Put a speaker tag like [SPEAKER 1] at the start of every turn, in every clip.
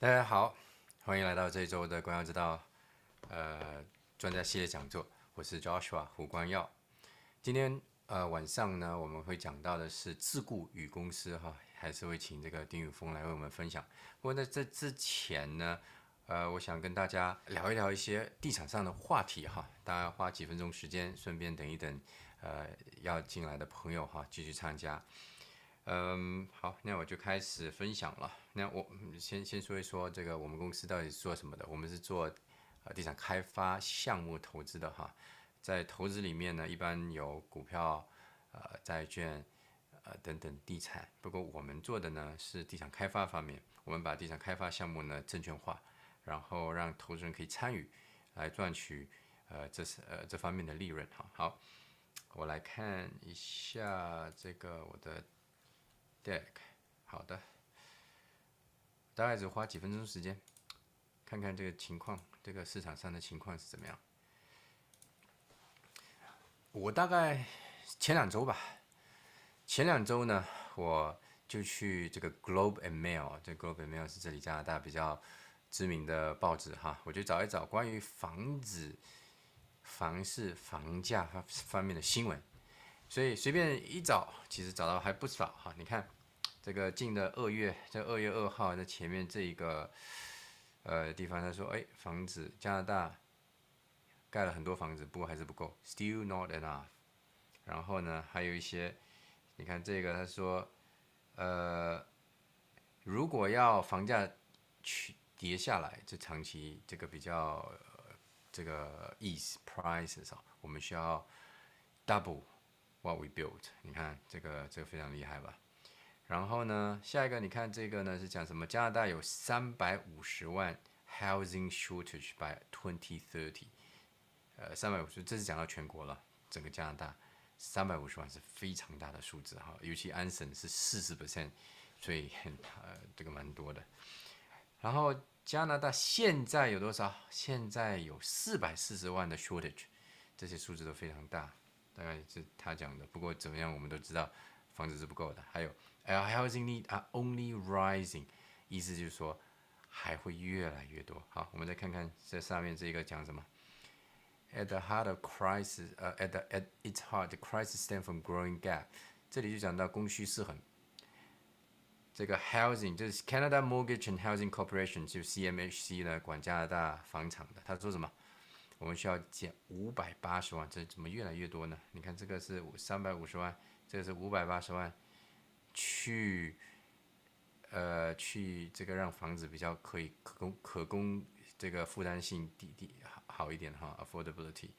[SPEAKER 1] 大家好，欢迎来到这一周的光耀之道，呃，专家系列讲座。我是 Joshua 胡光耀。今天呃晚上呢，我们会讲到的是自雇与公司哈，还是会请这个丁宇峰来为我们分享。不过在这之前呢，呃，我想跟大家聊一聊一些地产上的话题哈。大家花几分钟时间，顺便等一等，呃，要进来的朋友哈，继续参加。嗯，好，那我就开始分享了。那我先先说一说这个我们公司到底是做什么的。我们是做呃地产开发项目投资的哈，在投资里面呢，一般有股票、呃债券、呃等等地产。不过我们做的呢是地产开发方面，我们把地产开发项目呢证券化，然后让投资人可以参与来赚取呃这是呃这方面的利润哈。好，我来看一下这个我的。Deck，好的，大概只花几分钟时间，看看这个情况，这个市场上的情况是怎么样。我大概前两周吧，前两周呢，我就去这个 Globe and Mail，这 Globe and Mail 是这里加拿大比较知名的报纸哈，我就找一找关于房子、房市、房价方方面的新闻。所以随便一找，其实找到还不少哈。你看，这个近的二月，在二月二号在前面这一个呃地方，他说，哎，房子加拿大盖了很多房子，不过还是不够，still not enough。然后呢，还有一些，你看这个他说，呃，如果要房价去跌下来，这长期这个比较这个 ease prices 啊，我们需要 double。What we built，你看这个这个非常厉害吧？然后呢，下一个你看这个呢是讲什么？加拿大有三百五十万 housing shortage by twenty thirty，呃，三百五十，这是讲到全国了，整个加拿大三百五十万是非常大的数字哈，尤其安省是四十 percent，所以 呃这个蛮多的。然后加拿大现在有多少？现在有四百四十万的 shortage，这些数字都非常大。大概是他讲的，不过怎么样，我们都知道房子是不够的。还有，our，housing need are only rising，意思就是说还会越来越多。好，我们再看看这上面这个讲什么。At the heart of crisis，呃，at the at its heart，the crisis stems from growing gap。这里就讲到供需失衡。这个 housing 就是 Canada Mortgage and Housing Corporation，就 CMHC 呢，管加拿大房产的。他说什么？我们需要减五百八十万，这怎么越来越多呢？你看这个是三百五十万，这个是五百八十万，去，呃，去这个让房子比较可以可供可供这个负担性低低好好一点哈，affordability。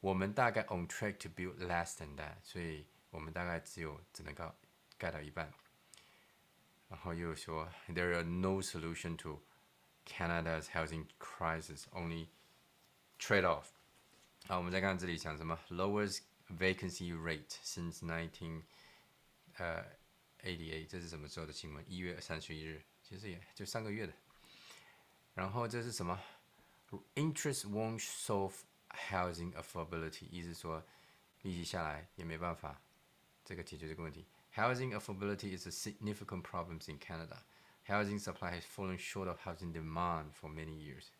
[SPEAKER 1] 我们大概 on track to build less than that，所以我们大概只有只能够盖到一半。然后又说，there are no solution to Canada's housing crisis，only Trade off，好，我们再看这里讲什么？Lowers vacancy rate since nineteen，呃，eighty-eight，这是什么时候的新闻？一月三十一日，其实也就上个月的。然后这是什么？Interest won't solve housing affordability，意思说利息下来也没办法这个解决这个问题。Housing affordability is a significant problem in Canada. Housing supply has fallen short of housing demand for many years.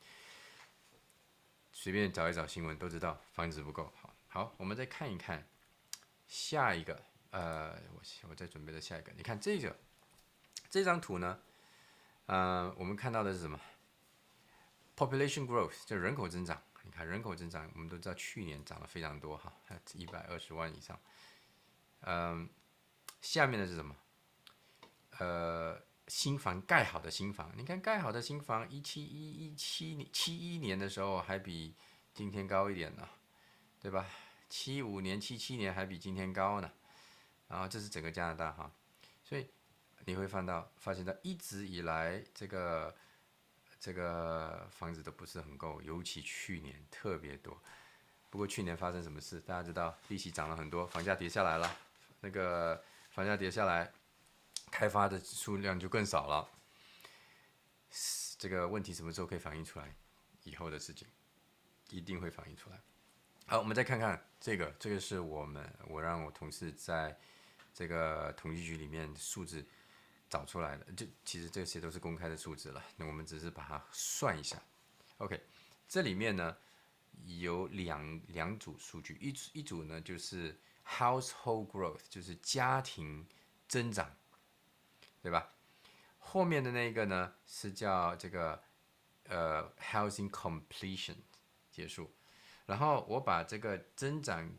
[SPEAKER 1] 随便找一找新闻都知道房子不够好。好，我们再看一看下一个，呃，我我在准备的下一个，你看这个这张图呢，呃，我们看到的是什么？Population growth，就人口增长。你看人口增长，我们都知道去年涨了非常多哈，一百二十万以上。嗯，下面的是什么？呃。新房盖好的新房，你看盖好的新房，一七一一七年七一年的时候还比今天高一点呢，对吧？七五年、七七年还比今天高呢。然后这是整个加拿大哈，所以你会看到发现到一直以来这个这个房子都不是很够，尤其去年特别多。不过去年发生什么事？大家知道利息涨了很多，房价跌下来了，那个房价跌下来。开发的数量就更少了，这个问题什么时候可以反映出来？以后的事情一定会反映出来。好，我们再看看这个，这个是我们我让我同事在这个统计局里面数字找出来的，就其实这些都是公开的数字了。那我们只是把它算一下。OK，这里面呢有两两组数据，一组一组呢就是 household growth，就是家庭增长，对吧？后面的那个呢是叫这个呃 housing completion 结束。然后我把这个增长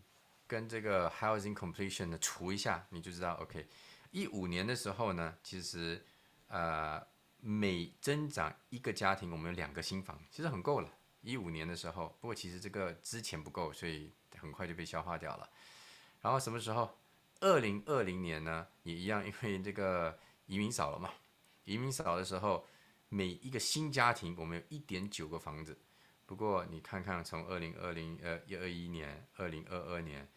[SPEAKER 1] 跟这个 housing completion 呢除一下，你就知道 OK。一五年的时候呢，其实，呃，每增长一个家庭，我们有两个新房，其实很够了。一五年的时候，不过其实这个之前不够，所以很快就被消化掉了。然后什么时候？二零二零年呢，也一样，因为这个移民少了嘛。移民少的时候，每一个新家庭，我们有一点九个房子。不过你看看，从二零二零呃一二一年，二零二二年。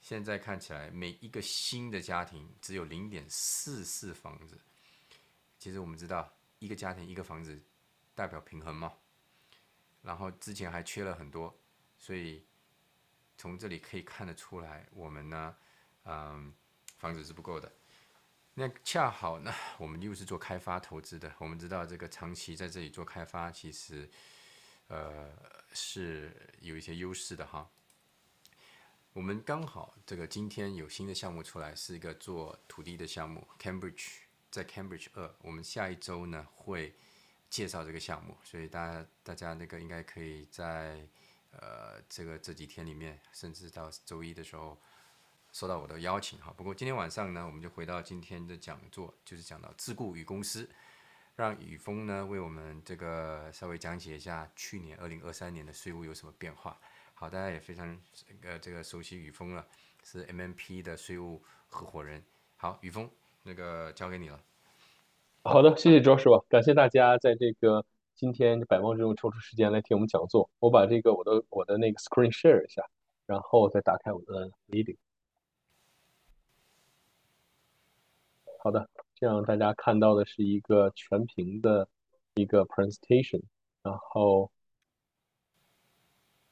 [SPEAKER 1] 现在看起来，每一个新的家庭只有零点四四房子。其实我们知道，一个家庭一个房子代表平衡嘛。然后之前还缺了很多，所以从这里可以看得出来，我们呢，嗯，房子是不够的。那恰好呢，我们又是做开发投资的，我们知道这个长期在这里做开发，其实呃是有一些优势的哈。我们刚好这个今天有新的项目出来，是一个做土地的项目，Cambridge 在 Cambridge 二，我们下一周呢会介绍这个项目，所以大家大家那个应该可以在呃这个这几天里面，甚至到周一的时候收到我的邀请哈。不过今天晚上呢，我们就回到今天的讲座，就是讲到自雇与公司，让宇峰呢为我们这个稍微讲解一下去年二零二三年的税务有什么变化。好，大家也非常呃这个熟悉宇峰了，是 MMP 的税务合伙人。好，宇峰，那个交给你了。
[SPEAKER 2] 好的，谢谢周师傅，感谢大家在这个今天百忙之中抽出时间来听我们讲座。我把这个我的我的那个 screen share 一下，然后再打开我的 video。好的，这样大家看到的是一个全屏的一个 presentation，然后。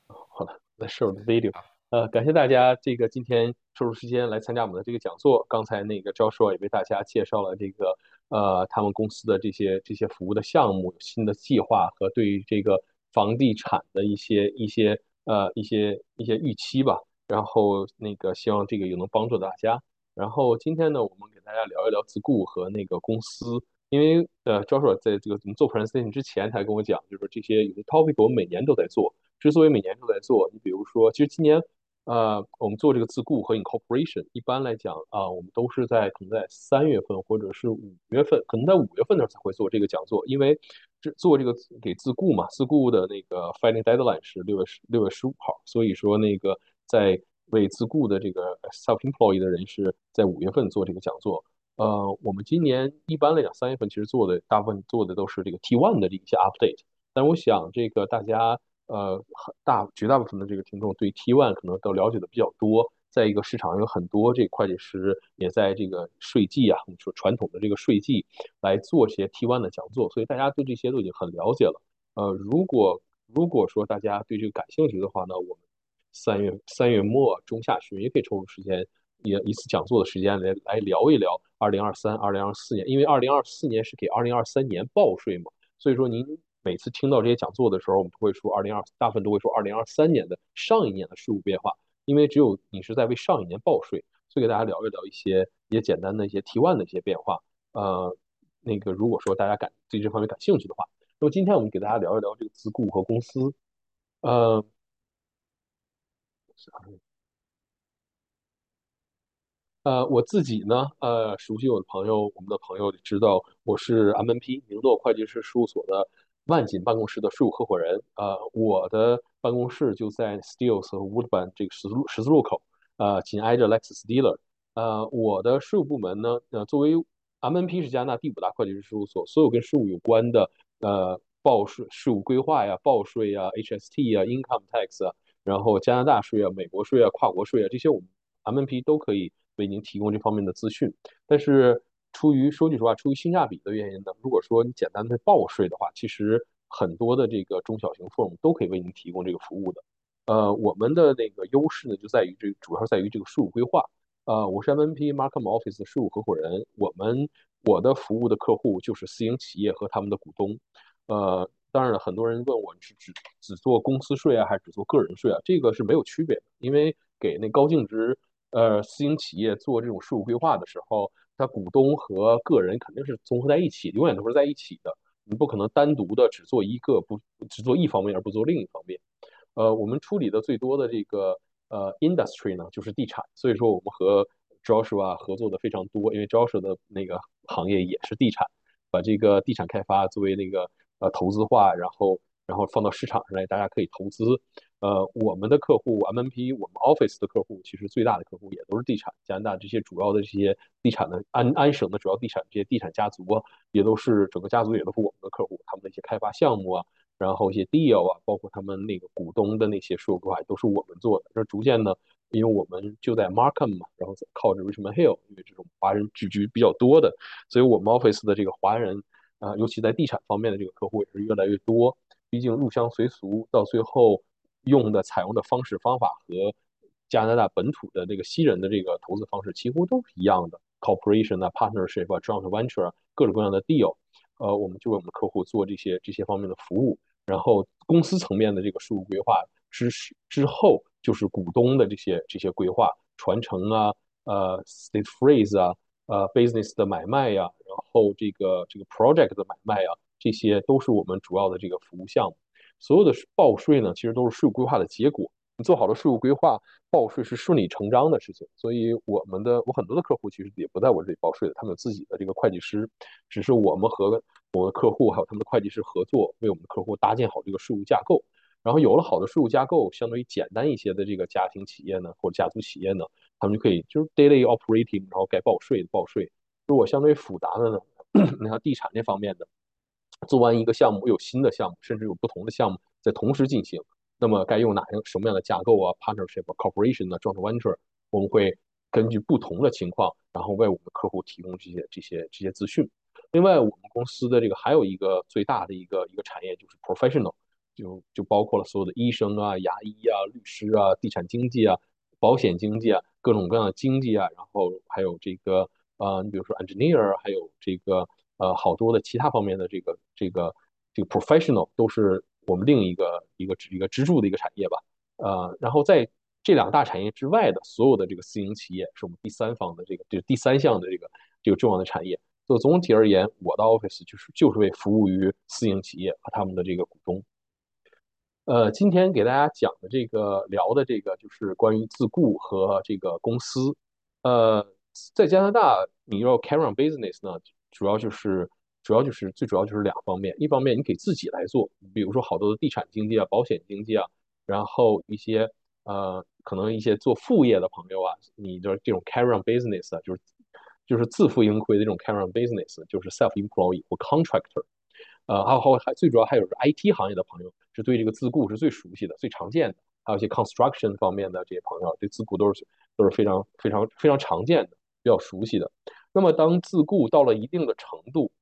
[SPEAKER 2] 好的，Let's show the video。呃，感谢大家这个今天抽出时间来参加我们的这个讲座。刚才那个教授也为大家介绍了这个呃他们公司的这些这些服务的项目、新的计划和对于这个房地产的一些一些呃一些一些预期吧。然后那个希望这个也能帮助大家。然后今天呢，我们给大家聊一聊自雇和那个公司。因为呃，，Joshua 在这个我们做 presentation 之前，他跟我讲，就是说这些有些 topic 我们每年都在做。之所以每年都在做，你比如说，其实今年，呃，我们做这个自雇和 incorporation，一般来讲啊，我们都是在可能在三月份或者是五月份，可能在五月份那才会做这个讲座，因为这做这个给自雇嘛，自雇的那个 filing deadline 是六月十六月十五号，所以说那个在为自雇的这个 self employed 的人士在五月份做这个讲座。呃，我们今年一般来讲三月份其实做的大部分做的都是这个 T one 的这些 update，但我想这个大家。呃，很大绝大部分的这个听众对 T1 可能都了解的比较多。在一个市场有很多这会计师也在这个税季啊，我们说传统的这个税季来做些 T1 的讲座，所以大家对这些都已经很了解了。呃，如果如果说大家对这个感兴趣的话呢，我们三月三月末中下旬也可以抽出时间，也一次讲座的时间来来聊一聊2023、2024年，因为2024年是给2023年报税嘛，所以说您。每次听到这些讲座的时候，我们都会说二零二，大部分都会说二零二三年的上一年的税务变化，因为只有你是在为上一年报税，所以给大家聊一聊一些也简单的一些 T1 的一些变化。呃，那个如果说大家感对这方面感兴趣的话，那么今天我们给大家聊一聊这个自雇和公司。呃。呃，我自己呢，呃，熟悉我的朋友，我们的朋友知道我是 MNP 明诺会计师事务所的万锦办公室的税务合伙人。呃，我的办公室就在 Steels 和 Woodburn 这个十字路十字路口，呃，紧挨着 Lexus Dealer。呃，我的税务部门呢，呃，作为 MNP 是加拿大第五大会计师事务所，所有跟税务有关的，呃，报税、税务规划呀、报税呀、HST 呀、Income Tax 啊，然后加拿大税啊、美国税啊、跨国税啊，这些我们 MNP 都可以。为您提供这方面的资讯，但是出于说句实话，出于性价比的原因呢，如果说你简单的报税的话，其实很多的这个中小型 firm 都可以为您提供这个服务的。呃，我们的那个优势呢，就在于这主要在于这个税务规划。呃，我是 MNP Markham Office 的税务合伙人，我们我的服务的客户就是私营企业和他们的股东。呃，当然了，很多人问我是只只做公司税啊，还是只做个人税啊？这个是没有区别的，因为给那高净值呃私营企业做这种税务规划的时候，它股东和个人肯定是综合在一起，永远都是在一起的。你不可能单独的只做一个，不只做一方面而不做另一方面。呃，我们处理的最多的这个呃 industry 呢，就是地产，所以说我们和 Joshua 合作的非常多，因为 Joshua 的那个行业也是地产，把这个地产开发作为那个呃投资化，然后然后放到市场上来，大家可以投资。呃，我们的客户 MNP，我们 Office 的客户，其实最大的客户也都是地产。加拿大这些主要的这些地产的安安省的主要地产这些地产家族，也都是整个家族也都是我们的客户，他们的一些开发项目啊，然后一些 deal 啊，包括他们那个股东的那些税务规划都是我们做的。这逐渐呢，因为我们就在 Markham 嘛，然后靠着 Richmond Hill，因为这种华人聚居比较多的，所以我们 Office 的这个华人啊，尤其在地产方面的这个客户也是越来越多。毕竟入乡随俗，到最后。用的采用的方式方法和加拿大本土的这个西人的这个投资方式几乎都是一样的，corporation 啊，partnership 啊，joint venture 啊，各种各样的 deal，呃，我们就为我们客户做这些这些方面的服务。然后公司层面的这个税务规划之之后，就是股东的这些这些规划传承啊，呃，state freeze 啊，呃，business 的买卖呀，然后这个这个 project 的买卖呀，这些都是我们主要的这个服务项目。所有的报税呢，其实都是税务规划的结果。你做好了税务规划，报税是顺理成章的事情。所以，我们的我很多的客户其实也不在我这里报税的，他们有自己的这个会计师，只是我们和我们的客户还有他们的会计师合作，为我们的客户搭建好这个税务架构。然后有了好的税务架构，相对于简单一些的这个家庭企业呢，或者家族企业呢，他们就可以就是 daily operating，然后该报税的报税。如果相对复杂的呢，你像地产这方面的。做完一个项目，有新的项目，甚至有不同的项目在同时进行。那么该用哪样什么样的架构啊？Partnership、Corporation 啊？Joint Venture，我们会根据不同的情况，然后为我们的客户提供这些这些这些资讯。另外，我们公司的这个还有一个最大的一个一个产业就是 Professional，就就包括了所有的医生啊、牙医啊、律师啊、地产经纪啊、保险经济啊、各种各样的经济啊，然后还有这个呃，你比如说 Engineer，还有这个。呃，好多的其他方面的这个这个这个 professional 都是我们另一个一个一个支柱的一个产业吧。呃，然后在这两大产业之外的所有的这个私营企业，是我们第三方的这个就是第三项的这个这个重要的产业。就总体而言，我的 office 就是就是为服务于私营企业和他们的这个股东。呃，今天给大家讲的这个聊的这个就是关于自雇和这个公司。呃，在加拿大，你要 carry on business 呢？主要就是，主要就是最主要就是两方面，一方面你给自己来做，比如说好多的地产经济啊、保险经济啊，然后一些呃，可能一些做副业的朋友啊，你的这种 carry on business 啊，就是就是自负盈亏的这种 carry on business，就是 self employee 或 contractor，呃，还有还还最主要还有是 IT 行业的朋友，是对这个自雇是最熟悉的、最常见的，还有一些 construction 方面的这些朋友，对自雇都是都是非常非常非常常见的、比较熟悉的。那么，当自雇到了一定的程度，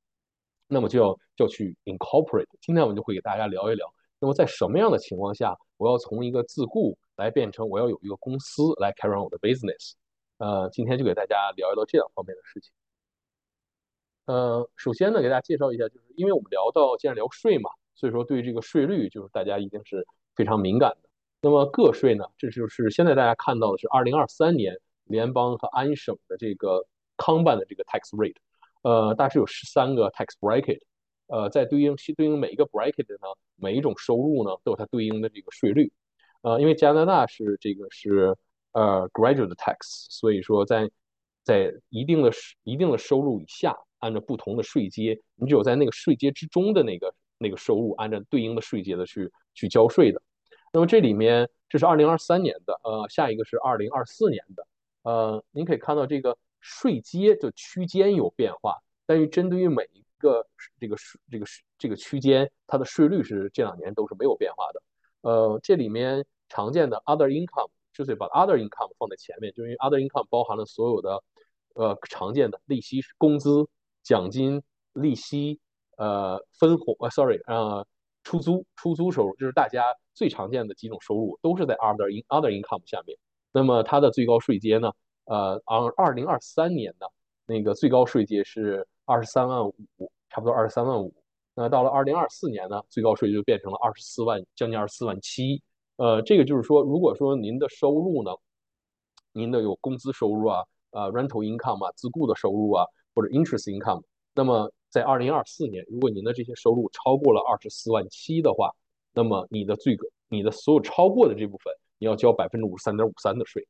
[SPEAKER 2] 那么就要就要去 incorporate。今天我们就会给大家聊一聊，那么在什么样的情况下，我要从一个自雇来变成我要有一个公司来 carry on 我的 business。呃，今天就给大家聊一聊这两方面的事情。呃，首先呢，给大家介绍一下，就是因为我们聊到既然聊税嘛，所以说对这个税率就是大家一定是非常敏感的。那么个税呢，这就是现在大家看到的是二零二三年联邦和安省的这个。康办的这个 tax rate，呃，大致有十三个 tax bracket，呃，在对应对应每一个 bracket 呢，每一种收入呢都有它对应的这个税率，呃，因为加拿大是这个是呃 graduate tax，所以说在在一定的一定的收入以下，按照不同的税阶，你只有在那个税阶之中的那个那个收入，按照对应的税阶的去去交税的。那么这里面这是二零二三年的，呃，下一个是二零二四年的，呃，您可以看到这个。税阶的区间有变化，但是针对于每一个这个税这个这个区间，它的税率是这两年都是没有变化的。呃，这里面常见的 other income 就是把 other income 放在前面，就因为 other income 包含了所有的呃常见的利息、工资、奖金、利息、呃分红呃 sorry 呃出租出租收入，就是大家最常见的几种收入都是在 other in other income 下面。那么它的最高税阶呢？呃，二二零二三年呢，那个最高税阶是二十三万五，差不多二十三万五。那到了二零二四年呢，最高税就变成了二十四万，将近二十四万七。呃，这个就是说，如果说您的收入呢，您的有工资收入啊，呃，rental income 啊，自雇的收入啊，或者 interest income，那么在二零二四年，如果您的这些收入超过了二十四万七的话，那么你的最，你的所有超过的这部分，你要交百分之五十三点五三的税。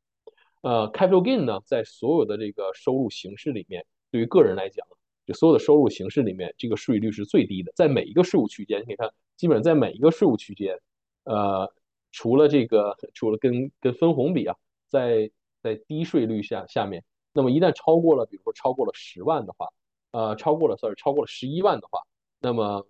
[SPEAKER 2] 呃，capital gain 呢，在所有的这个收入形式里面，对于个人来讲，就所有的收入形式里面，这个税率是最低的。在每一个税务区间，你看，基本上在每一个税务区间，呃，除了这个，除了跟跟分红比啊，在在低税率下下面，那么一旦超过了，比如说超过了十万的话，呃，超过了，sorry，超过了十一万的话，那么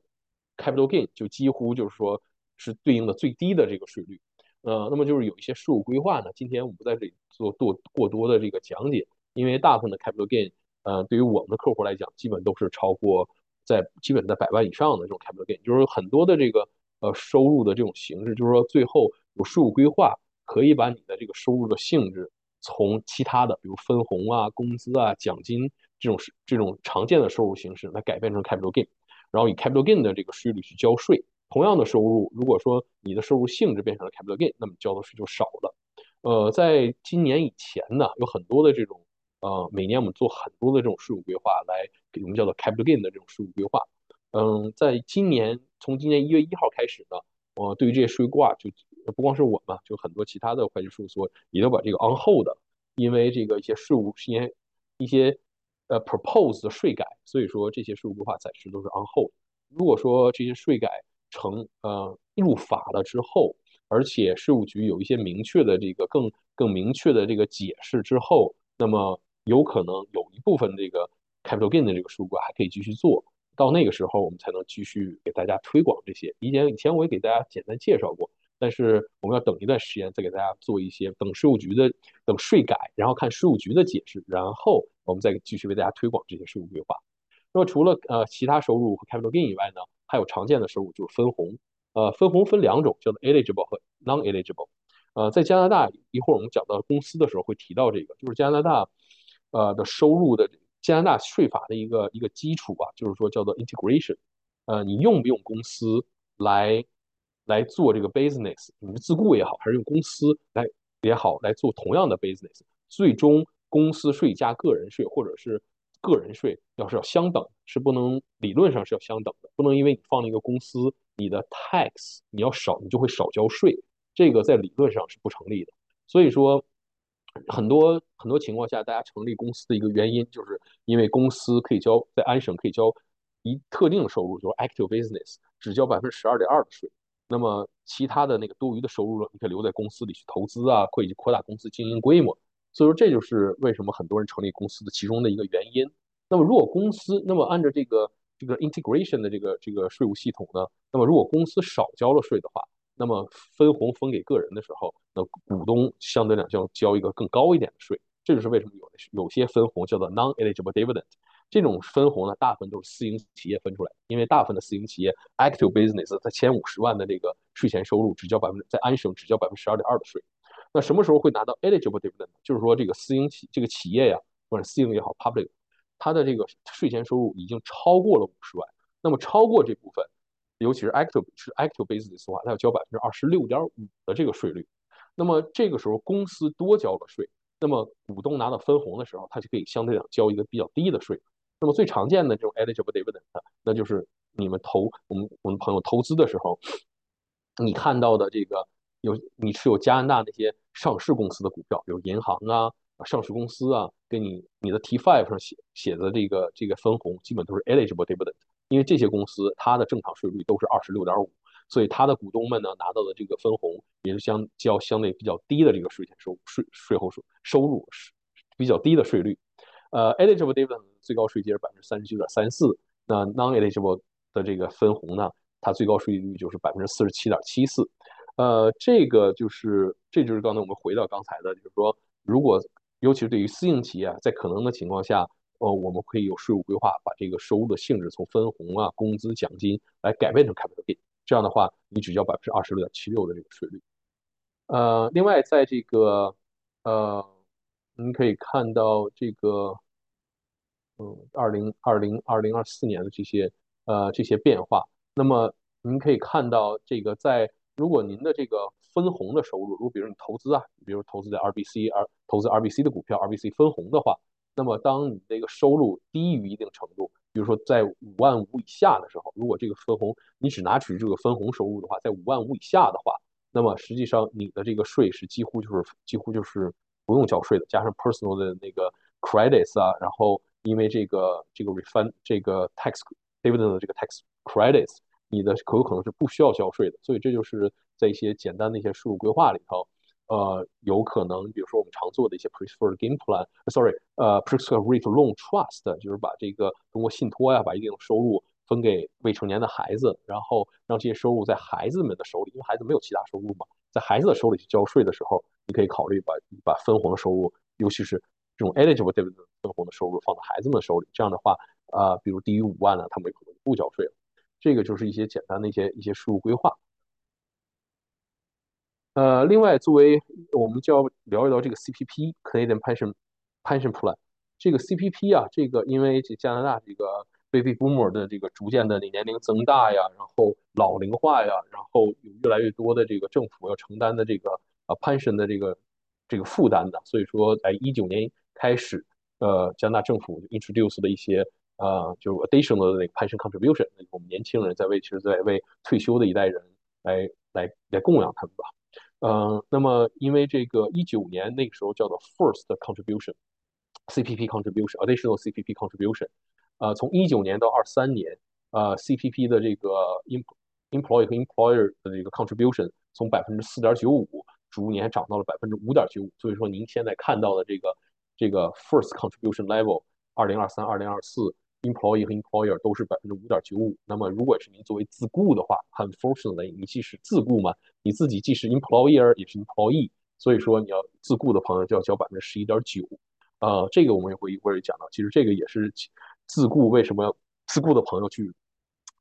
[SPEAKER 2] capital gain 就几乎就是说是对应的最低的这个税率。呃，那么就是有一些税务规划呢，今天我们不在这里做多过多的这个讲解，因为大部分的 capital gain，呃，对于我们的客户来讲，基本都是超过在基本在百万以上的这种 capital gain，就是很多的这个呃收入的这种形式，就是说最后有税务规划可以把你的这个收入的性质从其他的，比如分红啊、工资啊、奖金这种这种常见的收入形式来改变成 capital gain，然后以 capital gain 的这个税率去交税。同样的收入，如果说你的收入性质变成了 capital gain，那么交的税就少了。呃，在今年以前呢，有很多的这种呃，每年我们做很多的这种税务规划，来给我们叫做 capital gain 的这种税务规划。嗯，在今年从今年一月一号开始呢，呃，对于这些税务啊，就不光是我们，就很多其他的会计事务所也都把这个 on hold，因为这个一些税务一些一些呃 proposed 税改，所以说这些税务规划暂时都是 on hold。如果说这些税改，成呃入法了之后，而且税务局有一些明确的这个更更明确的这个解释之后，那么有可能有一部分这个 capital gain 的这个税务还可以继续做到那个时候，我们才能继续给大家推广这些。以前以前我也给大家简单介绍过，但是我们要等一段时间再给大家做一些，等税务局的等税改，然后看税务局的解释，然后我们再继续为大家推广这些税务规划。那么除了呃其他收入和 capital gain 以外呢？还有常见的收入就是分红，呃，分红分两种，叫做 eligible 和 non-eligible。呃，在加拿大，一会儿我们讲到公司的时候会提到这个，就是加拿大，呃的收入的加拿大税法的一个一个基础吧，就是说叫做 integration。呃，你用不用公司来来做这个 business？你是自雇也好，还是用公司来也好来做同样的 business？最终公司税加个人税，或者是个人税要是要相等，是不能理论上是要相等的，不能因为你放了一个公司，你的 tax 你要少，你就会少交税，这个在理论上是不成立的。所以说，很多很多情况下，大家成立公司的一个原因，就是因为公司可以交在安省可以交一特定的收入，就是 active business 只交百分之十二点二的税，那么其他的那个多余的收入呢，你可以留在公司里去投资啊，或者扩大公司经营规模。所以说，这就是为什么很多人成立公司的其中的一个原因。那么，如果公司那么按照这个这个 integration 的这个这个税务系统呢，那么如果公司少交了税的话，那么分红分给个人的时候，那股东相对来讲要交一个更高一点的税。这就是为什么有有些分红叫做 non-eligible dividend。这种分红呢，大部分都是私营企业分出来的，因为大部分的私营企业 active business 在前五十万的这个税前收入只交百分之在安省只交百分之十二点二的税。那什么时候会拿到 eligible dividend？就是说，这个私营企这个企业呀，或者私营也好，public，它的这个税前收入已经超过了五十万。那么超过这部分，尤其是 active 是 active business 的话，它要交百分之二十六点五的这个税率。那么这个时候公司多交了税，那么股东拿到分红的时候，他就可以相对讲交一个比较低的税。那么最常见的这种 eligible dividend，那就是你们投我们我们朋友投资的时候，你看到的这个。有你持有加拿大那些上市公司的股票，比如银行啊、上市公司啊，给你你的 T5 上写写的这个这个分红，基本都是 eligible dividend，因为这些公司它的正常税率都是二十六点五，所以它的股东们呢拿到的这个分红也是相较相对比较低的这个税前收税税后收收入是比较低的税率。呃，eligible dividend 最高税阶是百分之三十九点三四，那 non-eligible 的这个分红呢，它最高税率就是百分之四十七点七四。呃，这个就是，这就是刚才我们回到刚才的，就是说，如果尤其是对于私营企业，在可能的情况下，呃，我们可以有税务规划，把这个收入的性质从分红啊、工资、奖金来改变成 capital gain，这样的话，你只交百分之二十六点七六的这个税率。呃，另外，在这个，呃，您可以看到这个，嗯，二零二零二零二四年的这些呃这些变化。那么您可以看到，这个在如果您的这个分红的收入，如果比如你投资啊，比如投资在 RBC，而投资 RBC 的股票，RBC 分红的话，那么当你这个收入低于一定程度，比如说在五万五以下的时候，如果这个分红你只拿取这个分红收入的话，在五万五以下的话，那么实际上你的这个税是几乎就是几乎就是不用交税的，加上 personal 的那个 credits 啊，然后因为这个这个 refund 这个 tax dividend 的这个 tax credits，你的可有可能是不需要交税的，所以这就是在一些简单的一些税务规划里头，呃，有可能比如说我们常做的一些 preferred game plan，sorry，呃，preferred rate loan trust，就是把这个通过信托呀，把一定的收入分给未成年的孩子，然后让这些收入在孩子们的手里，因为孩子没有其他收入嘛，在孩子的手里去交税的时候，你可以考虑把把分红的收入，尤其是这种 eligible dividend 分红的收入放到孩子们手里，这样的话，呃，比如低于五万呢，他们可能不交税了。这个就是一些简单的一些一些税务规划。呃，另外，作为我们就要聊一聊这个 CPP Canadian Pension Pension Plan 这个 CPP 啊，这个因为这加拿大这个 Baby Boomer 的这个逐渐的年龄增大呀，然后老龄化呀，然后有越来越多的这个政府要承担的这个呃 pension 的这个这个负担的，所以说在一九年开始，呃，加拿大政府 introduce 的一些呃就 additional 的那个 pension contribution，我们年轻人在为其实在为退休的一代人来来来供养他们吧。嗯，那么因为这个一九年那个时候叫做 first contribution，CPP contribution，additional CPP contribution，呃，从一九年到二三年，呃，CPP 的这个 employee 和 employer 的这个 contribution 从百分之四点九五逐年涨到了百分之五点九五，所以说您现在看到的这个这个 first contribution level，二零二三、二零二四。employee 和 employer 都是百分之五点九五。那么，如果是您作为自雇的话，unfortunately，你既是自雇嘛，你自己既是 employer 也是 employee，所以说你要自雇的朋友就要交百分之十一点九。呃，这个我们也会一会儿讲到。其实这个也是自雇为什么自雇的朋友去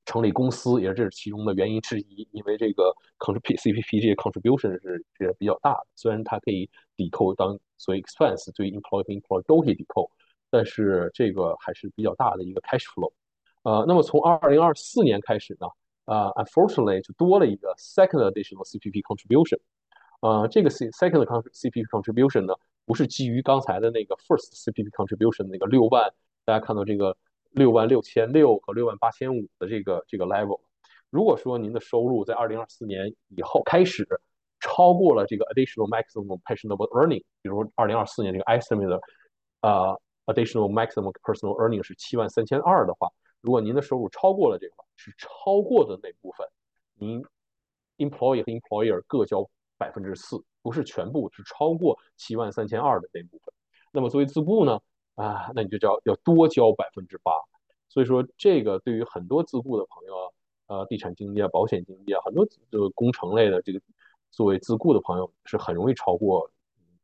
[SPEAKER 2] 成立公司，也是这是其中的原因之一。因为这个 contrib C P P 这些 contribution 是是比较大的，虽然它可以抵扣当所谓 expense，对 employee 和 employer 都可以抵扣。但是这个还是比较大的一个 cash flow，呃，那么从二零二四年开始呢，呃，unfortunately 就多了一个 second additional CPP contribution，呃，这个 C second CPP contribution 呢，不是基于刚才的那个 first CPP contribution 那个六万，大家看到这个六万六千六和六万八千五的这个这个 level，如果说您的收入在二零二四年以后开始超过了这个 additional maximum pensionable earning，比如二零二四年这个 estimate，呃。Additional maximum personal earning 是七万三千二的话，如果您的收入超过了这个，是超过的那部分，您 employee 和 employer 各交百分之四，不是全部，是超过七万三千二的那部分。那么作为自雇呢，啊，那你就交要多交百分之八。所以说，这个对于很多自雇的朋友，呃，地产经纪啊、保险经纪啊，很多这个工程类的这个作为自雇的朋友，是很容易超过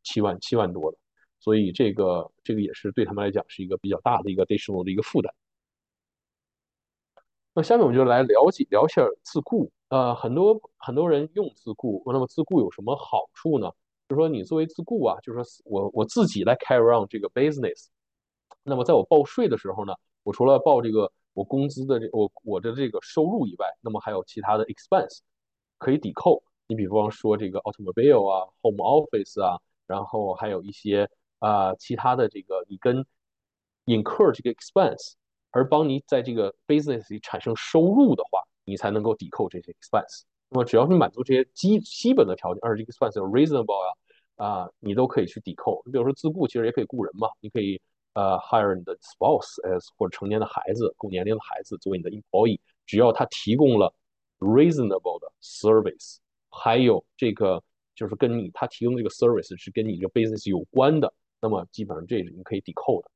[SPEAKER 2] 七万七万多的。所以这个这个也是对他们来讲是一个比较大的一个 additional 的一个负担。那下面我们就来了解聊一下自雇。呃，很多很多人用自雇，那么自雇有什么好处呢？就是说你作为自雇啊，就是说我我自己来 carry on 这个 business。那么在我报税的时候呢，我除了报这个我工资的这我我的这个收入以外，那么还有其他的 expense 可以抵扣。你比方说这个 automobile 啊，home office 啊，然后还有一些。啊，其他的这个你跟 incur 这个 expense，而帮你在这个 business 里产生收入的话，你才能够抵扣这些 expense。那么只要你满足这些基基本的条件，而且 expense 有 reasonable 啊，啊，你都可以去抵扣。你比如说自雇，其实也可以雇人嘛，你可以呃 hire 你的 spouse as 或者成年的孩子，够年龄的孩子作为你的 employee，只要他提供了 reasonable 的 service，还有这个就是跟你他提供这个 service 是跟你这个 business 有关的。那么基本上这是你可以抵扣的，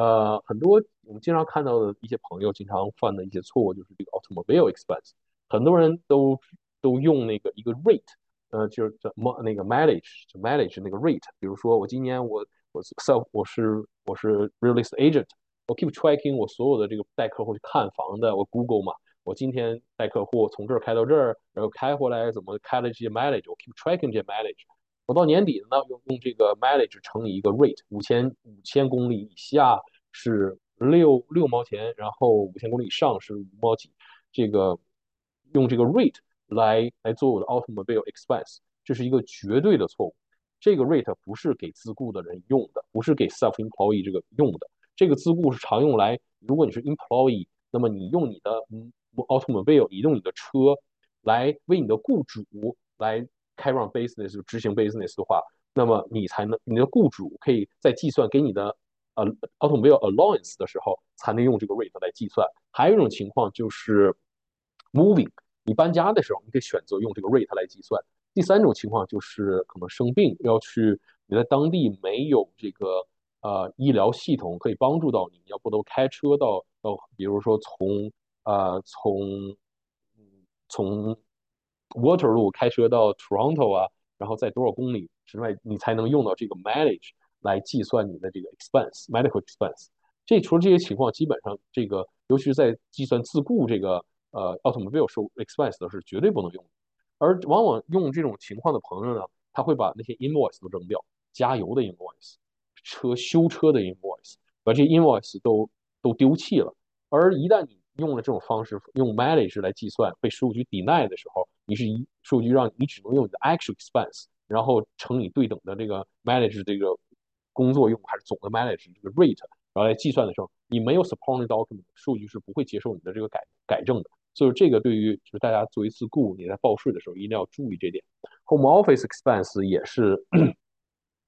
[SPEAKER 2] 呃，很多我们经常看到的一些朋友经常犯的一些错误就是这个 automobile expense，很多人都都用那个一个 rate，呃，就是怎么那个 mileage，就 mileage 那个 rate，比如说我今年我我 self 我是我是 real estate agent，我 keep tracking 我所有的这个带客户去看房的，我 Google 嘛，我今天带客户从这儿开到这儿，然后开回来怎么开了这些 mileage，我 keep tracking 这些 mileage。我到年底呢，用用这个 mileage 乘以一个 rate，五千五千公里以下是六六毛钱，然后五千公里以上是五毛几，这个用这个 rate 来来做我的 automobile expense，这是一个绝对的错误。这个 rate 不是给自雇的人用的，不是给 self-employee 这个用的。这个自雇是常用来，如果你是 employee，那么你用你的 automobile，你用你的车来为你的雇主来开 run business 执行 business 的话，那么你才能你的雇主可以在计算给你的呃 automobile allowance 的时候，才能用这个 rate 来计算。还有一种情况就是 moving，你搬家的时候，你可以选择用这个 rate 来计算。第三种情况就是可能生病要去，你在当地没有这个呃医疗系统可以帮助到你，要不都开车到到，比如说从呃从从 Waterloo 开车到 Toronto 啊，然后在多少公里之外，你才能用到这个 mileage 来计算你的这个 expense medical expense。这除了这些情况，基本上这个尤其是在计算自雇这个呃 automobile 收 expense 的是绝对不能用的。而往往用这种情况的朋友呢，他会把那些 invoice 都扔掉，加油的 invoice，车修车的 invoice，把这 invoice 都都丢弃了。而一旦你用了这种方式，用 mileage 来计算，被税务局 deny 的时候，你是一税务局让你只能用你的 actual expense，然后乘以对等的这个 mileage 这个工作用还是总的 mileage 这个 rate，然后来计算的时候，你没有 supporting document，数据是不会接受你的这个改改正的。所以这个对于就是大家作为自雇，你在报税的时候一定要注意这点。Home office expense 也是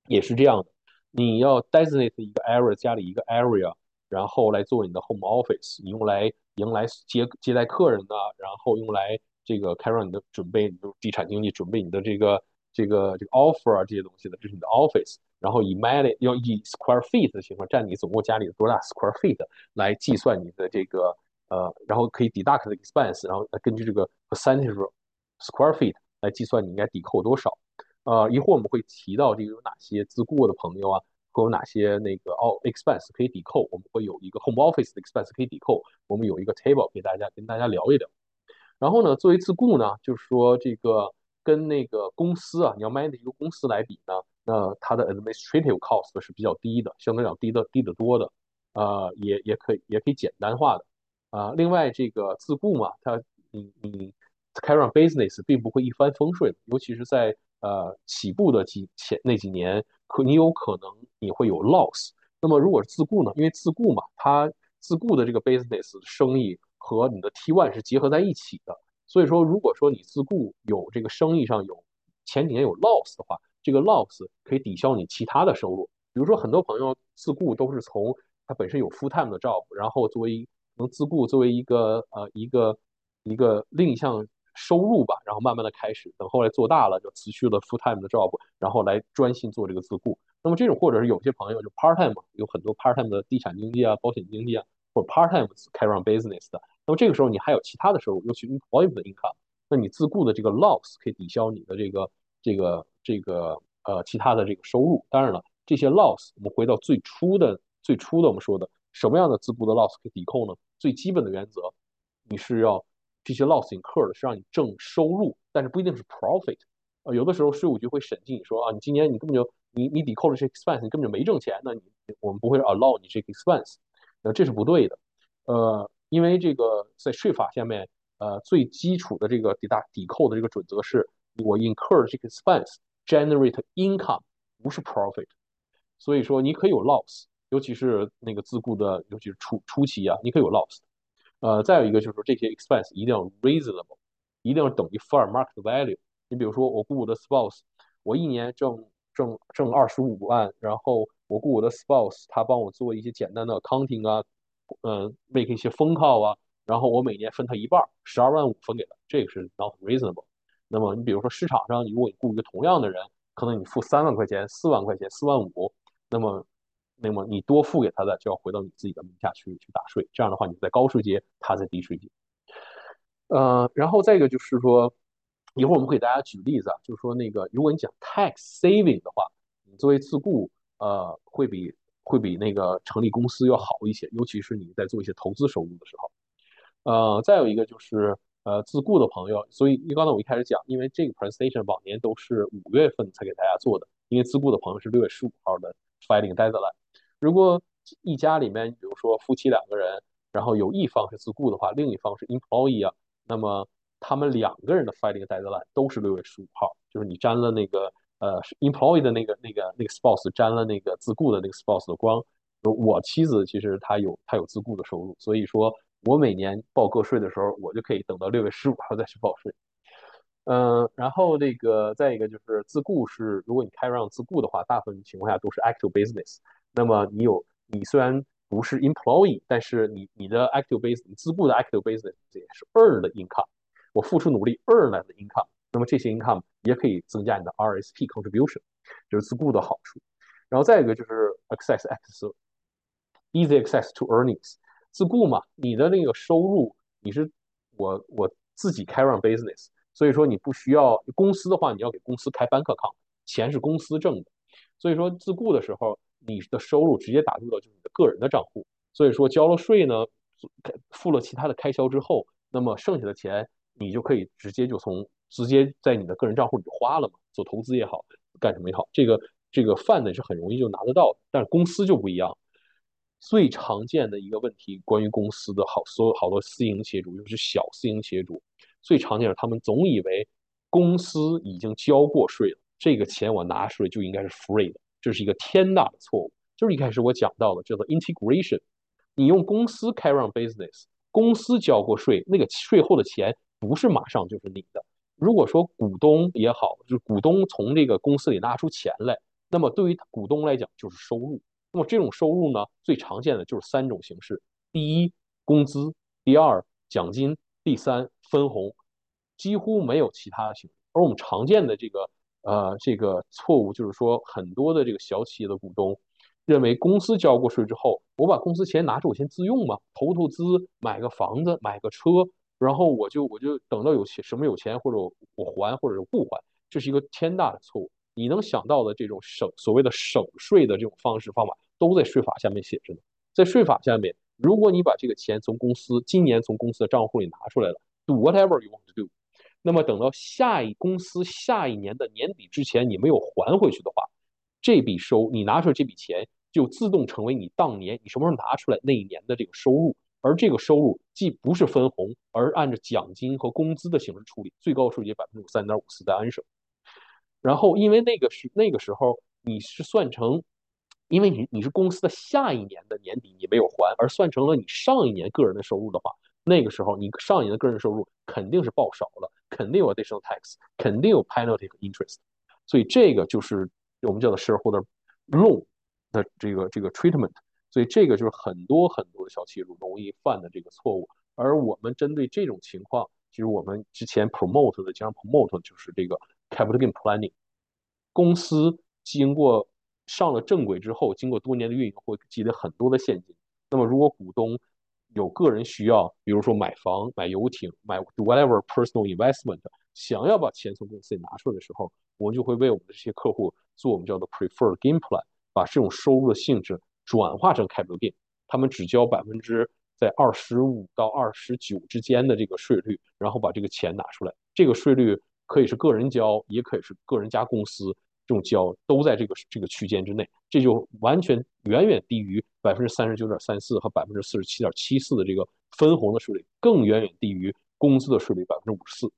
[SPEAKER 2] 也是这样的，你要 designate 一个 area 家里一个 area，然后来做你的 home office，你用来迎来接接待客人的，然后用来这个开让你的准备，比如地产经济准备你的这个这个这个 offer 啊这些东西的，这是你的 office。然后以 mileage 要以 square feet 的情况占你总共家里的多大 square feet 来计算你的这个。呃，然后可以 deduct 的 expense，然后根据这个 percentage square feet 来计算你应该抵扣多少。呃，一会儿我们会提到这个有哪些自雇的朋友啊，会有哪些那个哦 expense 可以抵扣。我们会有一个 home office 的 expense 可以抵扣，我们有一个 table 给大家跟大家聊一聊。然后呢，作为自雇呢，就是说这个跟那个公司啊，你要 manage 一个公司来比呢，那它的 administrative cost 是比较低的，相对来讲低的低得多的。呃，也也可以也可以简单化的。啊，另外这个自雇嘛，它你你开 run business 并不会一帆风顺，尤其是在呃起步的几前那几年，可你有可能你会有 loss。那么如果是自雇呢？因为自雇嘛，它自雇的这个 business 生意和你的 T one 是结合在一起的，所以说如果说你自雇有这个生意上有前几年有 loss 的话，这个 loss 可以抵消你其他的收入。比如说很多朋友自雇都是从他本身有 full time 的 job，然后作为能自雇作为一个呃一个一个另一项收入吧，然后慢慢的开始，等后来做大了就辞去了 full time 的 job，然后来专心做这个自雇。那么这种或者是有些朋友就 part time 有很多 part time 的地产经济啊、保险经济啊，或者 part time 开 run business 的。那么这个时候你还有其他的收入，尤其 employee 的 income，那你自雇的这个 loss 可以抵消你的这个这个这个呃其他的这个收入。当然了，这些 loss 我们回到最初的最初的我们说的什么样的自雇的 loss 可以抵扣呢？最基本的原则，你是要这些 loss incurred 是让你挣收入，但是不一定是 profit。呃，有的时候税务局会审计你说啊，你今年你根本就你你抵扣了这 expense，你根本就没挣钱，那你我们不会 allow 你这个 expense，那这是不对的。呃，因为这个在税法下面，呃，最基础的这个抵大抵扣的这个准则是，我 incur 这个 expense generate income，不是 profit。所以说你可以有 loss。尤其是那个自雇的，尤其是初初期啊，你可以有 loss。呃，再有一个就是说，这些 expense 一定要 reasonable，一定要等于 fair market value。你比如说，我雇我的 spouse，我一年挣挣挣二十五万，然后我雇我的 spouse，他帮我做一些简单的 accounting 啊，嗯，make 一些封号啊，然后我每年分他一半，十二万五分给他，这个是 not reasonable。那么你比如说市场上，如果你雇一个同样的人，可能你付三万块钱、四万块钱、四万五，那么那么你多付给他的就要回到你自己的名下去去打税，这样的话你在高税阶，他在低税阶。呃，然后再一个就是说，一会儿我们会给大家举例子啊，就是说那个如果你讲 tax saving 的话，你作为自雇，呃，会比会比那个成立公司要好一些，尤其是你在做一些投资收入的时候。呃，再有一个就是呃自雇的朋友，所以因为刚才我一开始讲，因为这个 presentation 往年都是五月份才给大家做的，因为自雇的朋友是六月十五号的 filing deadline。如果一家里面，比如说夫妻两个人，然后有一方是自雇的话，另一方是 employee 啊，那么他们两个人的 filing deadline 都是六月十五号，就是你沾了那个呃 employee 的那个那个那个 spouse 沾了那个自雇的那个 spouse 的光。我妻子其实她有她有自雇的收入，所以说我每年报个税的时候，我就可以等到六月十五号再去报税。嗯，然后那个再一个就是自雇是，如果你开让自雇的话，大部分情况下都是 active business。那么你有你虽然不是 employee，但是你你的 active business，你自雇的 active business 也是 earned income。我付出努力 earn 来的 income，那么这些 income 也可以增加你的 RSP contribution，就是自雇的好处。然后再一个就是 access access，easy access to earnings。自雇嘛，你的那个收入你是我我自己开 run business。所以说你不需要公司的话，你要给公司开 bank account，钱是公司挣的。所以说自雇的时候，你的收入直接打入到就是你的个人的账户。所以说交了税呢，付了其他的开销之后，那么剩下的钱你就可以直接就从直接在你的个人账户里花了嘛，做投资也好，干什么也好，这个这个饭呢是很容易就拿得到的。但是公司就不一样，最常见的一个问题，关于公司的好所有好多私营企业主，尤其是小私营企业主。最常见的，他们总以为公司已经交过税了，这个钱我拿出来就应该是 free 的，这是一个天大的错误。就是一开始我讲到的叫做 integration，你用公司开 run business，公司交过税，那个税后的钱不是马上就是你的。如果说股东也好，就是股东从这个公司里拿出钱来，那么对于股东来讲就是收入。那么这种收入呢，最常见的就是三种形式：第一，工资；第二，奖金；第三。分红几乎没有其他形式，而我们常见的这个呃这个错误就是说，很多的这个小企业的股东认为公司交过税之后，我把公司钱拿着我先自用嘛，投投资，买个房子，买个车，然后我就我就等到有钱什么有钱或者我还或者不还，这是一个天大的错误。你能想到的这种省所谓的省税的这种方式方法，都在税法下面写着呢。在税法下面，如果你把这个钱从公司今年从公司的账户里拿出来了。Do whatever you want to do。那么等到下一公司下一年的年底之前，你没有还回去的话，这笔收你拿出来这笔钱就自动成为你当年你什么时候拿出来那一年的这个收入。而这个收入既不是分红，而按照奖金和工资的形式处理，最高税率百分之三点五四在安省。然后因为那个是那个时候你是算成，因为你你是公司的下一年的年底你没有还，而算成了你上一年个人的收入的话。那个时候，你上一年的个人收入肯定是报少了，肯定有 additional tax，肯定有 penalty 和 interest，所以这个就是我们叫做 shareholder loan 的这个这个 treatment，所以这个就是很多很多的小企业容易犯的这个错误。而我们针对这种情况，其实我们之前 promote 的，经常 promote 就是这个 capital gain planning，公司经过上了正轨之后，经过多年的运营，会积累很多的现金。那么如果股东有个人需要，比如说买房、买游艇、买 whatever personal investment，想要把钱从公司里拿出来的时候，我们就会为我们的这些客户做我们叫做 preferred game plan，把这种收入的性质转化成 capital gain，他们只交百分之在二十五到二十九之间的这个税率，然后把这个钱拿出来。这个税率可以是个人交，也可以是个人加公司。这种交都在这个这个区间之内，这就完全远远低于百分之三十九点三四和百分之四十七点七四的这个分红的税率，更远远低于工资的税率百分之五十四。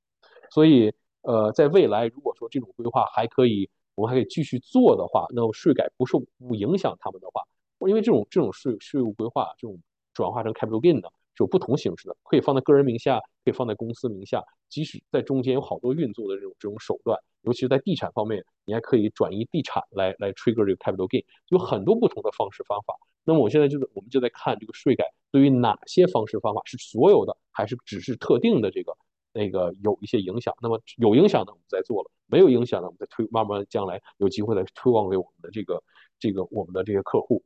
[SPEAKER 2] 所以，呃，在未来如果说这种规划还可以，我们还可以继续做的话，那么税改不受不影响他们的话，因为这种这种税税务规划这种转化成 capital gain 的。有不同形式的，可以放在个人名下，可以放在公司名下。即使在中间有好多运作的这种这种手段，尤其是在地产方面，你还可以转移地产来来 trigger 这个 capital gain，有很多不同的方式方法。那么我现在就是我们就在看这个税改对于哪些方式方法是所有的，还是只是特定的这个那个有一些影响。那么有影响的我们再做了，没有影响的我们再推，慢慢将来有机会再推广给我们的这个这个我们的这些客户。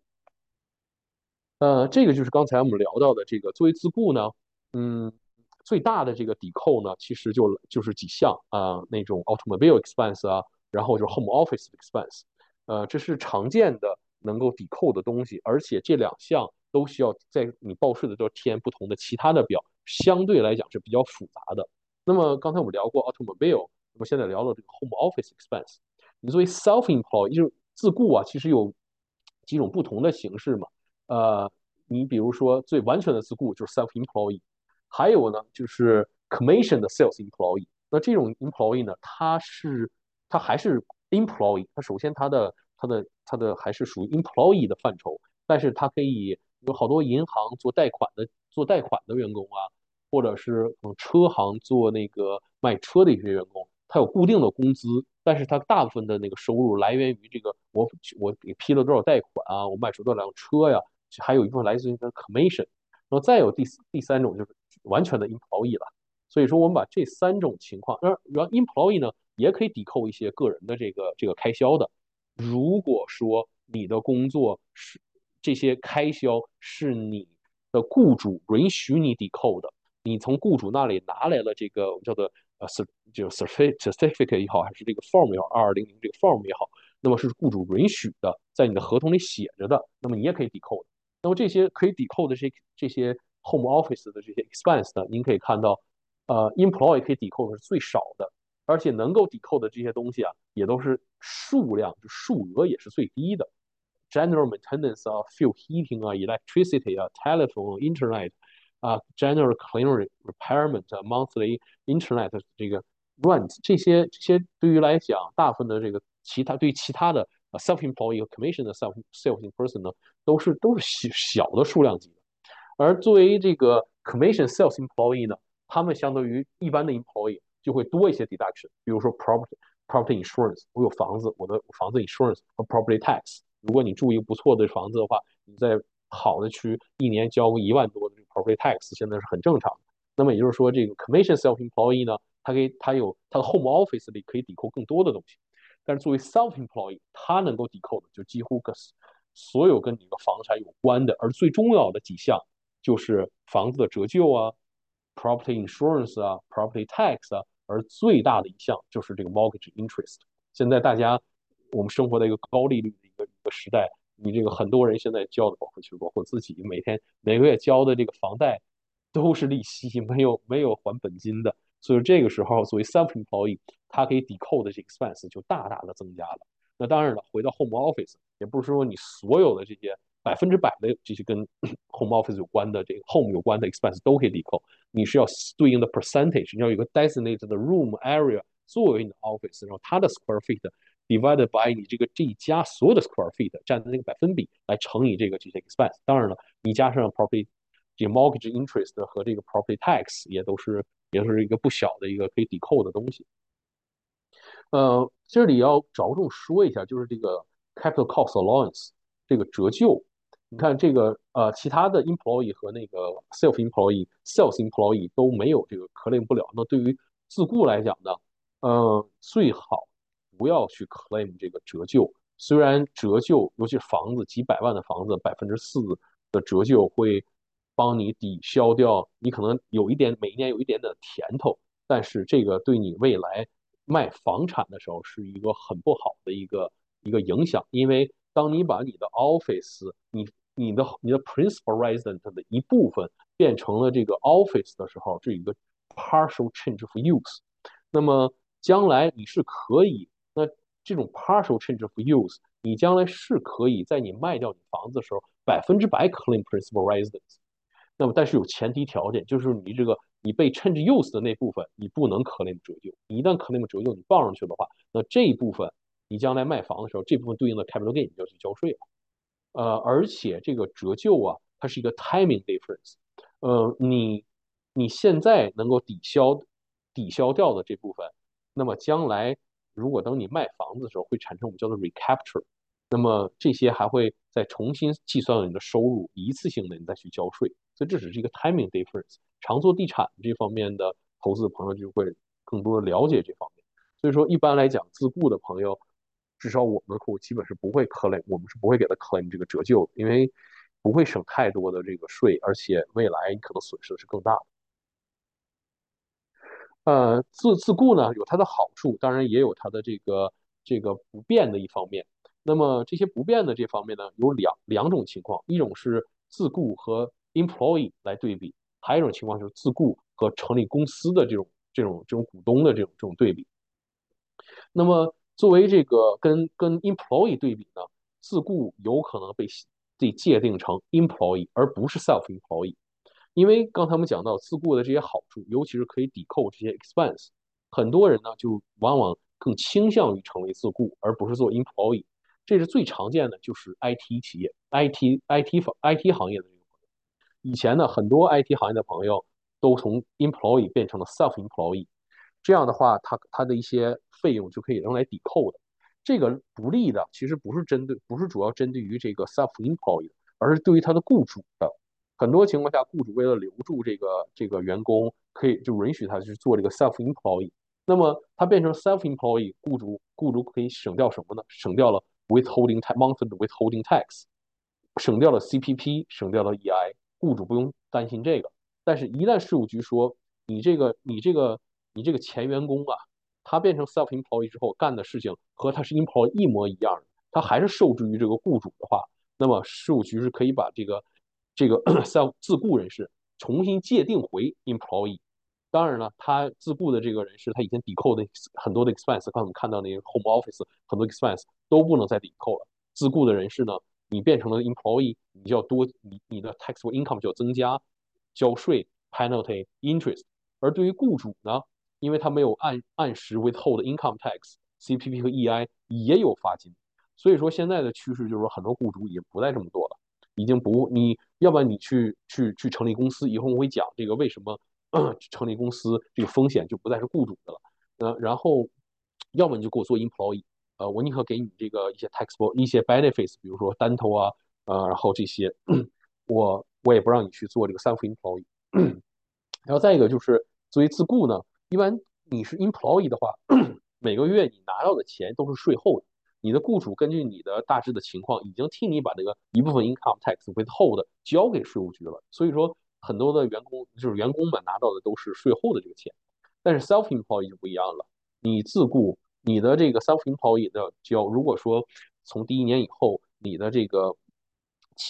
[SPEAKER 2] 呃，这个就是刚才我们聊到的这个作为自雇呢，嗯，最大的这个抵扣呢，其实就就是几项啊，那种 automobile expense 啊，然后就是 home office expense，呃，这是常见的能够抵扣的东西，而且这两项都需要在你报税的时候填不同的其他的表，相对来讲是比较复杂的。那么刚才我们聊过 automobile，那么现在聊了这个 home office expense，你作为 self-employed 就是自雇啊，其实有几种不同的形式嘛。呃，你比如说最完全的自雇就是 self-employee，还有呢就是 commission 的 sales employee。那这种 employee 呢，他是他还是 employee，他首先他的他的他的还是属于 employee 的范畴，但是他可以有好多银行做贷款的做贷款的员工啊，或者是嗯车行做那个卖车的一些员工，他有固定的工资，但是他大部分的那个收入来源于这个我我给批了多少贷款啊，我卖出多少辆车呀，还有一部分来自于的 commission。然后再有第第三种就是完全的 employee 了。所以说我们把这三种情况，然然 employee 呢也可以抵扣一些个人的这个这个开销的。如果说你的工作是这些开销是你的雇主允许你抵扣的，你从雇主那里拿来了这个我们叫做呃 cer 就 certificate 也好，还是这个 form 也好，二二零零这个 form 也好，那么是雇主允许的，在你的合同里写着的，那么你也可以抵扣的。那么这些可以抵扣的这这些 home office 的这些 expense 呢，您可以看到。呃，employee 可以抵扣的是最少的，而且能够抵扣的这些东西啊，也都是数量，就数额也是最低的。General maintenance 啊，fuel heating 啊，electricity 啊，telephone，internet 啊，general cleaning repairment 啊，monthly internet 这个 rent 这些这些对于来讲，大部分的这个其他对其他的 self-employed 和 commission 的 self self person 呢，都是都是小小的数量级的。而作为这个 commission sales employee 呢？他们相对于一般的 employee 就会多一些 deduction，比如说 property property insurance，我有房子，我的房子 insurance 和 property tax。如果你住一个不错的房子的话，你在好的区一年交个一万多的 property tax，现在是很正常的。那么也就是说，这个 commission self employee 呢，它可以它有它的 home office 里可以抵扣更多的东西，但是作为 self employee，它能够抵扣的就几乎跟所有跟你的房产有关的，而最重要的几项就是房子的折旧啊。property insurance 啊，property tax 啊，而最大的一项就是这个 mortgage interest。现在大家我们生活在一个高利率的一个一个时代，你这个很多人现在交的，包括包括自己每天每个月交的这个房贷都是利息，没有没有还本金的。所以这个时候，作为 self employee 它可以抵扣的这个 expense 就大大的增加了。那当然了，回到 home office，也不是说你所有的这些。百分之百的这些跟 home office 有关的这个 home 有关的 expense 都可以抵扣，你是要对应的 percentage，你要有一个 designated room area 作为你的 office，然后它的 square feet divided by 你这个这一家所有的 square feet 占的那个百分比来乘以这个这些 expense。当然了，你加上 property 这 mortgage interest 和这个 property tax 也都是也是一个不小的一个可以抵扣的东西。呃，这里要着重说一下，就是这个 capital cost allowance 这个折旧。你看这个呃，其他的 employee 和那个 self employee、self employee 都没有这个 claim 不了。那对于自雇来讲呢，呃，最好不要去 claim 这个折旧。虽然折旧，尤其是房子几百万的房子，百分之四的折旧会帮你抵消掉你可能有一点每一年有一点点甜头，但是这个对你未来卖房产的时候是一个很不好的一个一个影响，因为当你把你的 office 你你的你的 principal resident 的一部分变成了这个 office 的时候，这一个 partial change of use。那么将来你是可以，那这种 partial change of use，你将来是可以在你卖掉你房子的时候，百分之百 claim principal residence。那么但是有前提条件，就是你这个你被 change use 的那部分，你不能 claim 折旧。你一旦 claim 折旧，你报上去的话，那这一部分你将来卖房的时候，这部分对应的 capital gain 你就要去交税了。呃，而且这个折旧啊，它是一个 timing difference。呃，你你现在能够抵消抵消掉的这部分，那么将来如果等你卖房子的时候，会产生我们叫做 recapture。那么这些还会再重新计算你的收入，一次性的你再去交税。所以这只是一个 timing difference。常做地产这方面的投资的朋友就会更多的了解这方面。所以说，一般来讲，自雇的朋友。至少我们的客户基本是不会 claim，我们是不会给他 claim 这个折旧，因为不会省太多的这个税，而且未来可能损失的是更大的。呃，自自雇呢有它的好处，当然也有它的这个这个不便的一方面。那么这些不便的这方面呢，有两两种情况，一种是自雇和 employee 来对比，还有一种情况就是自雇和成立公司的这种这种这种股东的这种这种对比。那么作为这个跟跟 employee 对比呢，自雇有可能被被界定成 employee 而不是 self employee。因为刚才我们讲到自雇的这些好处，尤其是可以抵扣这些 expense，很多人呢就往往更倾向于成为自雇，而不是做 employee。这是最常见的，就是 IT 企业、IT、IT 方、IT 行业的。以前呢，很多 IT 行业的朋友都从 employee 变成了 self employee，这样的话，他他的一些费用就可以用来抵扣的。这个不利的其实不是针对，不是主要针对于这个 self employee，而是对于他的雇主的。很多情况下，雇主为了留住这个这个员工，可以就允许他去做这个 self employee。那么他变成 self employee，雇主雇主可以省掉什么呢？省掉了 withholding tax monthly withholding tax，省掉了 CPP，省掉了 EI，雇主不用担心这个。但是，一旦税务局说你这个你这个你这个前员工啊，他变成 self employee 之后干的事情和他是 employee 一模一样，他还是受制于这个雇主的话，那么税务局是可以把这个。这个 self 自雇人士重新界定回 employee，当然了，他自雇的这个人士他已经抵扣的很多的 expense，刚才我们看到那个 home office 很多 expense 都不能再抵扣了。自雇的人士呢，你变成了 employee，你就要多你你的 taxable income 就要增加，交税 penalty interest。而对于雇主呢，因为他没有按按时 withhold income tax，CPP 和 EI 也有罚金。所以说现在的趋势就是说，很多雇主已经不再这么做了。已经不，你要不然你去去去成立公司，以后我会讲这个为什么 成立公司这个风险就不再是雇主的了。呃，然后要么你就给我做 employee，呃，我宁可给你这个一些 taxable 一些 benefits，比如说 dental 啊，呃，然后这些，我我也不让你去做这个 self employee。然后再一个就是作为自雇呢，一般你是 employee 的话，每个月你拿到的钱都是税后的。你的雇主根据你的大致的情况，已经替你把这个一部分 income tax withhold 交给税务局了。所以说，很多的员工就是员工们拿到的都是税后的这个钱。但是 self employee 就不一样了，你自雇，你的这个 self employee 的交，如果说从第一年以后，你的这个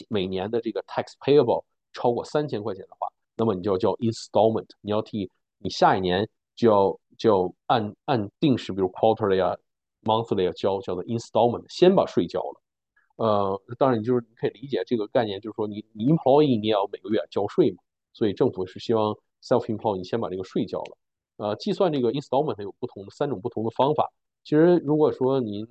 [SPEAKER 2] 每年的这个 tax payable 超过三千块钱的话，那么你就要交 installment，你要替你下一年就要就要按按定时，比如 quarterly 啊。monthly 要交叫做 installment，先把税交了。呃，当然你就是你可以理解这个概念，就是说你你 employee 你也要每个月交税嘛，所以政府是希望 self employee 你先把这个税交了。呃，计算这个 installment 有不同的三种不同的方法。其实如果说您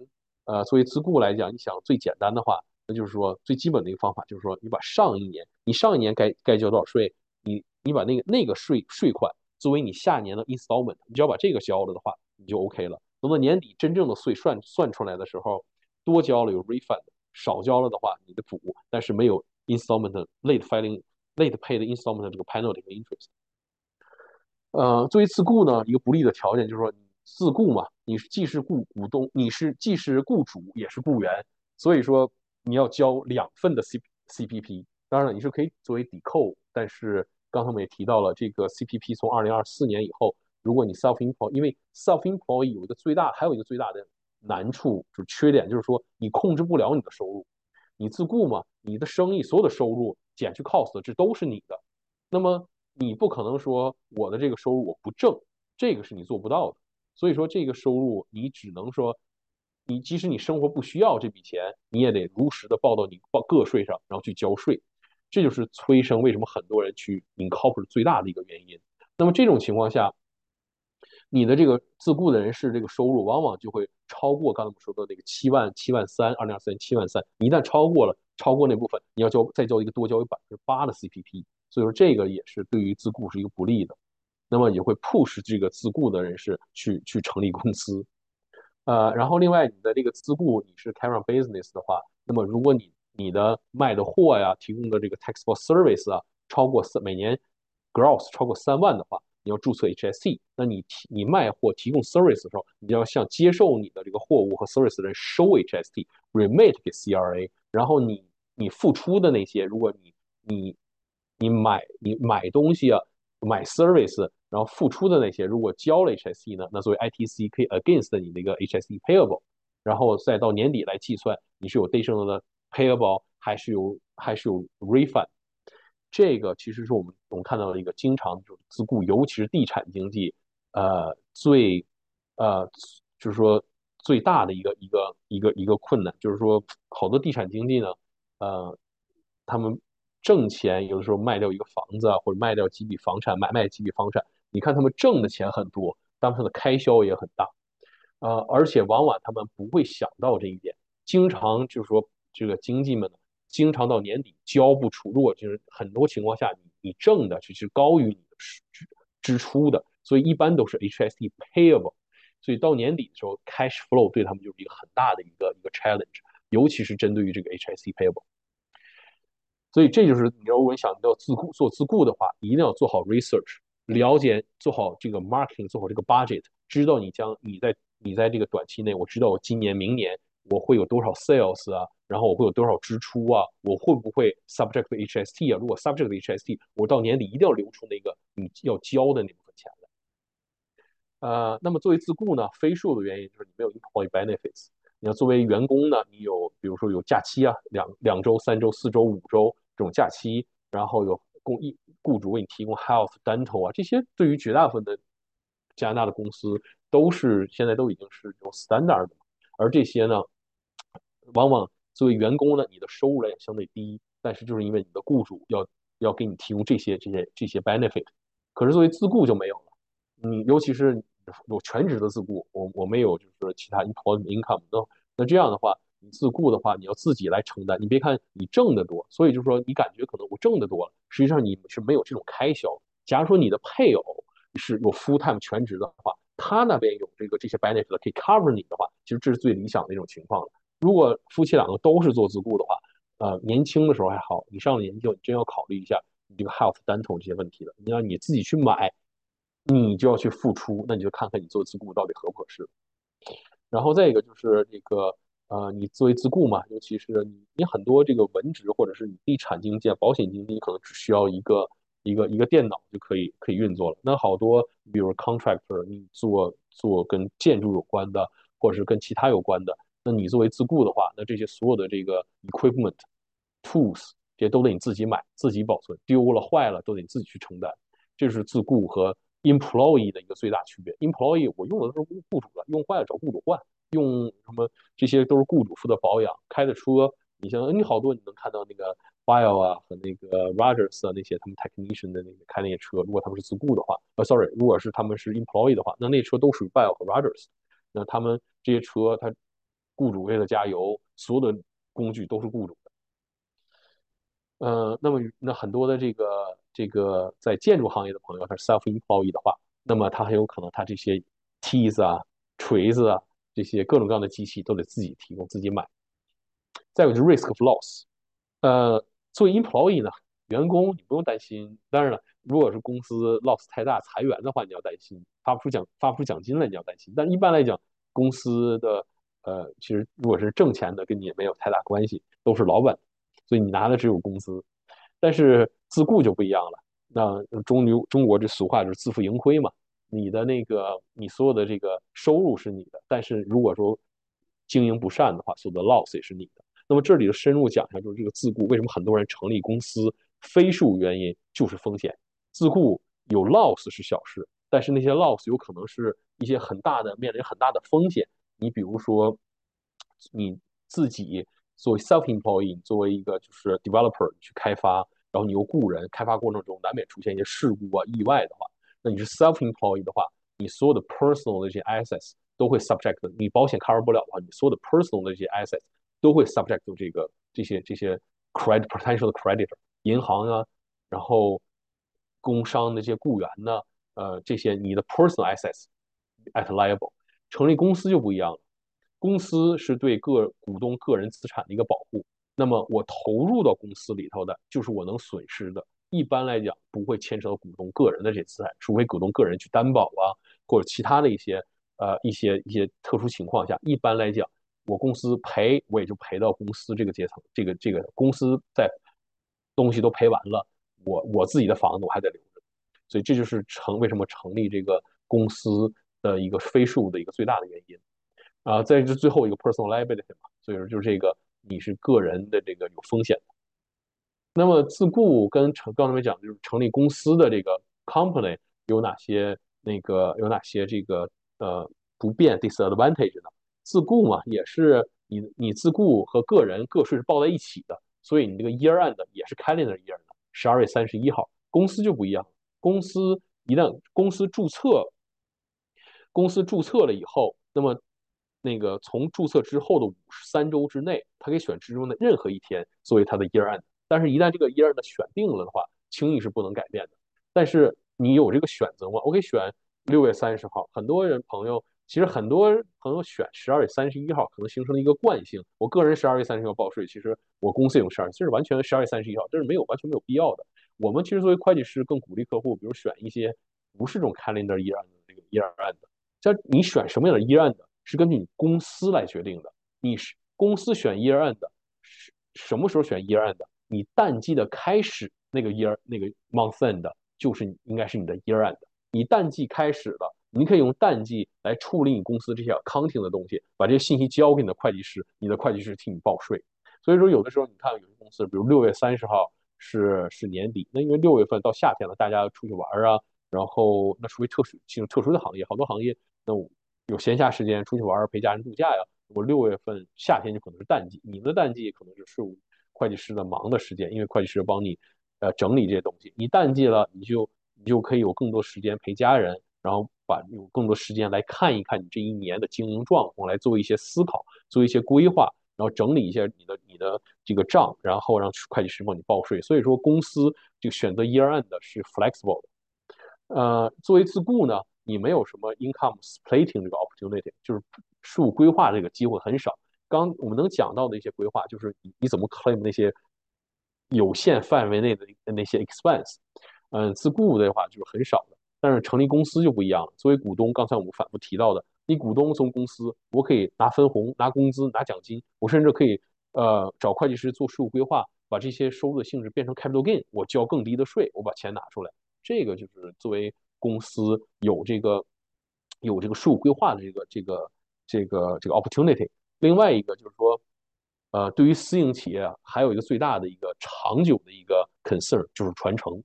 [SPEAKER 2] 呃作为自雇来讲，你想最简单的话，那就是说最基本的一个方法就是说你把上一年你上一年该该交多少税，你你把那个那个税税款作为你下年的 installment，你只要把这个交了的话，你就 OK 了。等到年底真正的税算算出来的时候，多交了有 refund，少交了的话你的补，但是没有 installment late filing late pay 的 installment 这个 penalty 和 interest。呃，作为自雇呢，一个不利的条件就是说，你自雇嘛，你是既是雇股东，你是既是雇主也是雇员，所以说你要交两份的 C CPP。当然了，你是可以作为抵扣，但是刚才我们也提到了，这个 CPP 从二零二四年以后。如果你 self employee，因为 self employee 有一个最大，还有一个最大的难处，就是缺点，就是说你控制不了你的收入。你自雇嘛，你的生意所有的收入减去 cost，这都是你的。那么你不可能说我的这个收入我不挣，这个是你做不到的。所以说这个收入你只能说，你即使你生活不需要这笔钱，你也得如实的报到你报个税上，然后去交税。这就是催生为什么很多人去 incorporate 最大的一个原因。那么这种情况下。你的这个自雇的人士这个收入往往就会超过刚才我们说的那个七万七万三，二零二四年七万三。一旦超过了，超过那部分，你要交再交一个多交一百分之八的 CPP。所以说这个也是对于自雇是一个不利的。那么也会 push 这个自雇的人士去去成立公司。呃，然后另外你的这个自雇你是 c a r e n business 的话，那么如果你你的卖的货呀，提供的这个 taxable service 啊，超过三每年 gross 超过三万的话。你要注册 HST，那你提你卖货提供 service 的时候，你要向接受你的这个货物和 service 的人收 HST，remit 给 CRA，然后你你付出的那些，如果你你你买你买东西啊，买 service，然后付出的那些，如果交了 HSE 呢，那作为 ITC 可以 against 你的一个 HSE payable，然后再到年底来计算你是有 additional 的 payable 还是有还是有 refund。这个其实是我们我们看到的一个经常就是自雇，尤其是地产经济，呃，最呃就是说最大的一个一个一个一个困难，就是说好多地产经济呢，呃，他们挣钱，有的时候卖掉一个房子啊，或者卖掉几笔房产，买卖几笔房产，你看他们挣的钱很多，但他们的开销也很大，呃，而且往往他们不会想到这一点，经常就是说这个经济们呢，经常到年底交不出，如果就是很多情况下你你挣的其实高于你的支支出的，所以一般都是 HST payable。所以到年底的时候，cash flow 对他们就是一个很大的一个一个 challenge，尤其是针对于这个 HSE payable。所以这就是你如果想要自雇做自雇的话，一定要做好 research，了解做好这个 marketing，做好这个 budget，知道你将你在你在这个短期内，我知道我今年明年我会有多少 sales 啊，然后我会有多少支出啊，我会不会 subject to HST 啊？如果 subject to HST，我到年底一定要留出那个你要交的那部分钱。呃，那么作为自雇呢，非数的原因就是你没有 employee benefits。你要作为员工呢，你有比如说有假期啊，两两周、三周、四周、五周这种假期，然后有供一雇主为你提供 health、dental 啊，这些对于绝大部分的加拿大的公司都是现在都已经是这种 standard 的。而这些呢，往往作为员工呢，你的收入呢也相对低，但是就是因为你的雇主要要给你提供这些这些这些 benefit，可是作为自雇就没有了。你尤其是有全职的自雇，我我没有就是其他 employment income，那那这样的话，你自雇的话，你要自己来承担。你别看你挣得多，所以就是说你感觉可能我挣得多了，实际上你是没有这种开销。假如说你的配偶是有 full time 全职的话，他那边有这个这些 benefit 可以 cover 你的话，其实这是最理想的一种情况了。如果夫妻两个都是做自雇的话，呃，年轻的时候还好，你上了年纪你真要考虑一下你这个 health dental 这些问题了。你要你自己去买。你就要去付出，那你就看看你做自雇到底合不合适。然后再一个就是这个，呃，你作为自雇嘛，尤其是你你很多这个文职或者是你地产经纪、保险经纪，可能只需要一个一个一个电脑就可以可以运作了。那好多比如 contractor，你做做跟建筑有关的，或者是跟其他有关的，那你作为自雇的话，那这些所有的这个 equipment、tools 这些都得你自己买、自己保存，丢了坏了都得你自己去承担。这是自雇和 employee 的一个最大区别，employee 我用的都是雇主的，用坏了找雇主换，用什么这些都是雇主负责保养。开的车，你像你好多你能看到那个 Bill 啊和那个 Rogers 啊那些他们 technician 的那个开那些车，如果他们是自雇的话，呃，sorry，如果是他们是 employee 的话，那那车都属于 Bill 和 Rogers。那他们这些车，他雇主为了加油，所有的工具都是雇主的。呃，那么那很多的这个。这个在建筑行业的朋友，他是 self-employed 的话，那么他很有可能他这些梯子啊、锤子啊这些各种各样的机器都得自己提供、自己买。再有就是 risk of loss，呃，作为 employee 呢，员工你不用担心。当然了，如果是公司 loss 太大裁员的话，你要担心发不出奖发不出奖金来，你要担心。但一般来讲，公司的呃，其实如果是挣钱的，跟你也没有太大关系，都是老板，所以你拿的只有工资。但是自雇就不一样了。那中牛中国这俗话就是自负盈亏嘛。你的那个你所有的这个收入是你的，但是如果说经营不善的话，所有的 loss 也是你的。那么这里的深入讲一下，就是这个自雇为什么很多人成立公司，非数原因就是风险。自雇有 loss 是小事，但是那些 loss 有可能是一些很大的面临很大的风险。你比如说你自己作为 self-employed，作为一个就是 developer 去开发。然后你又雇人，开发过程中难免出现一些事故啊、意外的话，那你是 self-employed 的话，你所有的 personal 的这些 assets 都会 subject，你保险 cover 不了的话，你所有的 personal 的这些 assets 都会 subject 这个这些这些 credit potential 的 creditor，银行啊，然后工商的这些雇员呢，呃，这些你的 personal assets at liable，成立公司就不一样了，公司是对个股东个人资产的一个保护。那么我投入到公司里头的，就是我能损失的。一般来讲，不会牵扯到股东个人的这些资产，除非股东个人去担保啊，或者其他的一些呃一些一些特殊情况下。一般来讲，我公司赔，我也就赔到公司这个阶层，这个这个公司在东西都赔完了，我我自己的房子我还得留着。所以这就是成为什么成立这个公司的一个非数的一个最大的原因啊。在这最后一个 personal liability 嘛，所以说就是这个。你是个人的这个有风险的，那么自雇跟成刚才没讲就是成立公司的这个 company 有哪些那个有哪些这个呃不便 disadvantage 呢？自雇嘛，也是你你自雇和个人个税是报在一起的，所以你这个 year end 也是 calendar year 的十二月三十一号。公司就不一样，公司一旦公司注册，公司注册了以后，那么那个从注册之后的五十三周之内，他可以选之中的任何一天作为他的 year end。但是，一旦这个 year end 选定了的话，轻易是不能改变的。但是你有这个选择吗？我可以选六月三十号。很多人朋友。其实很多朋友选十二月三十一号，可能形成了一个惯性。我个人十二月三十号报税，其实我公司也用十二，这是完全十二月三十一号，这是没有完全没有必要的。我们其实作为会计师，更鼓励客户，比如选一些不是这种 calendar year end 的这个 year end 的。像你选什么样的 year end，是根据你公司来决定的。你是公司选 year end，什什么时候选 year end？你淡季的开始那个 year 那个 month end 就是你应该是你的 year end。你淡季开始了。你可以用淡季来处理你公司这些 accounting 的东西，把这些信息交给你的会计师，你的会计师替你报税。所以说，有的时候你看有些公司，比如六月三十号是是年底，那因为六月份到夏天了，大家出去玩啊，然后那属于特殊其实特殊的行业，好多行业那有闲暇时间出去玩陪家人度假呀。我六月份夏天就可能是淡季，你们的淡季可能是税务会计师的忙的时间，因为会计师帮你呃整理这些东西。你淡季了，你就你就可以有更多时间陪家人，然后。把有更多时间来看一看你这一年的经营状况，来做一些思考，做一些规划，然后整理一下你的你的这个账，然后让会计师帮你报税。所以说，公司这个选择 year end 是 flexible 的。呃，作为自雇呢，你没有什么 income splitting 这个 opportunity，就是税务规划这个机会很少。刚我们能讲到的一些规划，就是你你怎么 claim 那些有限范围内的那些 expense。嗯，自雇的话就是很少的。但是成立公司就不一样了。作为股东，刚才我们反复提到的，你股东从公司，我可以拿分红、拿工资、拿奖金，我甚至可以呃找会计师做税务规划，把这些收入的性质变成 capital gain，我交更低的税，我把钱拿出来。这个就是作为公司有这个有这个税务规划的这个这个这个这个 opportunity。另外一个就是说，呃，对于私营企业啊，还有一个最大的一个长久的一个 concern 就是传承。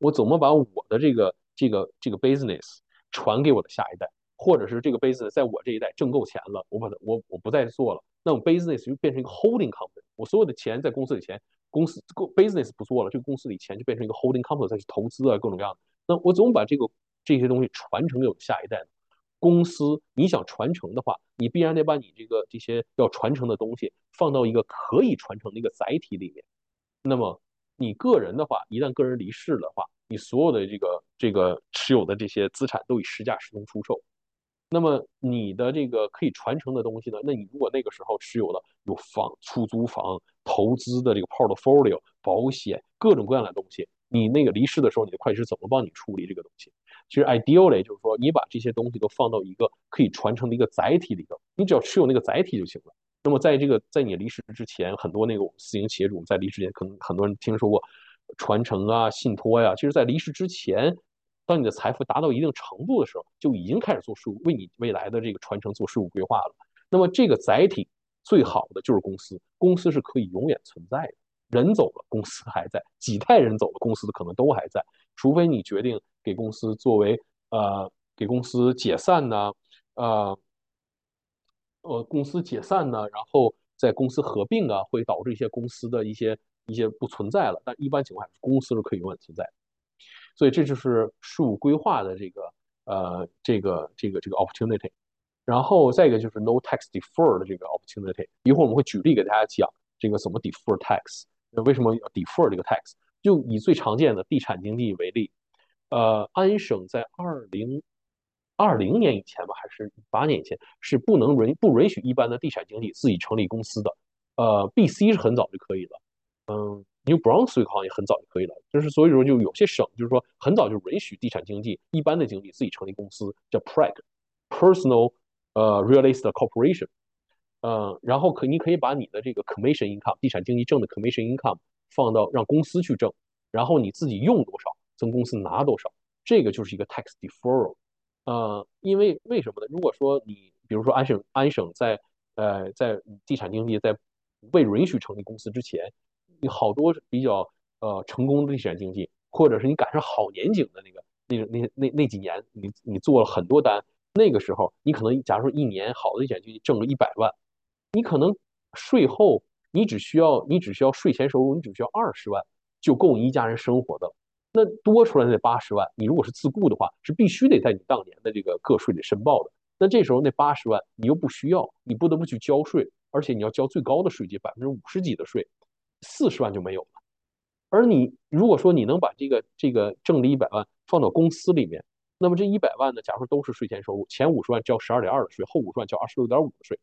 [SPEAKER 2] 我怎么把我的这个这个这个 business 传给我的下一代，或者是这个 business 在我这一代挣够钱了，我把它我我不再做了，那我 business 就变成一个 holding company，我所有的钱在公司里钱，公司 business 不做了，这个公司里钱就变成一个 holding company 再去投资啊，各种各样的。那我怎么把这个这些东西传承给我的下一代呢？公司你想传承的话，你必然得把你这个这些要传承的东西放到一个可以传承的一个载体里面。那么你个人的话，一旦个人离世的话，你所有的这个这个持有的这些资产都以实价实通出售，那么你的这个可以传承的东西呢？那你如果那个时候持有了有房、出租房、投资的这个 portfolio、保险各种各样的东西，你那个离世的时候，你的会计师怎么帮你处理这个东西？其实 ideally 就是说，你把这些东西都放到一个可以传承的一个载体里头，你只要持有那个载体就行了。那么在这个在你离世之前，很多那个私营企业主在离世前，可能很多人听说过。传承啊，信托呀，其实，在离世之前，当你的财富达到一定程度的时候，就已经开始做税务，为你未来的这个传承做税务规划了。那么，这个载体最好的就是公司，公司是可以永远存在的。人走了，公司还在；几代人走了，公司可能都还在。除非你决定给公司作为呃，给公司解散呢，呃，呃，公司解散呢，然后在公司合并啊，会导致一些公司的一些。一些不存在了，但一般情况下，公司是可以永远存在的。所以这就是税务规划的这个呃这个这个这个 opportunity。然后再一个就是 no tax defer 的这个 opportunity。一会儿我们会举例给大家讲这个怎么 defer tax。为什么要 defer 这个 tax？就以最常见的地产经纪为例，呃，安省在二零二零年以前吧，还是八年以前，是不能允不允许一般的地产经纪自己成立公司的。呃，BC 是很早就可以了。嗯，New Brunswick 好像也很早就可以了，就是所以说就有些省就是说很早就允许地产经纪一般的经纪自己成立公司，叫 PREC，Personal 呃 Real Estate Corporation，嗯，然后可你可以把你的这个 Commission Income 地产经纪挣的 Commission Income 放到让公司去挣，然后你自己用多少从公司拿多少，这个就是一个 Tax Deferral，呃，因为为什么呢？如果说你比如说安省安省在呃在地产经纪在未允许成立公司之前。你好多比较呃成功的地产经济，或者是你赶上好年景的那个那个那那那几年，你你做了很多单，那个时候你可能假如说一年好的地产经济挣了一百万，你可能税后你只需要你只需要税前收入，你只需要二十万就够你一家人生活的了。那多出来那八十万，你如果是自雇的话，是必须得在你当年的这个个税里申报的。那这时候那八十万你又不需要，你不得不去交税，而且你要交最高的税阶，百分之五十几的税，四十万就没有了。而你如果说你能把这个这个挣的一百万放到公司里面，那么这一百万呢，假如说都是税前收入，前五十万交十二点二的税，后五十万交二十六点五的税，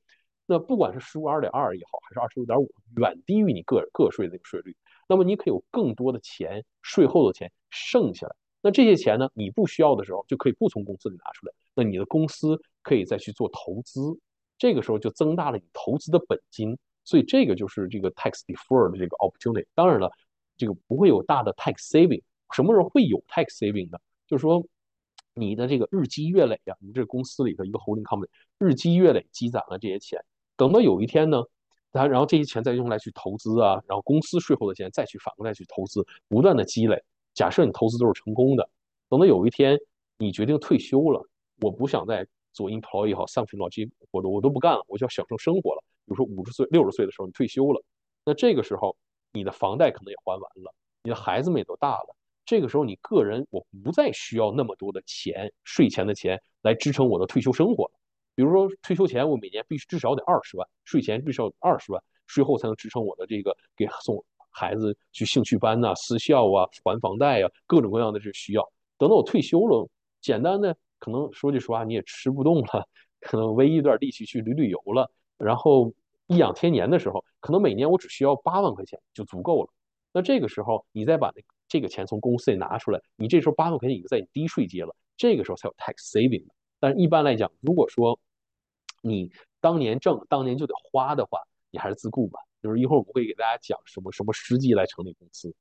[SPEAKER 2] 那不管是十五二点二也好，还是二十六点五，远低于你个个税的那个税率。那么你可以有更多的钱，税后的钱剩下来。那这些钱呢，你不需要的时候就可以不从公司里拿出来。那你的公司可以再去做投资，这个时候就增大了你投资的本金。所以这个就是这个 tax defer 的这个 opportunity。当然了，这个不会有大的 tax saving。什么时候会有 tax saving 的？就是说你的这个日积月累呀，你这公司里的一个 holding company 日积月累积攒了这些钱，等到有一天呢，然然后这些钱再用来去投资啊，然后公司税后的钱再去反过来去投资，不断的积累。假设你投资都是成功的，等到有一天你决定退休了，我不想再做 employee 也好，something 老基我都我都不干了，我就要享受生活了。比如说五十岁、六十岁的时候你退休了，那这个时候你的房贷可能也还完了，你的孩子们也都大了，这个时候你个人我不再需要那么多的钱，税前的钱来支撑我的退休生活了。比如说退休前我每年必须至少得二十万，税前必须要二十万，税后才能支撑我的这个给送。孩子去兴趣班呐，私校啊，还房贷呀，各种各样的这需要。等到我退休了，简单的可能说句实话，你也吃不动了，可能唯一一段力气去旅旅游了。然后颐养天年的时候，可能每年我只需要八万块钱就足够了。那这个时候，你再把那这个钱从公司里拿出来，你这时候八万块钱已经在你低税阶了，这个时候才有 tax saving。但是一般来讲，如果说你当年挣，当年就得花的话，你还是自雇吧。就是一会儿我们会给大家讲什么什么时机来成立公司。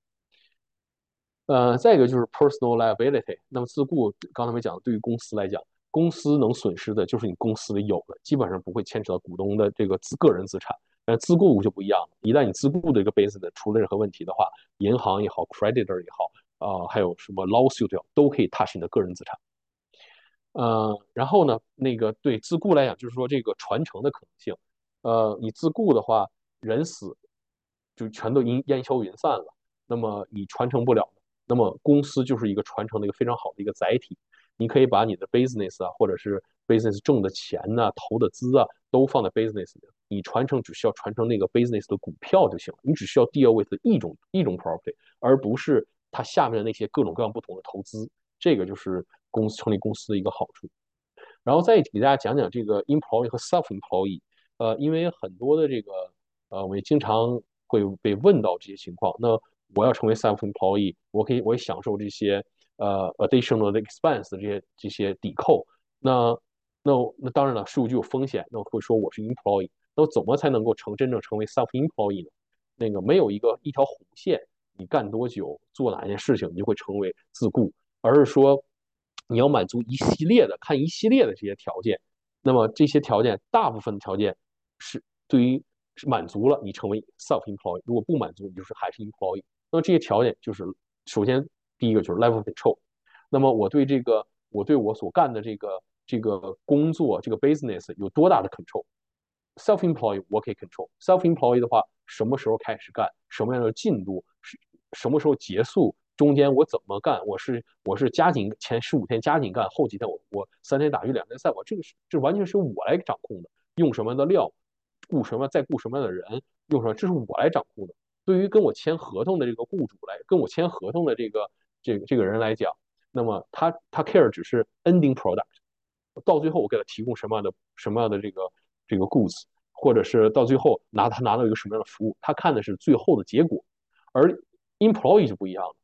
[SPEAKER 2] 呃，再一个就是 personal liability。那么自雇，刚才没讲，对于公司来讲，公司能损失的就是你公司里有的，基本上不会牵扯到股东的这个资个人资产。但自雇就不一样了，一旦你自雇的一个 basis 出了任何问题的话，银行也好，creditor 也好，啊，还有什么 lawsuit 都可以 touch 你的个人资产。呃，然后呢，那个对自雇来讲，就是说这个传承的可能性。呃，你自雇的话。人死就全都烟烟消云散了，那么你传承不了，那么公司就是一个传承的一个非常好的一个载体。你可以把你的 business 啊，或者是 business 挣的钱呐、投的资啊，都放在 business 里。你传承只需要传承那个 business 的股票就行了，你只需要 deal with 一种一种 property，而不是它下面的那些各种各样不同的投资。这个就是公司成立公司的一个好处。然后再给大家讲讲这个 employee 和 self employee，呃，因为很多的这个。呃，我也经常会被问到这些情况。那我要成为 self-employee，我可以，我也享受这些呃 additional 的 expense 这些这些抵扣。那那那当然了，税务局有风险。那我会说我是 employee。那我怎么才能够成真正成为 self-employee 呢？那个没有一个一条红线，你干多久做哪件事情，你就会成为自雇，而是说你要满足一系列的看一系列的这些条件。那么这些条件，大部分条件是对于满足了，你成为 self-employed；如果不满足，你就是还是 employee。那么这些条件就是，首先第一个就是 level control。那么我对这个，我对我所干的这个这个工作，这个 business 有多大的 control？self-employed 我可以 control。self-employed 的话，什么时候开始干，什么样的进度，是什么时候结束，中间我怎么干？我是我是加紧前十五天加紧干，后几天我我三天打鱼两天晒网，这个是这完全是我来掌控的，用什么样的料？雇什么再雇什么样的人用什么，这是我来掌控的。对于跟我签合同的这个雇主来，跟我签合同的这个这个这个人来讲，那么他他 care 只是 ending product，到最后我给他提供什么样的什么样的这个这个 goods，或者是到最后拿他拿到一个什么样的服务，他看的是最后的结果。而 employee 就不一样了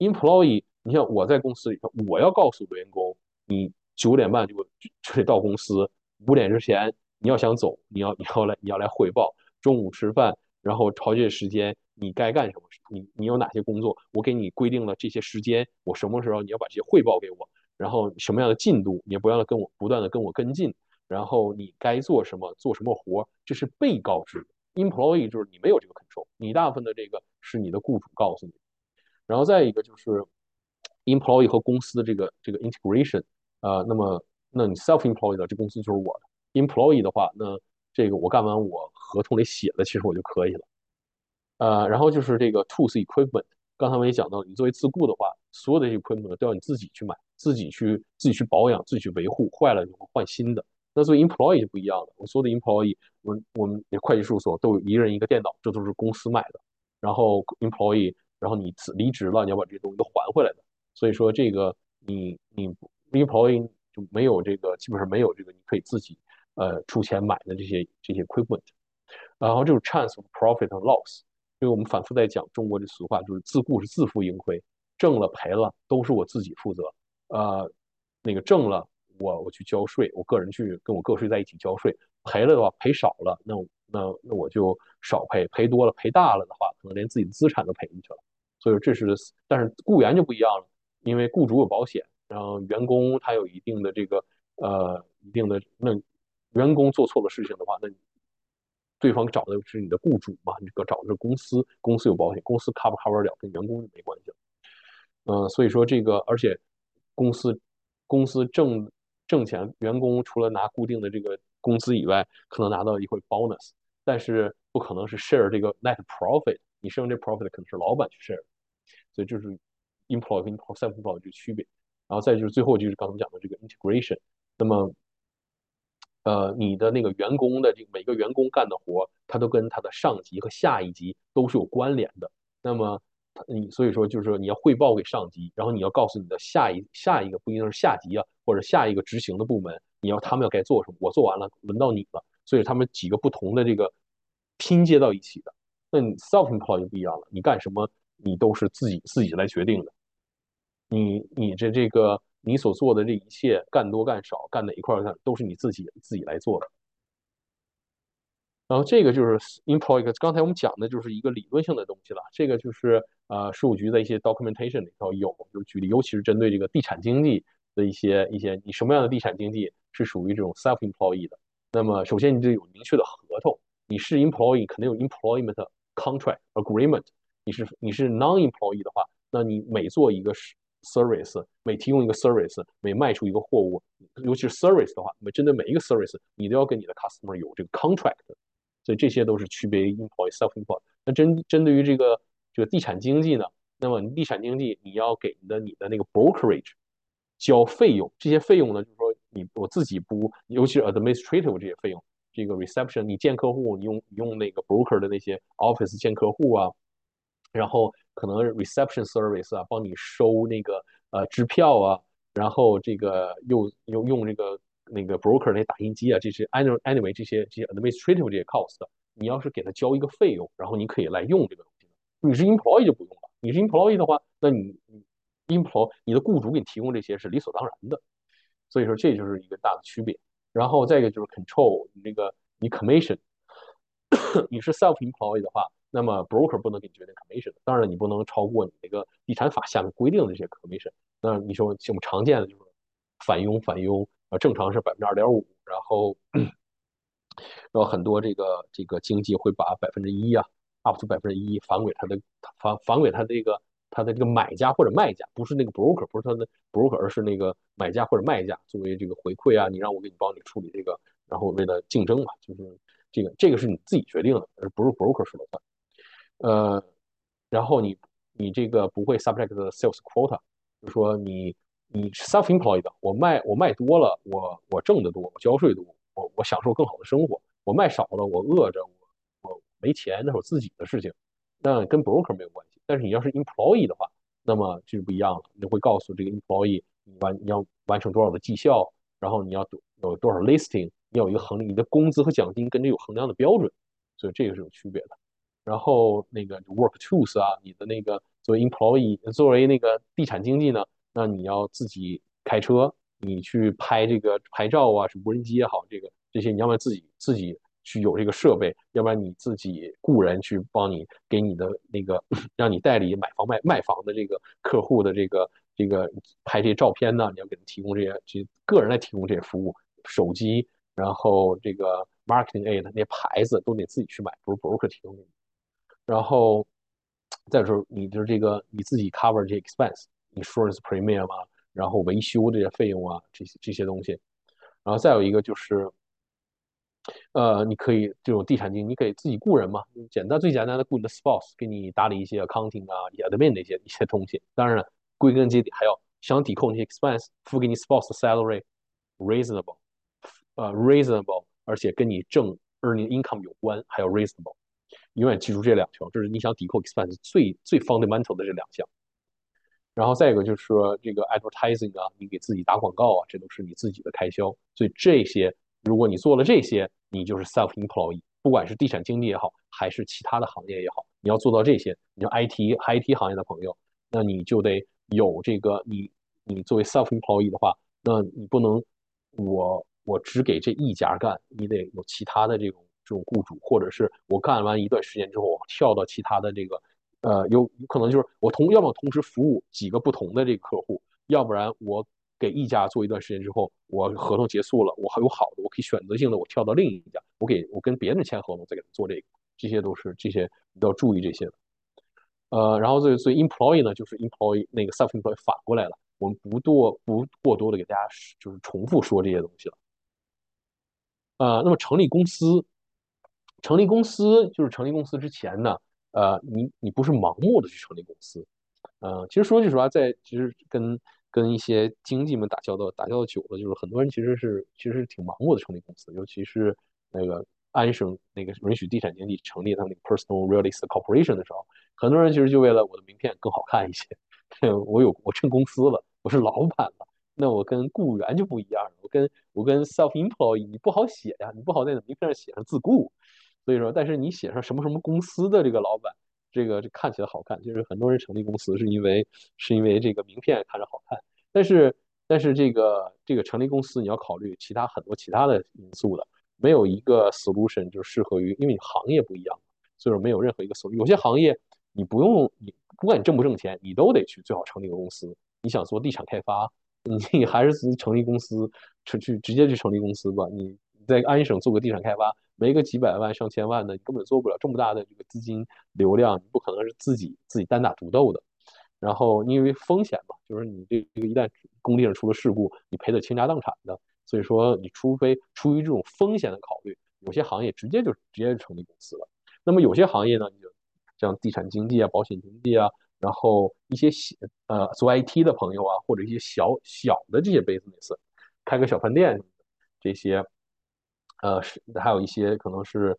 [SPEAKER 2] ，employee，你像我在公司里头，我要告诉员工，你九点半就就得到公司，五点之前。你要想走，你要你要来你要来汇报。中午吃饭，然后朝这时间你该干什么？你你有哪些工作？我给你规定了这些时间，我什么时候你要把这些汇报给我？然后什么样的进度，你也不要跟我不断的跟我跟进。然后你该做什么，做什么活，这是被告知的。Employee 就是你没有这个 control，你大部分的这个是你的雇主告诉你。然后再一个就是 Employee 和公司的这个这个 integration，呃，那么那你 self-employed 的这公司就是我的。employee 的话，那这个我干完我合同里写的，其实我就可以了。呃，然后就是这个 tools equipment，刚才我也讲到，你作为自雇的话，所有的 equipment 都要你自己去买，自己去自己去保养，自己去维护，坏了就会换新的。那作为 employee 就不一样了，我所有的 employee，我我们会计事务所都有一人一个电脑，这都是公司买的。然后 employee，然后你辞离职了，你要把这些东西都还回来的。所以说这个你你 employee 就没有这个基本上没有这个你可以自己呃出钱买的这些这些 equipment。然后就是 chance of profit and loss，因为我们反复在讲中国这俗话，就是自雇是自负盈亏，挣了赔了都是我自己负责。呃，那个挣了我我去交税，我个人去跟我个税在一起交税，赔了的话赔少了，那那那我就少赔，赔多了赔大了的话，可能连自己的资产都赔进去了。所以这是，但是雇员就不一样了，因为雇主有保险，然后员工他有一定的这个呃一定的那员工做错了事情的话，那。对方找的是你的雇主嘛？你这个找的是公司，公司有保险，公司 cover cover 了，跟员工就没关系了。嗯，所以说这个，而且公司公司挣挣钱，员工除了拿固定的这个工资以外，可能拿到一会 bonus，但是不可能是 share 这个 net profit。你剩这 profit 可能是老板去 share，所以就是 employee 跟 self-employed 这个区别。然后再就是最后就是刚才讲的这个 integration，那么。呃，你的那个员工的这每个员工干的活，他都跟他的上级和下一级都是有关联的。那么，你所以说就是说你要汇报给上级，然后你要告诉你的下一下一个不一定是下级啊，或者下一个执行的部门，你要他们要该做什么，我做完了，轮到你了。所以他们几个不同的这个拼接到一起的。那你 self-employed 就不一样了，你干什么你都是自己自己来决定的。你你这这个。你所做的这一切，干多干少，干哪一块干，都是你自己自己来做的。然后这个就是 employee，刚才我们讲的就是一个理论性的东西了。这个就是呃，税务局的一些 documentation 里头有，就举例，尤其是针对这个地产经济的一些一些，你什么样的地产经济是属于这种 self employee 的？那么首先你得有明确的合同，你是 employee 肯定有 employment contract agreement，你是你是 non-employee 的话，那你每做一个。service 每提供一个 service，每卖出一个货物，尤其是 service 的话，每针对每一个 service，你都要跟你的 customer 有这个 contract，所以这些都是区别于 employee self-employed。那针针对于这个这个地产经济呢，那么地产经济你要给你的你的那个 brokerage 交费用，这些费用呢，就是说你我自己不，尤其是 administrative 这些费用，这个 reception 你见客户，你用用那个 broker 的那些 office 见客户啊，然后。可能 reception service 啊，帮你收那个呃支票啊，然后这个又又用这个那个 broker 那打印机啊，这些 anyway anyway 这些这些 administrative 这些 cost，你要是给他交一个费用，然后你可以来用这个东西。你是 employee 就不用了，你是 employee 的话，那你 employee 你的雇主给你提供这些是理所当然的。所以说这就是一个大的区别。然后再一个就是 control 你这个你 commission，你是 self employee 的话。那么 broker 不能给你决定 commission，当然你不能超过你那个地产法下面规定的这些 commission。那你说我们常见的就是返佣，返佣啊，正常是百分之二点五，然后 然后很多这个这个经济会把百分之一啊，up to 百分之一返给他的返返给他的这个他的这个买家或者卖家，不是那个 broker，不是他的 broker，而是那个买家或者卖家作为这个回馈啊，你让我给你帮你处理这个，然后为了竞争嘛，就是这个这个是你自己决定的，而不是 broker 说了算。呃，然后你你这个不会 subject sales quota，就说你你 self-employed，我卖我卖多了，我我挣得多，我交税多，我我享受更好的生活。我卖少了，我饿着，我我没钱，那是我自己的事情，那跟 broker 没有关系。但是你要是 employee 的话，那么就是不一样了，你会告诉这个 employee 你完你要完成多少的绩效，然后你要有多少 listing，你有一个衡量你的工资和奖金跟这有衡量的标准，所以这个是有区别的。然后那个 work tools 啊，你的那个作为 employee，作为那个地产经济呢，那你要自己开车，你去拍这个拍照啊，什么无人机也好，这个这些你要不然自己自己去有这个设备，要不然你自己雇人去帮你给你的那个让你代理买房卖卖房的这个客户的这个这个拍这些照片呢，你要给他提供这些这个人来提供这些服务，手机，然后这个 marketing aid 那些牌子都得自己去买，不是 broker 提供给你。然后再说，你就是这个你自己 cover 这 expense，insurance premium 啊，然后维修这些费用啊，这些这些东西。然后再有一个就是，呃，你可以这种地产经，你可以自己雇人嘛，简单最简单的雇你的 spouse 给你打理一些 accounting 啊、admin 那些一些东西。当然，归根结底还要想抵扣那些 expense，付给你 spouse 的 salary reasonable，呃 reasonable，而且跟你挣 earning income 有关，还有 reasonable。永远记住这两条，这是你想抵扣 expense 最最 fundamental 的这两项。然后再一个就是说这个 advertising 啊，你给自己打广告啊，这都是你自己的开销。所以这些，如果你做了这些，你就是 self employee，不管是地产经纪也好，还是其他的行业也好，你要做到这些，你要 IT IT 行业的朋友，那你就得有这个你你作为 self employee 的话，那你不能我我只给这一家干，你得有其他的这种这种雇主，或者是我干完一段时间之后，我跳到其他的这个呃有可能就是我同要么同时服务几个不同的这个客户，要不然我。给一家做一段时间之后，我合同结束了，我还有好的，我可以选择性的我跳到另一家，我给我跟别人签合同，再给他做这个，这些都是这些你要注意这些的。呃，然后这所以 employee 呢，就是 employee 那个 self employee 反过来了，我们不多不过多的给大家就是重复说这些东西了。呃，那么成立公司，成立公司就是成立公司之前呢，呃，你你不是盲目的去成立公司，呃，其实说句实话，在其实跟跟一些经济们打交道，打交道久了，就是很多人其实是其实是挺盲目的成立公司，尤其是那个安省那个允许地产经纪成立他们那个 personal real estate corporation 的时候，很多人其实就为了我的名片更好看一些，我有我成公司了，我是老板了，那我跟雇员就不一样了，我跟我跟 self employee 你不好写呀，你不好在名片上写上自雇，所以说，但是你写上什么什么公司的这个老板。这个这看起来好看，就是很多人成立公司是因为是因为这个名片看着好看，但是但是这个这个成立公司你要考虑其他很多其他的因素的，没有一个 solution 就适合于，因为你行业不一样，所以说没有任何一个 solution。有些行业你不用你不管你挣不挣钱，你都得去最好成立个公司。你想做地产开发，你还是成立公司，去去直接去成立公司吧。你在安省做个地产开发。没个几百万上千万的，你根本做不了这么大的这个资金流量，你不可能是自己自己单打独斗的。然后因为风险嘛，就是你这这个一旦工地上出了事故，你赔的倾家荡产的。所以说，你除非出于这种风险的考虑，有些行业直接就直接成立公司了。那么有些行业呢，你就像地产经济啊、保险经济啊，然后一些小呃做 IT 的朋友啊，或者一些小小的这些 business，开个小饭店这些。呃，是还有一些可能是，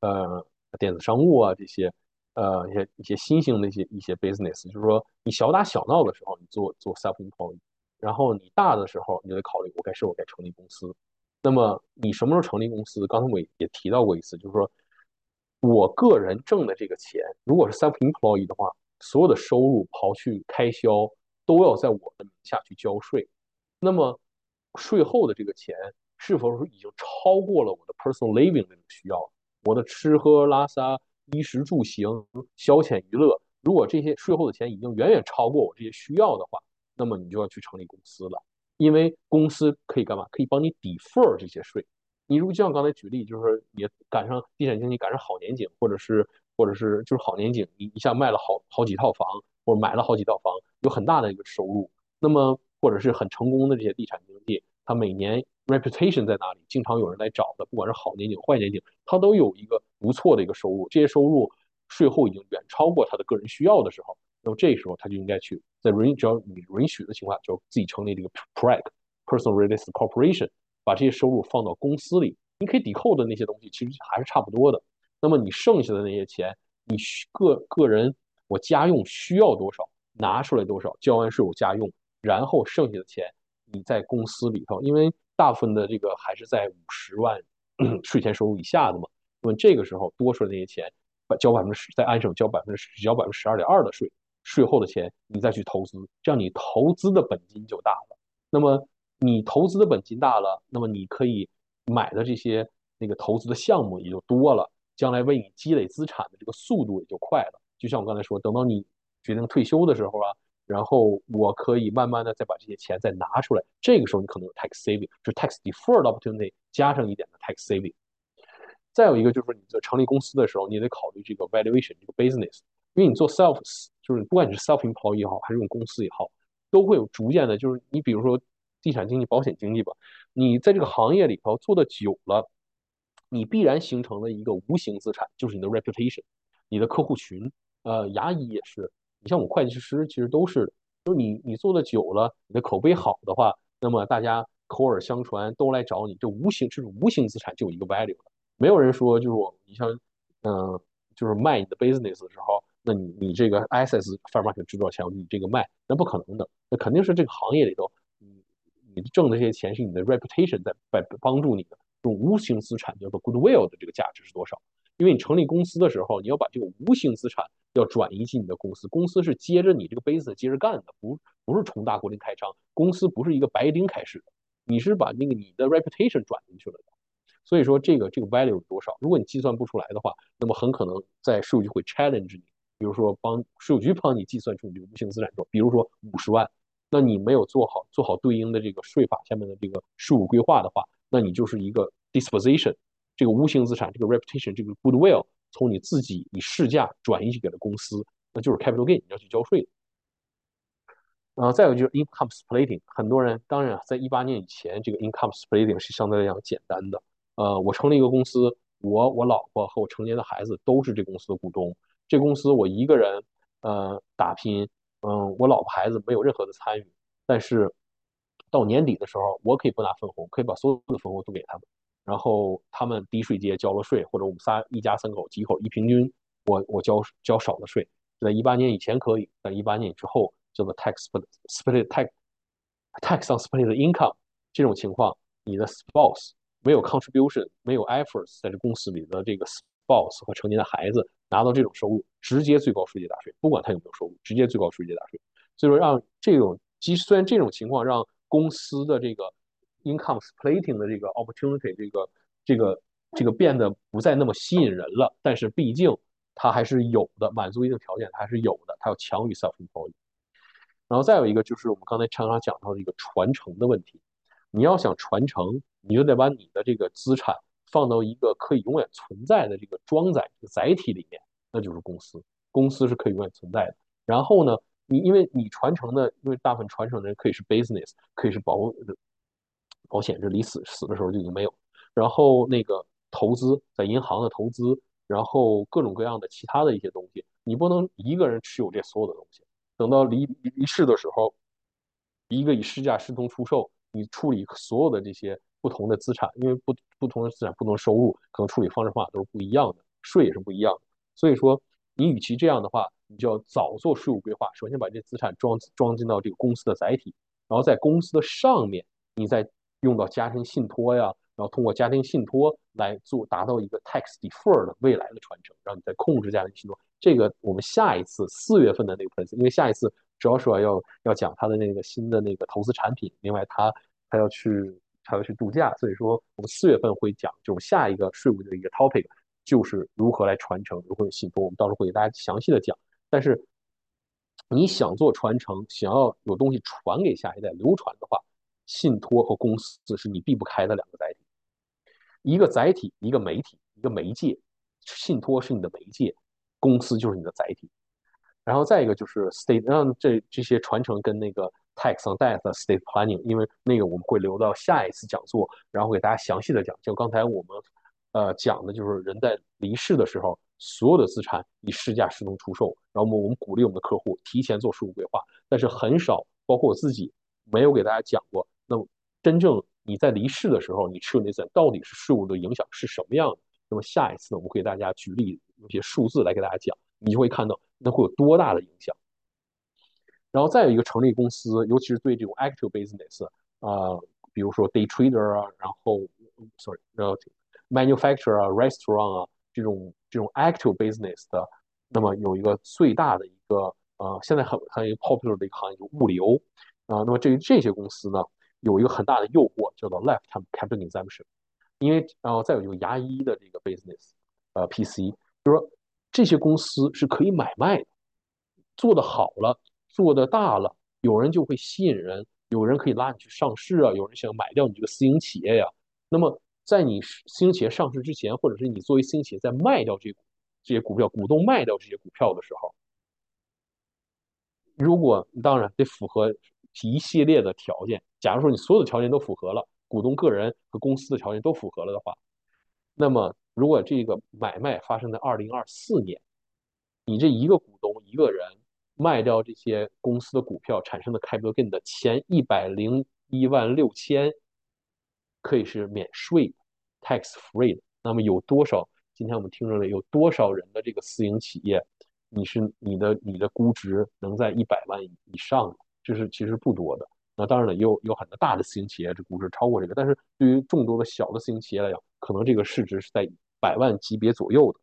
[SPEAKER 2] 呃，电子商务啊这些，呃，一些一些新兴的一些一些 business，就是说你小打小闹的时候，你做做 self employed，然后你大的时候，你就得考虑我该是否该成立公司。那么你什么时候成立公司？刚才我也提到过一次，就是说我个人挣的这个钱，如果是 self employed 的话，所有的收入刨去开销，都要在我的名下去交税。那么税后的这个钱。是否是已经超过了我的 personal living 那种需要？我的吃喝拉撒、衣食住行、消遣娱乐，如果这些税后的钱已经远远超过我这些需要的话，那么你就要去成立公司了。因为公司可以干嘛？可以帮你 defer 这些税。你如果就像刚才举例，就是也赶上地产经济赶上好年景，或者是或者是就是好年景，你一下卖了好好几套房，或者买了好几套房，有很大的一个收入。那么或者是很成功的这些地产经济，它每年。Reputation 在哪里？经常有人来找的，不管是好年景、坏年景，他都有一个不错的一个收入。这些收入税后已经远超过他的个人需要的时候，那么这时候他就应该去在允只要你允许的情况下，就自己成立这个 PREC Personal Real Estate Corporation，把这些收入放到公司里。你可以抵扣的那些东西其实还是差不多的。那么你剩下的那些钱，你个个人我家用需要多少，拿出来多少，交完税我家用，然后剩下的钱你在公司里头，因为。大部分的这个还是在五十万 税前收入以下的嘛，那么这个时候多出来那些钱，交百分之十，在安省交百分之十，交百分之十二点二的税，税后的钱你再去投资，这样你投资的本金就大了。那么你投资的本金大了，那么你可以买的这些那个投资的项目也就多了，将来为你积累资产的这个速度也就快了。就像我刚才说，等到你决定退休的时候啊。然后我可以慢慢的再把这些钱再拿出来，这个时候你可能有 tax saving，就是 tax deferred opportunity 加上一点的 tax saving。再有一个就是你在成立公司的时候，你得考虑这个 valuation 这个 business，因为你做 selfs，就是不管你是 self employee 也好，还是用公司也好，都会有逐渐的，就是你比如说地产经济、保险经济吧，你在这个行业里头做的久了，你必然形成了一个无形资产，就是你的 reputation，你的客户群。呃，牙医也是，你像我们会计师，其实都是，就是你你做的久了，你的口碑好的话，那么大家口耳相传都来找你，这无形这种无形资产就有一个 value 了。没有人说就是我，你像嗯，就是卖你的 business 的时候，那你你这个 assets fair market 值多少钱，你这个卖，那不可能的，那肯定是这个行业里头，你你挣的这些钱是你的 reputation 在在帮助你的。这种无形资产叫做 goodwill 的这个价值是多少？因为你成立公司的时候，你要把这个无形资产要转移进你的公司，公司是接着你这个杯子接着干的，不不是重大国林开张，公司不是一个白丁开始的，你是把那个你的 reputation 转进去了的。所以说这个这个 value 有多少？如果你计算不出来的话，那么很可能在税务局会 challenge 你，比如说帮税务局帮你计算出你这个无形资产中，比如说五十万，那你没有做好做好对应的这个税法下面的这个税务规划的话。那你就是一个 disposition，这个无形资产，这个 reputation，这个 goodwill，从你自己以市价转移去给了公司，那就是 capital gain，你要去交税的。呃，再有就是 income splitting，很多人当然在一八年以前，这个 income splitting 是相对来讲简单的。呃，我成立一个公司，我我老婆和我成年的孩子都是这公司的股东，这公司我一个人呃打拼，嗯，我老婆孩子没有任何的参与，但是。到年底的时候，我可以不拿分红，可以把所有的分红都给他们，然后他们低税阶交了税，或者我们仨一家三口几口一平均，我我交交少的税，在一八年以前可以，在一八年之后叫做 tax split tax tax on split income 这种情况，你的 spouse 没有 contribution，没有 efforts 在这公司里的这个 spouse 和成年的孩子拿到这种收入，直接最高税阶打税，不管他有没有收入，直接最高税阶打税。所以说让这种，即虽然这种情况让公司的这个 income splitting 的这个 opportunity，这个这个这个变得不再那么吸引人了，但是毕竟它还是有的，满足一定条件，它还是有的，它要强于 self-employed。然后再有一个就是我们刚才常常讲到的一个传承的问题，你要想传承，你就得把你的这个资产放到一个可以永远存在的这个装载载体里面，那就是公司，公司是可以永远存在的。然后呢？你因为你传承的，因为大部分传承的人可以是 business，可以是保保险，这离死死的时候就已经没有。然后那个投资在银行的投资，然后各种各样的其他的一些东西，你不能一个人持有这所有的东西。等到离离世的时候，一个以市价视同出售，你处理所有的这些不同的资产，因为不不同的资产不同收入，可能处理方式方法都是不一样的，税也是不一样的。所以说，你与其这样的话。你就要早做税务规划，首先把这资产装装进到这个公司的载体，然后在公司的上面，你再用到家庭信托呀，然后通过家庭信托来做，达到一个 tax defer 的未来的传承，让你再控制家庭信托。这个我们下一次四月份的那个 p r e 因为下一次主要说要要讲他的那个新的那个投资产品，另外他他要去他要去度假，所以说我们四月份会讲，就是下一个税务的一个 topic 就是如何来传承，如何信托，我们到时候会给大家详细的讲。但是你想做传承，想要有东西传给下一代流传的话，信托和公司是你避不开的两个载体。一个载体，一个媒体，一个媒介。信托是你的媒介，公司就是你的载体。然后再一个就是 state，让这这些传承跟那个 tax on death state planning，因为那个我们会留到下一次讲座，然后给大家详细的讲。就刚才我们呃讲的就是人在离世的时候。所有的资产以市价视同出售，然后我们鼓励我们的客户提前做税务规划，但是很少，包括我自己，没有给大家讲过。那么真正你在离世的时候，你持有那资产到底是税务的影响是什么样的？那么下一次呢，我们会给大家举例有些数字来给大家讲，你就会看到那会有多大的影响。然后再有一个成立公司，尤其是对这种 active business 啊，比如说 day trader 啊，然后 sorry，然后 manufacturer 啊，restaurant 啊。这种这种 active business 的，那么有一个最大的一个呃，现在很很 popular 的一个行业，就物流啊。那么这这些公司呢，有一个很大的诱惑，叫做 lifetime capital consumption。因为然后再有一个牙医的这个 business，呃，PC，就是说这些公司是可以买卖的，做的好了，做的大了，有人就会吸引人，有人可以拉你去上市啊，有人想买掉你这个私营企业呀，那么。在你私营企业上市之前，或者是你作为私营企业在卖掉这这些股票，股东卖掉这些股票的时候，如果当然得符合一系列的条件。假如说你所有的条件都符合了，股东个人和公司的条件都符合了的话，那么如果这个买卖发生在二零二四年，你这一个股东一个人卖掉这些公司的股票产生的 capital gain 的前一百零一万六千，可以是免税的 tax free 的。那么有多少？今天我们听着了，有多少人的这个私营企业，你是你的你的估值能在一百万以上？这是其实不多的。那当然了，也有有很多大的私营企业，这估值超过这个。但是对于众多的小的私营企业来讲，可能这个市值是在百万级别左右的。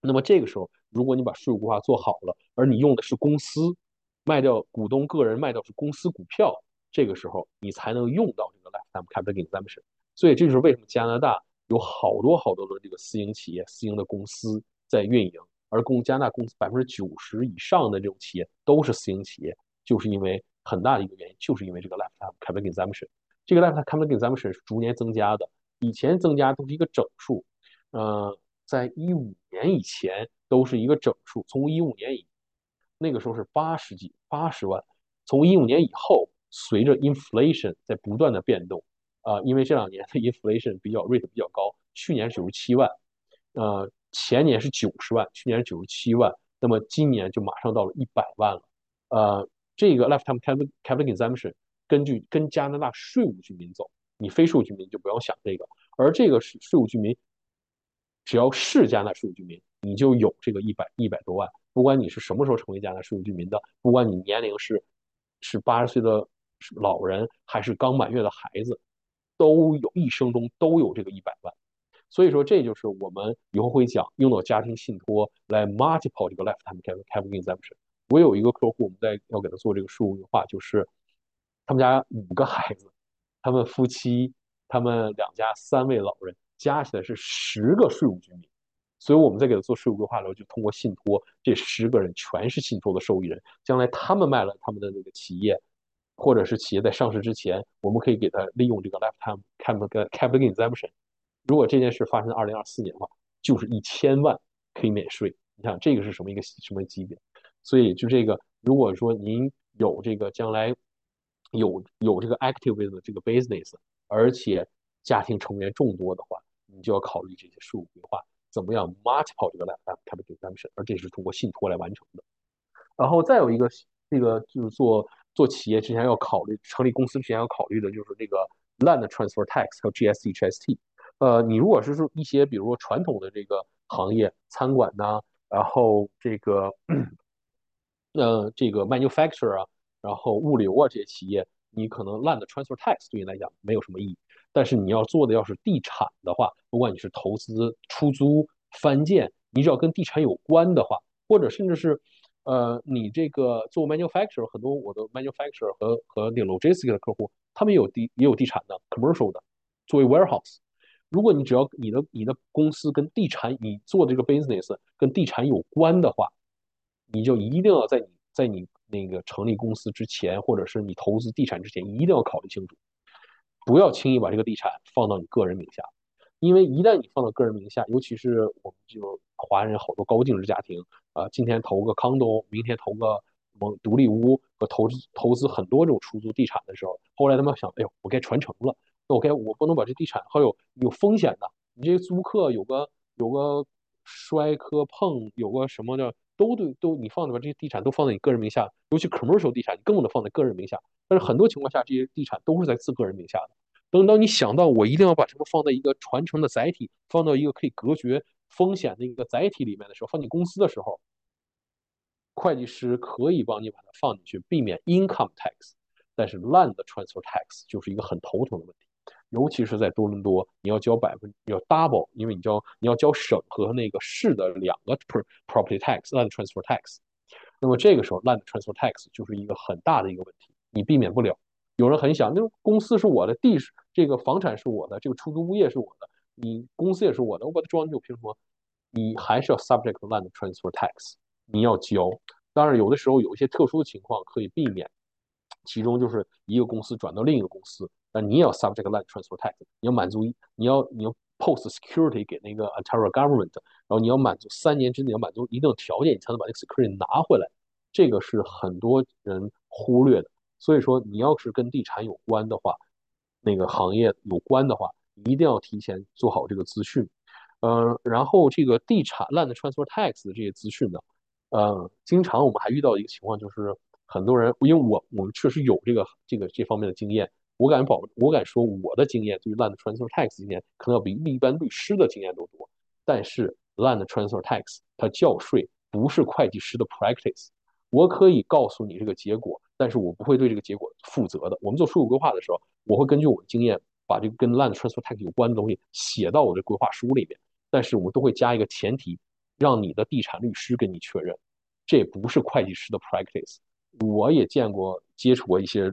[SPEAKER 2] 那么这个时候，如果你把税务规划做好了，而你用的是公司卖掉股东个人卖掉是公司股票，这个时候你才能用到这个 lifetime capital exemption。所以这就是为什么加拿大有好多好多的这个私营企业、私营的公司在运营，而公加拿大公司百分之九十以上的这种企业都是私营企业，就是因为很大的一个原因，就是因为这个 lifetime capital exemption。这个 lifetime capital exemption 是逐年增加的，以前增加都是一个整数，呃。在一五年以前都是一个整数，从一五年以那个时候是八十几八十万，从一五年以后，随着 inflation 在不断的变动，啊，因为这两年的 inflation 比较 rate 比较高，去年九十七万，呃，前年是九十万，去年是九十七万，那么今年就马上到了一百万了，呃，这个 lifetime capital capital exemption 根据跟加拿大税务居民走，你非税务居民就不用想这个，而这个是税务居民。只要是加拿大税务居民，你就有这个一百一百多万。不管你是什么时候成为加拿大税务居民的，不管你年龄是是八十岁的老人还是刚满月的孩子，都有一生中都有这个一百万。所以说，这就是我们以后会讲用到家庭信托来 multiple 这个 lifetime capital capital exemption。我有一个客户，我们在要给他做这个税务规划，就是他们家五个孩子，他们夫妻，他们两家三位老人。加起来是十个税务居民，所以我们在给他做税务规划的时候，就通过信托，这十个人全是信托的受益人。将来他们卖了他们的那个企业，或者是企业在上市之前，我们可以给他利用这个 lifetime capital capital exemption。如果这件事发生在二零二四年的话，就是一千万可以免税。你想这个是什么一个什么级别？所以就这个，如果说您有这个将来有有这个 active 的这个 business，而且家庭成员众多的话，你就要考虑这些税务规划怎么样 multiple 这个 lifetime capital exemption，而这是通过信托来完成的。然后再有一个，这个就是做做企业之前要考虑，成立公司之前要考虑的就是这个 land transfer tax 和 GST、HST。呃，你如果是说一些比如说传统的这个行业，餐馆呐，然后这个呃这个 manufacturer 啊，然后物流啊这些企业，你可能 land transfer tax 对你来讲没有什么意义。但是你要做的要是地产的话，不管你是投资、出租、翻建，你只要跟地产有关的话，或者甚至是，呃，你这个做 manufacturer，很多我的 manufacturer 和和那个 logistic 的客户，他们有地也有地产的 commercial 的，作为 warehouse。如果你只要你的你的公司跟地产，你做这个 business 跟地产有关的话，你就一定要在你在你那个成立公司之前，或者是你投资地产之前，一定要考虑清楚。不要轻易把这个地产放到你个人名下，因为一旦你放到个人名下，尤其是我们就华人好多高净值家庭啊，今天投个 condo，明天投个什么独立屋和投资投资很多这种出租地产的时候，后来他们想，哎呦，我该传承了，那我该我不能把这地产还有有风险的，你这租客有个有个摔磕碰，有个什么的，都对都你放的把这些地产都放在你个人名下，尤其 commercial 地产，你更不能放在个人名下。但是很多情况下，这些地产都是在自个人名下的。等到你想到我一定要把什么放在一个传承的载体，放到一个可以隔绝风险的一个载体里面的时候，放进公司的时候，会计师可以帮你把它放进去，避免 income tax。但是 land transfer tax 就是一个很头疼的问题，尤其是在多伦多，你要交百分要 double，因为你交你要交省和那个市的两个 property tax，land transfer tax。那么这个时候 land transfer tax 就是一个很大的一个问题。你避免不了，有人很想，那公司是我的，地是这个房产是我的，这个出租物业是我的，你公司也是我的，我把它装进去，凭什么？你还是要 subject land transfer tax，你要交。当然，有的时候有一些特殊的情况可以避免，其中就是一个公司转到另一个公司，那你也要 subject land transfer tax，你要满足，你要你要 post security 给那个 Ontario government，然后你要满足三年之内要满足一定的条件，你才能把那个 security 拿回来。这个是很多人忽略的。所以说，你要是跟地产有关的话，那个行业有关的话，一定要提前做好这个资讯。呃，然后这个地产 land transfer tax 的这些资讯呢，呃，经常我们还遇到一个情况，就是很多人，因为我我们确实有这个这个这方面的经验，我敢保，我敢说我的经验对于 land transfer tax 经验可能要比一般律师的经验都多。但是 land transfer tax 它交税不是会计师的 practice，我可以告诉你这个结果，但是我不会对这个结果负责的。我们做税务规划的时候，我会根据我的经验，把这个跟 land transfer tax 有关的东西写到我的规划书里面。但是我们都会加一个前提，让你的地产律师跟你确认，这不是会计师的 practice。我也见过接触过一些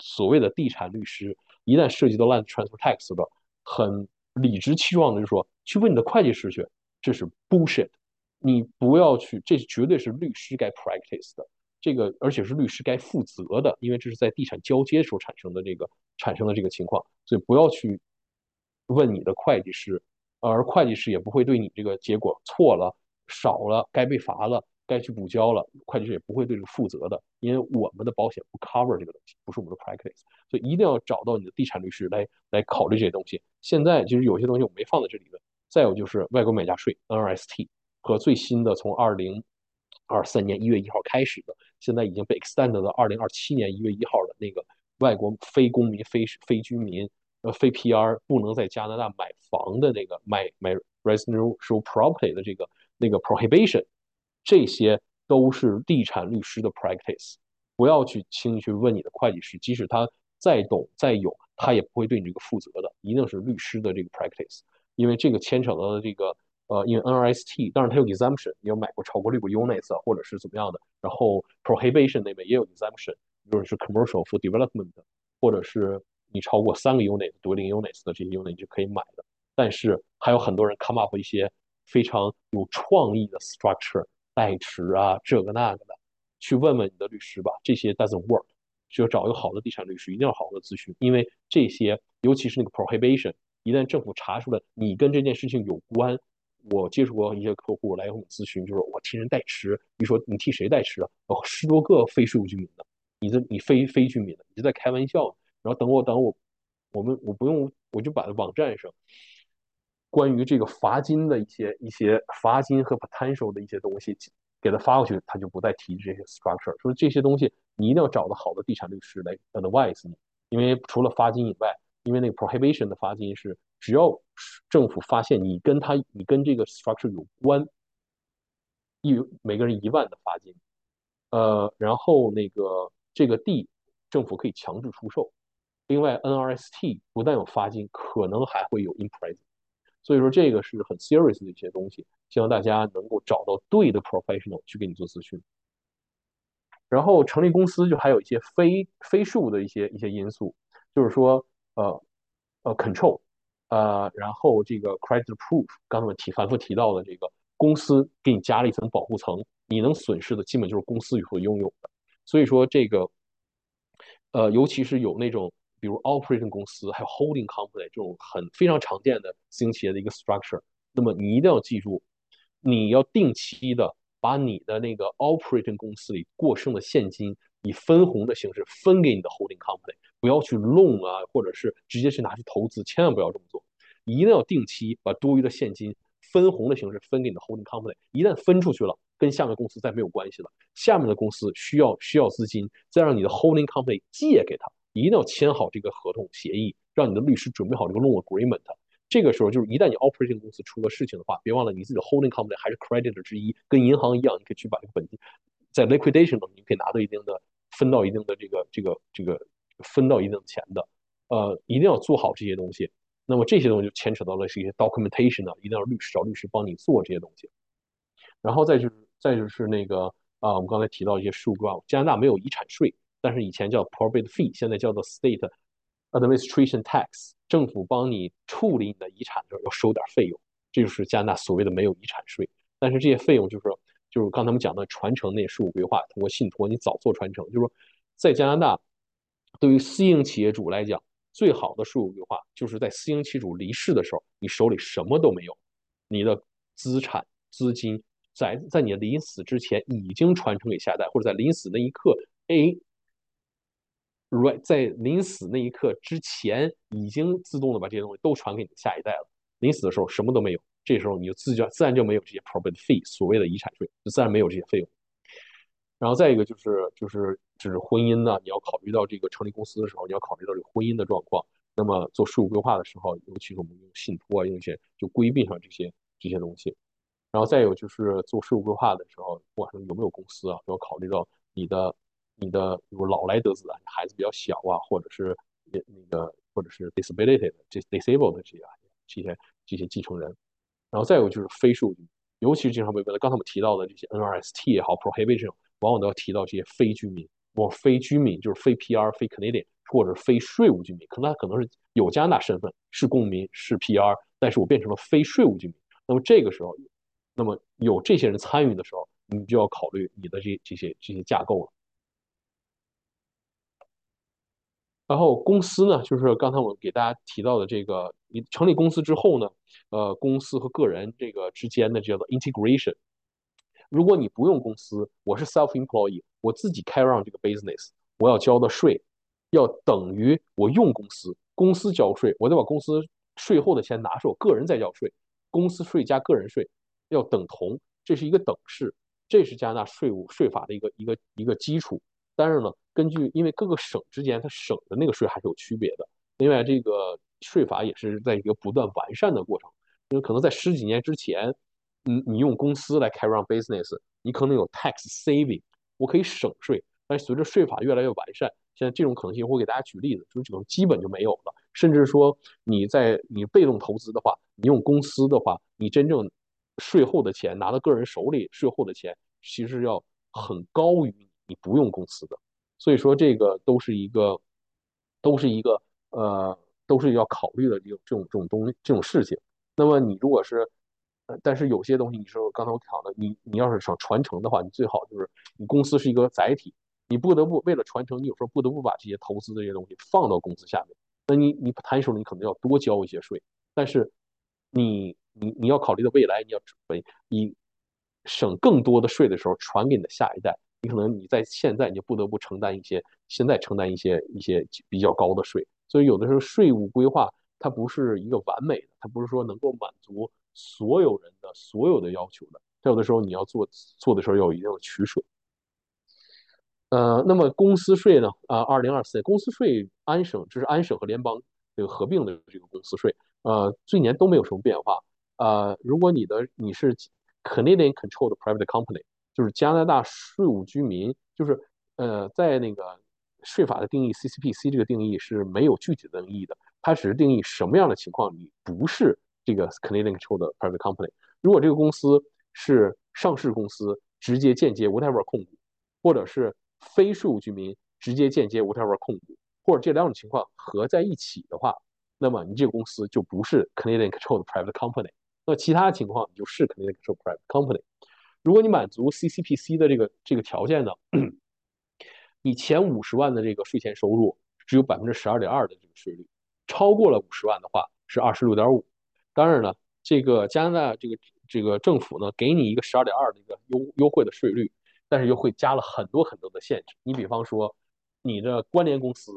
[SPEAKER 2] 所谓的地产律师，一旦涉及到 land transfer tax 的，很理直气壮的就说去问你的会计师去，这是 bullshit。你不要去，这绝对是律师该 practice 的，这个而且是律师该负责的，因为这是在地产交接时候产生的这个产生的这个情况，所以不要去问你的会计师。而会计师也不会对你这个结果错了、少了、该被罚了、该去补交了，会计师也不会对这个负责的，因为我们的保险不 cover 这个东西，不是我们的 practice，所以一定要找到你的地产律师来来考虑这些东西。现在其实有些东西我没放在这里的，再有就是外国买家税 NRST 和最新的从二零二三年一月一号开始的，现在已经被 extended 到二零二七年一月一号的那个外国非公民、非非居民。呃，非 PR 不能在加拿大买房的那个买买 residential property 的这个那个 prohibition，这些都是地产律师的 practice。不要去轻易去问你的会计师，即使他再懂再有，他也不会对你这个负责的。一定是律师的这个 practice，因为这个牵扯到的这个呃，因为 NRST，当然它有 exemption，你有买过超过六个 units 或者是怎么样的，然后 prohibition 那边也有 exemption，比如是 commercial for development，或者是。你超过三个 unit 独立 units 的这些 unit 你就可以买的，但是还有很多人 come up 一些非常有创意的 structure 代持啊这个那个的，去问问你的律师吧，这些 doesn't work，需要找一个好的地产律师，一定要好好的咨询，因为这些尤其是那个 prohibition，一旦政府查出来你跟这件事情有关，我接触过一些客户来跟我咨询，就是我替人代持，你说你替谁代持啊？哦，十多个非税务居民的，你这你非非居民的，你是在开玩笑。然后等我等我，我们我不用，我就把网站上关于这个罚金的一些一些罚金和 potential 的一些东西给他发过去，他就不再提这些 structure。说这些东西你一定要找个好的地产律师来 advise 你，因为除了罚金以外，因为那个 prohibition 的罚金是只要政府发现你跟他你跟这个 structure 有关，一每个人一万的罚金，呃，然后那个这个地政府可以强制出售。另外，NRST 不但有罚金，可能还会有 imprison，所以说这个是很 serious 的一些东西，希望大家能够找到对的 professional 去给你做咨询。然后成立公司就还有一些非非数的一些一些因素，就是说呃呃 control，呃然后这个 credit proof，刚才提反复提到的这个公司给你加了一层保护层，你能损失的基本就是公司所拥有的，所以说这个呃尤其是有那种。比如 operating 公司，还有 holding company 这种很非常常见的私营企业的一个 structure，那么你一定要记住，你要定期的把你的那个 operating 公司里过剩的现金以分红的形式分给你的 holding company，不要去 loan 啊，或者是直接去拿去投资，千万不要这么做，一定要定期把多余的现金分红的形式分给你的 holding company，一旦分出去了，跟下面公司再没有关系了，下面的公司需要需要资金，再让你的 holding company 借给他。一定要签好这个合同协议，让你的律师准备好这个 loan agreement。这个时候就是一旦你 operating 公司出了事情的话，别忘了你自己的 holding company 还是 creditor 之一，跟银行一样，你可以去把这个本金在 liquidation 中，你可以拿到一定的分到一定的这个这个这个分到一定的钱的。呃，一定要做好这些东西。那么这些东西就牵扯到了是一些 documentation 呢，一定要律师找律师帮你做这些东西。然后再就是再就是那个啊，我们刚才提到一些税务规，加拿大没有遗产税。但是以前叫 probate fee，现在叫做 state administration tax，政府帮你处理你的遗产的时候要收点费用，这就是加拿大所谓的没有遗产税。但是这些费用就是就是刚才我们讲的传承那些税务规划，通过信托你早做传承，就是说在加拿大，对于私营企业主来讲，最好的税务规划就是在私营企业主离世的时候，你手里什么都没有，你的资产资金在在你临死之前已经传承给下一代，或者在临死那一刻，哎。Right 在临死那一刻之前，已经自动的把这些东西都传给你的下一代了。临死的时候什么都没有，这时候你就自然自然就没有这些 property fee，所谓的遗产税，就自然没有这些费用。然后再一个就是就是就是婚姻呢，你要考虑到这个成立公司的时候，你要考虑到这个婚姻的状况。那么做税务规划的时候，尤其是我们用信托啊，用一些就规避上这些这些东西。然后再有就是做税务规划的时候，不管是有没有公司啊，都要考虑到你的你的比如老来得子啊，你孩子比较小啊，或者是那个或者是 disability 的这 disabled 的这些这些这些继承人。然后再有就是非税务居民，尤其是经常被问的，刚才我们提到的这些 NRST 也好，prohibition。往往都要提到这些非居民，或非居民就是非 PR、非 Canadian 或者非税务居民，可能他可能是有加拿大身份，是公民，是 PR，但是我变成了非税务居民。那么这个时候，那么有这些人参与的时候，你就要考虑你的这这些这些架构了。然后公司呢，就是刚才我给大家提到的这个，你成立公司之后呢，呃，公司和个人这个之间的叫做 integration。如果你不用公司，我是 self-employed，我自己开 run 这个 business，我要交的税要等于我用公司，公司交税，我得把公司税后的钱拿出，个人再交税，公司税加个人税要等同，这是一个等式，这是加拿大税务税法的一个一个一个基础。但是呢，根据因为各个省之间它省的那个税还是有区别的，另外这个税法也是在一个不断完善的过程，因为可能在十几年之前。你你用公司来开 run business，你可能有 tax saving，我可以省税。但随着税法越来越完善，现在这种可能性，我给大家举例子，就是这种基本就没有了。甚至说你在你被动投资的话，你用公司的话，你真正税后的钱拿到个人手里，税后的钱其实要很高于你不用公司的。所以说这个都是一个，都是一个呃，都是要考虑的这种这种这种东这种事情。那么你如果是但是有些东西，你说刚才我讲的，你你要是想传承的话，你最好就是你公司是一个载体，你不得不为了传承，你有时候不得不把这些投资这些东西放到公司下面。那你你谈时候你可能要多交一些税，但是你你你要考虑到未来，你要准备你省更多的税的时候传给你的下一代，你可能你在现在你就不得不承担一些现在承担一些一些比较高的税。所以有的时候税务规划它不是一个完美的，它不是说能够满足。所有人的所有的要求的，它有的时候你要做做的时候要有一定的取舍。呃，那么公司税呢？啊，二零二四年公司税安省，这是安省和联邦这个合并的这个公司税，呃，最年都没有什么变化。呃，如果你的你是 Canadian controlled private company，就是加拿大税务居民，就是呃，在那个税法的定义 CCPC 这个定义是没有具体的定义的，它只是定义什么样的情况你不是。这个 Canadian control 的 private company，如果这个公司是上市公司，直接间接 whatever 控股，或者是非税务居民直接间接 whatever 控股，或者这两种情况合在一起的话，那么你这个公司就不是 Canadian control 的 private company。那其他情况你就是 Canadian control private company。如果你满足 CCPC 的这个这个条件呢，你前五十万的这个税前收入只有百分之十二点二的这个税率，超过了五十万的话是二十六点五。当然呢，这个加拿大这个这个政府呢，给你一个十二点二的一个优优惠的税率，但是又会加了很多很多的限制。你比方说，你的关联公司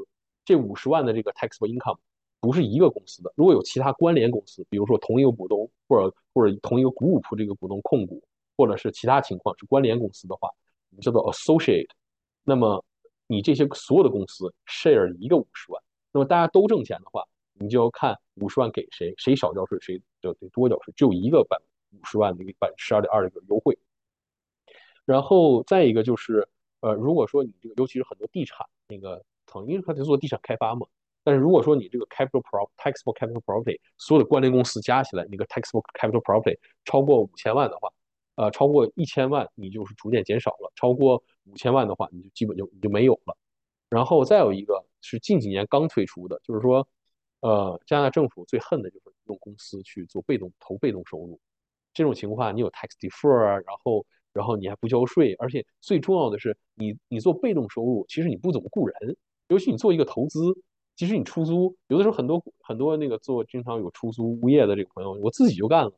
[SPEAKER 2] 这五十万的这个 taxable income 不是一个公司的，如果有其他关联公司，比如说同一个股东或者或者同一个股五铺这个股东控股，或者是其他情况是关联公司的话，我们叫做 associate，那么你这些所有的公司 share 一个五十万，那么大家都挣钱的话。你就要看五十万给谁，谁少交税，谁就得多交税。只有一个百五十万的一个百分之十二点二的一个优惠。然后再一个就是，呃，如果说你这个，尤其是很多地产那个，因为他在做地产开发嘛。但是如果说你这个 capital prop taxable capital property 所有的关联公司加起来，那个 taxable capital property 超过五千万的话，呃，超过一千万你就是逐渐减少了，超过五千万的话，你就基本就你就没有了。然后再有一个是近几年刚推出的，就是说。呃，加拿大政府最恨的就是用公司去做被动投被动收入，这种情况你有 tax defer 啊，然后然后你还不交税，而且最重要的是你你做被动收入，其实你不怎么雇人，尤其你做一个投资，其实你出租，有的时候很多很多那个做经常有出租物业的这个朋友，我自己就干了，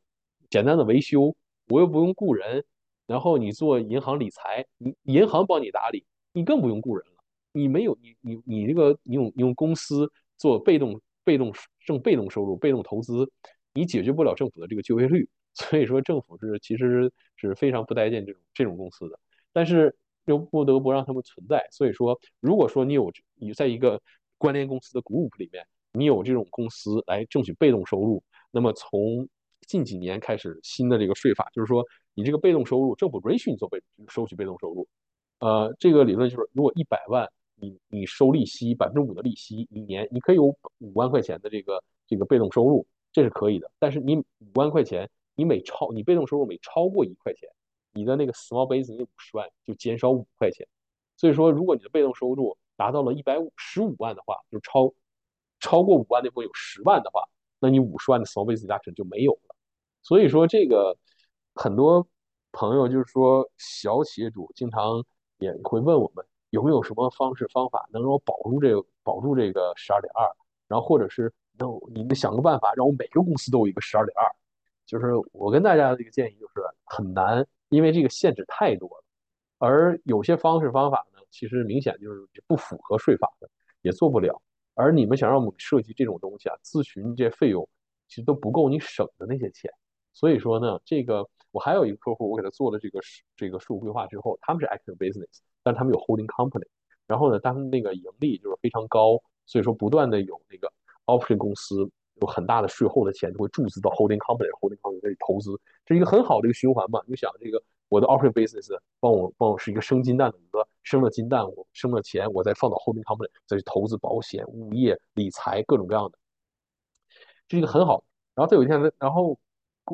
[SPEAKER 2] 简单的维修，我又不用雇人，然后你做银行理财，你银行帮你打理，你更不用雇人了，你没有你你你这个你用你用公司做被动。被动挣被动收入，被动投资，你解决不了政府的这个就业率，所以说政府是其实是非常不待见这种这种公司的，但是又不得不让他们存在。所以说，如果说你有你在一个关联公司的 group 里面，你有这种公司来挣取被动收入，那么从近几年开始新的这个税法，就是说你这个被动收入，政府允许你做被收取被动收入。呃，这个理论就是，如果一百万，你你收利息百分之五的利息，一年你可以有五万块钱的这个这个被动收入，这是可以的。但是你五万块钱，你每超你被动收入每超过一块钱，你的那个 small business 五十万就减少五块钱。所以说，如果你的被动收入达到了一百五十五万的话，就超超过五万那部分有十万的话，那你五十万的 small business deduction 就没有了。所以说，这个很多朋友就是说小企业主经常。也会问我们有没有什么方式方法能让我保住这个保住这个十二点二，然后或者是能你们想个办法让我每个公司都有一个十二点二，就是我跟大家的这个建议就是很难，因为这个限制太多了，而有些方式方法呢，其实明显就是不符合税法的，也做不了。而你们想让我们设计这种东西啊，咨询这些费用其实都不够你省的那些钱。所以说呢，这个我还有一个客户，我给他做了这个这个税务规划之后，他们是 active business，但他们有 holding company，然后呢，他们那个盈利就是非常高，所以说不断的有那个 option 公司有很大的税后的钱就会注资到 holding company，holding company 这里投资，这是一个很好的一个循环嘛。你想这个我的 option business 帮我帮我是一个生金蛋的鹅，生了金蛋，我生了钱，我再放到 holding company 再去投资保险、物业、理财各种各样的，这是一个很好的。然后再有一天，然后。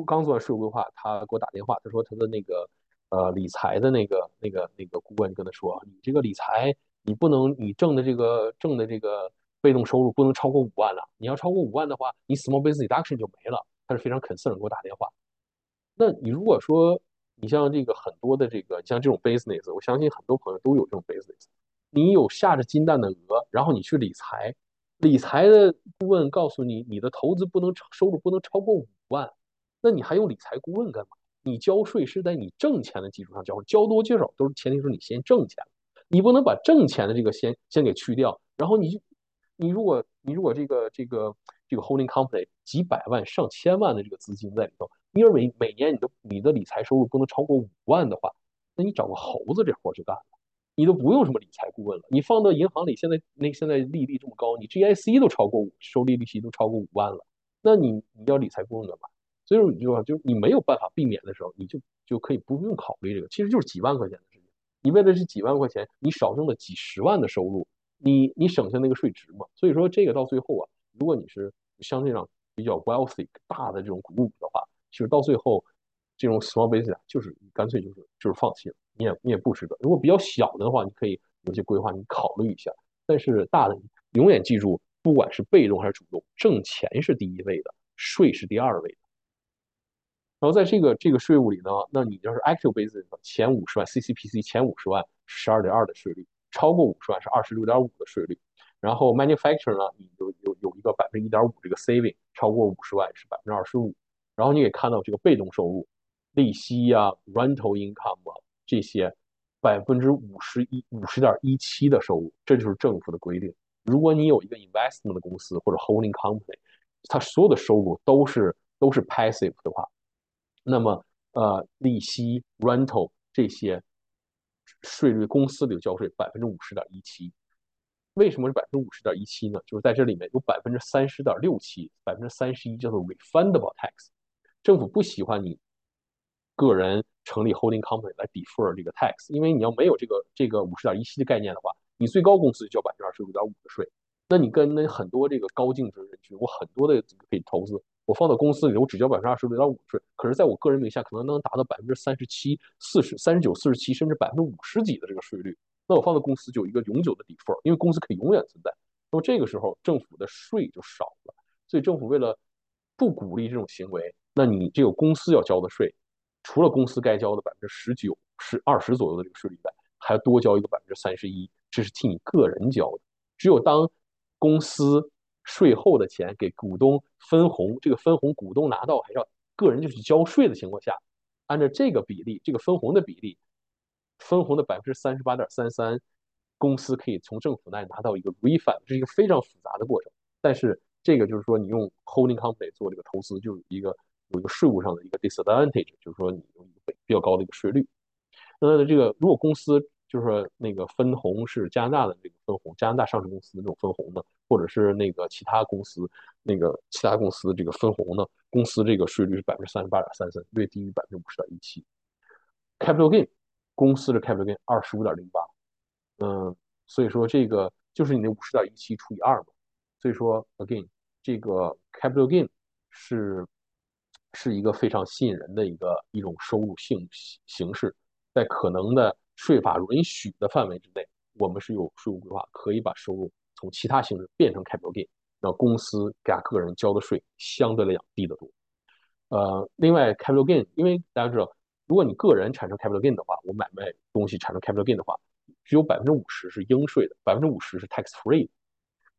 [SPEAKER 2] 刚做完税务规划，他给我打电话，他说他的那个呃理财的那个那个那个顾问跟他说，你这个理财你不能你挣的这个挣的这个被动收入不能超过五万了，你要超过五万的话，你 small business deduction 就没了。他是非常 concern 给我打电话。那你如果说你像这个很多的这个像这种 business，我相信很多朋友都有这种 business，你有下着金蛋的鹅，然后你去理财，理财的顾问告诉你你的投资不能收入不能超过五万。那你还用理财顾问干嘛？你交税是在你挣钱的基础上交，交多交少都是前提说你先挣钱，你不能把挣钱的这个先先给去掉，然后你就你如果你如果这个这个这个 holding company 几百万上千万的这个资金在里头，你每每年你的你的理财收入不能超过五万的话，那你找个猴子这活就干了，你都不用什么理财顾问了，你放到银行里，现在那现在利率这么高，你 GIC 都超过五收利利息都超过五万了，那你你要理财顾问干嘛？所以说，你就就你没有办法避免的时候，你就就可以不用考虑这个，其实就是几万块钱的事情。你为了这几万块钱，你少挣了几十万的收入，你你省下那个税值嘛。所以说，这个到最后啊，如果你是相对上比较 wealthy 大的这种 group 的话，其实到最后，这种 small business 就是干脆就是就是放弃了，你也你也不值得。如果比较小的话，你可以有些规划，你考虑一下。但是大的，永远记住，不管是被动还是主动，挣钱是第一位的，税是第二位的。然后在这个这个税务里呢，那你就是 active business 前五十万 CCPC 前五十万十二点二的税率，超过五十万是二十六点五的税率。然后 manufacturer 呢，你就有有一个百分之一点五这个 saving，超过五十万是百分之二十五。然后你也看到这个被动收入，利息呀、rental income 啊这些百分之五十一五十点一七的收入，这就是政府的规定。如果你有一个 investment 的公司或者 holding company，它所有的收入都是都是 passive 的话。那么，呃，利息、rental 这些税率，公司里交税百分之五十点一七。为什么是百分之五十点一七呢？就是在这里面有百分之三十点六七，百分之三十一叫做 refundable tax。政府不喜欢你个人成立 holding company 来 defer 这个 tax，因为你要没有这个这个五十点一七的概念的话，你最高公司就交百分之二十五点五的税。那你跟那很多这个高净值人群，我很多的可以投资。我放到公司里，我只交百分之二十六点五税，可是在我个人名下，可能能达到百分之三十七、四十三十九、四十七，甚至百分之五十几的这个税率。那我放到公司就有一个永久的 defer，因为公司可以永远存在。那么这个时候政府的税就少了。所以政府为了不鼓励这种行为，那你这个公司要交的税，除了公司该交的百分之十九、十二十左右的这个税率外，还要多交一个百分之三十一，这是替你个人交的。只有当公司税后的钱给股东分红，这个分红股东拿到还是要个人就去交税的情况下，按照这个比例，这个分红的比例，分红的百分之三十八点三三，公司可以从政府那里拿到一个 refund，这是一个非常复杂的过程。但是这个就是说你用 holding company 做这个投资，就有一个有一个税务上的一个 disadvantage，就是说你有一个比较高的一个税率。那这个如果公司就是说那个分红是加拿大的这个分红，加拿大上市公司的这种分红呢，或者是那个其他公司那个其他公司的这个分红呢，公司这个税率是百分之三十八点三三，略低于百分之五十点一七。Capital gain 公司的 capital gain 二十五点零八，嗯，所以说这个就是你那五十点一七除以二嘛，所以说 again 这个 capital gain 是是一个非常吸引人的一个一种收入性形式。在可能的税法允许的范围之内，我们是有税务规划，可以把收入从其他形式变成 capital gain，让公司给个人交的税相对来讲低得多。呃，另外 capital gain，因为大家知道，如果你个人产生 capital gain 的话，我买卖东西产生 capital gain 的话，只有百分之五十是应税的，百分之五十是 tax free。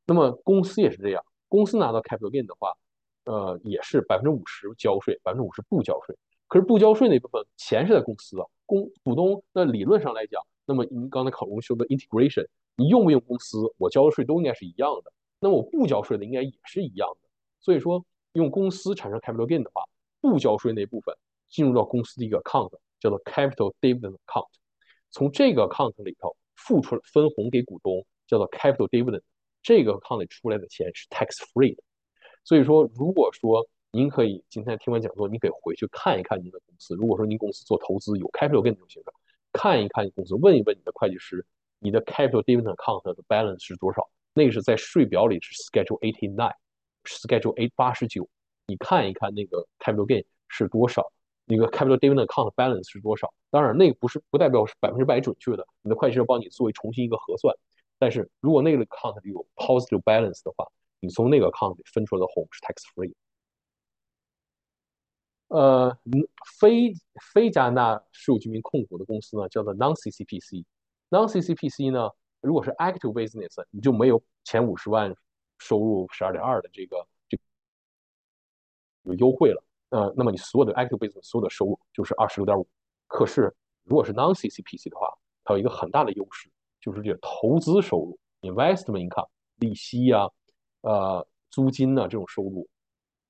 [SPEAKER 2] 那么公司也是这样，公司拿到 capital gain 的话，呃，也是百分之五十交税，百分之五十不交税。可是不交税那部分钱是在公司啊，公股东那理论上来讲，那么你刚才考中说的 integration，你用不用公司，我交的税都应该是一样的。那我不交税的应该也是一样的。所以说用公司产生 capital gain 的话，不交税那部分进入到公司的一个 account，叫做 capital dividend account，从这个 account 里头付出分红给股东，叫做 capital dividend，这个 account 里出来的钱是 tax free 的。所以说如果说您可以今天听完讲座，你可以回去看一看您的公司。如果说您公司做投资有 capital gain 这种形式，看一看你公司，问一问你的会计师，你的 capital dividend account 的 balance 是多少？那个是在税表里是 schedule eighty nine，schedule eight 八十九。你看一看那个 capital gain 是多少，那个 capital dividend account balance 是多少？当然，那个不是不代表是百分之百准确的，你的会计师帮你作为重新一个核算。但是如果那个 account 里有 positive balance 的话，你从那个 account 里分出来的红是 tax free。呃，非非加拿大税务居民控股的公司呢，叫做 non-CCPC。non-CCPC 呢，如果是 active business，你就没有前五十万收入十二点二的这个这有优惠了。呃，那么你所有的 active business 所有的收入就是二十六点五。可是如果是 non-CCPC 的话，它有一个很大的优势，就是这个投资收入 investment income 利息呀、呃租金呢这种收入。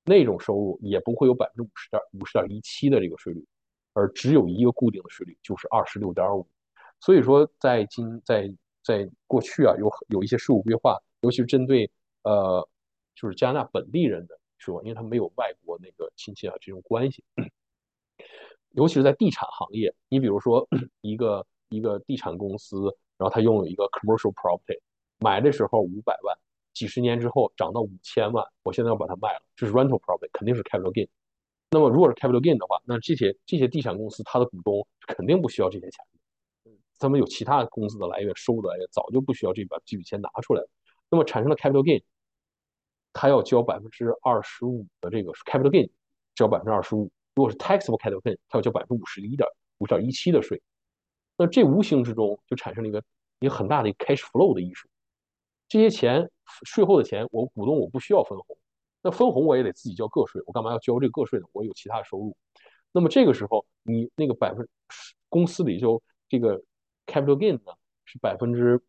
[SPEAKER 2] 那种收入也不会有百分之五十点五十点一七的这个税率，而只有一个固定的税率，就是二十六点五。所以说，在今在在过去啊，有有一些税务规划，尤其是针对呃，就是加拿大本地人的说，因为他没有外国那个亲戚啊这种关系，尤其是在地产行业，你比如说 一个一个地产公司，然后他拥有一个 commercial property，买的时候五百万。几十年之后涨到五千万，我现在要把它卖了，这是 rental property，肯定是 capital gain。那么如果是 capital gain 的话，那这些这些地产公司它的股东肯定不需要这些钱他们有其他公司的来源收入来源，早就不需要这把这笔钱拿出来了。那么产生了 capital gain，他要交百分之二十五的这个 capital gain，交百分之二十五。如果是 taxable capital gain，他要交百分之五十一点五点一七的税。那这无形之中就产生了一个一个很大的 cash flow 的艺术。这些钱税后的钱，我股东我不需要分红，那分红我也得自己交个税，我干嘛要交这个个税呢？我有其他的收入。那么这个时候，你那个百分公司里就这个 capital gain 呢是百分之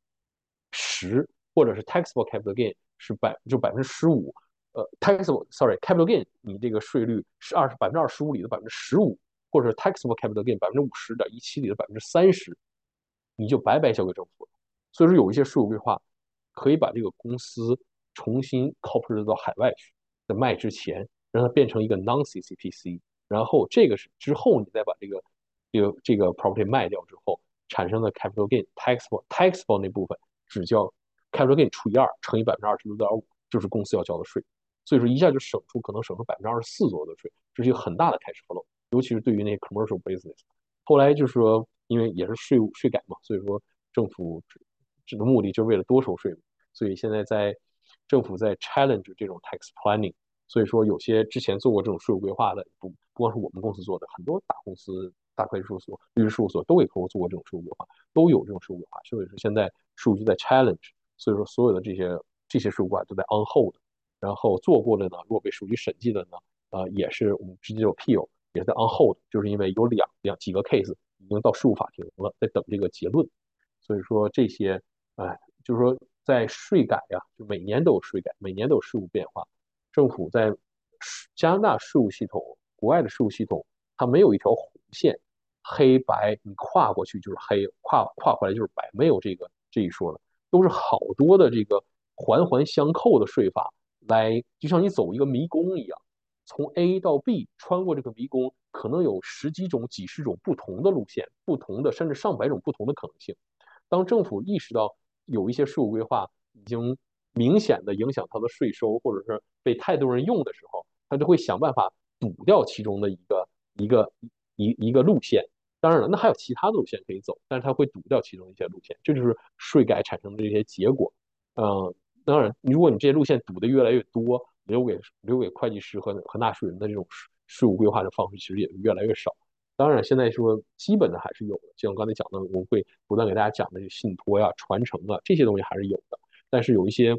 [SPEAKER 2] 十，或者是 taxable capital gain 是百就百分之十五。呃，taxable sorry capital gain 你这个税率是二十百分之二十五里的百分之十五，或者是 taxable capital gain 百分之五十点一七里的百分之三十，你就白白交给政府了。所以说有一些税务规划。可以把这个公司重新 corporate 到海外去，在卖之前让它变成一个 non-CCPC，然后这个是之后你再把这个这个这个 property 卖掉之后产生的 capital gain taxable taxable 那部分只交 capital gain 除以二乘以百分之二十六点五，就是公司要交的税，所以说一下就省出可能省出百分之二十四左右的税，这是一个很大的 cash flow，尤其是对于那 commercial business。后来就是说，因为也是税务税改嘛，所以说政府。这个目的就是为了多收税嘛，所以现在在政府在 challenge 这种 tax planning，所以说有些之前做过这种税务规划的，不不光是我们公司做的，很多大公司、大会计事务所、律师事务所都给客户做过这种税务规划，都有这种税务规划。所以说现在数据在 challenge，所以说所有的这些这些税务规划都在 on hold，然后做过的呢，如果被数据审计的呢，呃，也是我们直接有 appeal，也是在 on hold，就是因为有两两几个 case 已经到税务法庭了，在等这个结论，所以说这些。哎，就是说，在税改呀，就每年都有税改，每年都有税务变化。政府在加拿大税务系统、国外的税务系统，它没有一条线，黑白你跨过去就是黑，跨跨回来就是白，没有这个这一说了，都是好多的这个环环相扣的税法，来就像你走一个迷宫一样，从 A 到 B 穿过这个迷宫，可能有十几种、几十种不同的路线，不同的甚至上百种不同的可能性。当政府意识到有一些税务规划已经明显的影响它的税收，或者是被太多人用的时候，他就会想办法堵掉其中的一个一个一一个路线。当然了，那还有其他的路线可以走，但是它会堵掉其中一些路线，这就是税改产生的这些结果。嗯，当然，如果你这些路线堵得越来越多，留给留给会计师和和纳税人的这种税务规划的方式，其实也越来越少。当然，现在说基本的还是有的，就像刚才讲的，我会不断给大家讲的，这信托呀、传承啊这些东西还是有的。但是有一些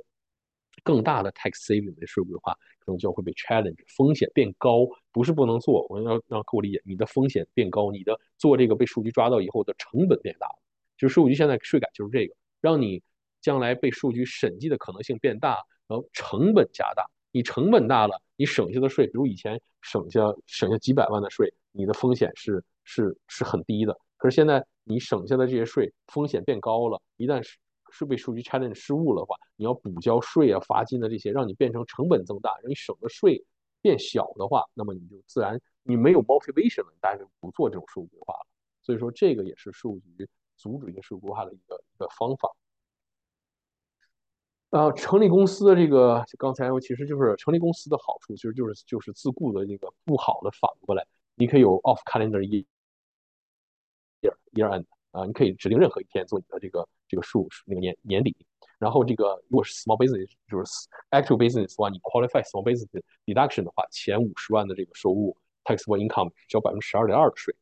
[SPEAKER 2] 更大的 tax saving 的税务规划，可能就会被 challenge，风险变高，不是不能做，我要让客户理解，你的风险变高，你的做这个被数据抓到以后的成本变大了。就数据现在税改就是这个，让你将来被数据审计的可能性变大，然后成本加大。你成本大了，你省下的税，比如以前省下省下几百万的税。你的风险是是是很低的，可是现在你省下的这些税风险变高了，一旦是是被数据 challenge 失误的话，你要补交税啊、罚金的这些，让你变成成本增大，让你省的税变小的话，那么你就自然你没有 motivation 了，大家就不做这种税务规划了。所以说这个也是税务局阻止一些税务规划的一个一个方法。啊，成立公司的这个刚才我其实就是成立公司的好处，其实就是就是自雇的这个不好的反过来。你可以有 off calendar year year end 啊，你可以指定任何一天做你的这个这个数那个年年底。然后这个如果是 small business 就是 actual business 的话，你 qualify small business deduction 的话，前五十万的这个收入 taxable income 交百分之十二点二的税。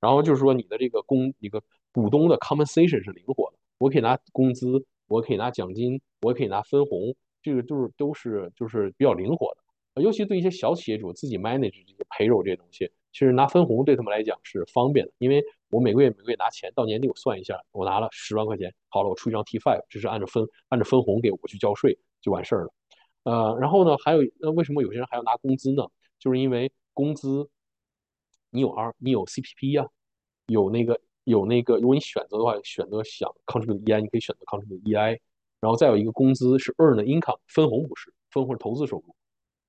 [SPEAKER 2] 然后就是说你的这个工一个股东的 compensation 是灵活的，我可以拿工资，我可以拿奖金，我可以拿分红，这个就是都是就是比较灵活的。尤其对一些小企业主自己 manage 这些 payroll 这些东西。其实拿分红对他们来讲是方便的，因为我每个月每个月拿钱，到年底我算一下，我拿了十万块钱，好了，我出一张 T five，这是按照分按照分红给我去交税就完事儿了。呃，然后呢，还有那为什么有些人还要拿工资呢？就是因为工资你有 R，你有 CPP 呀，有那个有那个，如果你选择的话，选择想 contribute EI，你可以选择 contribute EI，然后再有一个工资是 earn income，分红不是分红是投资收入。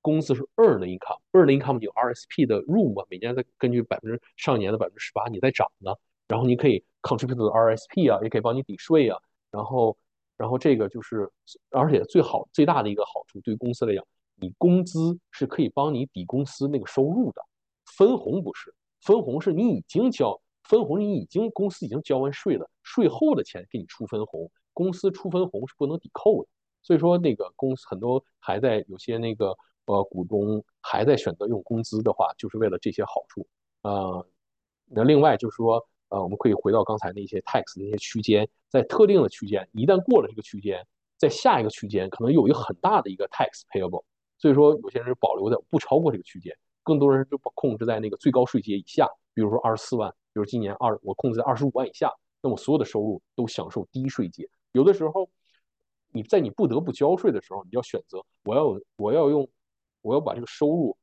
[SPEAKER 2] 公司是 earn 的 income，earn 的 income 有 RSP 的 room，每年在根据百分之上年的百分之十八，你在涨呢。然后你可以 contribute RSP 啊，也可以帮你抵税啊。然后，然后这个就是，而且最好最大的一个好处，对公司来讲，你工资是可以帮你抵公司那个收入的。分红不是，分红是你已经交分红，你已经公司已经交完税了，税后的钱给你出分红，公司出分红是不能抵扣的。所以说，那个公司很多还在有些那个。呃，股东还在选择用工资的话，就是为了这些好处。呃，那另外就是说，呃，我们可以回到刚才那些 tax 那些区间，在特定的区间，一旦过了这个区间，在下一个区间可能有一个很大的一个 tax payable。所以说，有些人保留的不超过这个区间，更多人就把控制在那个最高税阶以下，比如说二十四万，比如今年二我控制在二十五万以下，那么所有的收入都享受低税阶。有的时候，你在你不得不交税的时候，你要选择我要我要用。我要把这个收入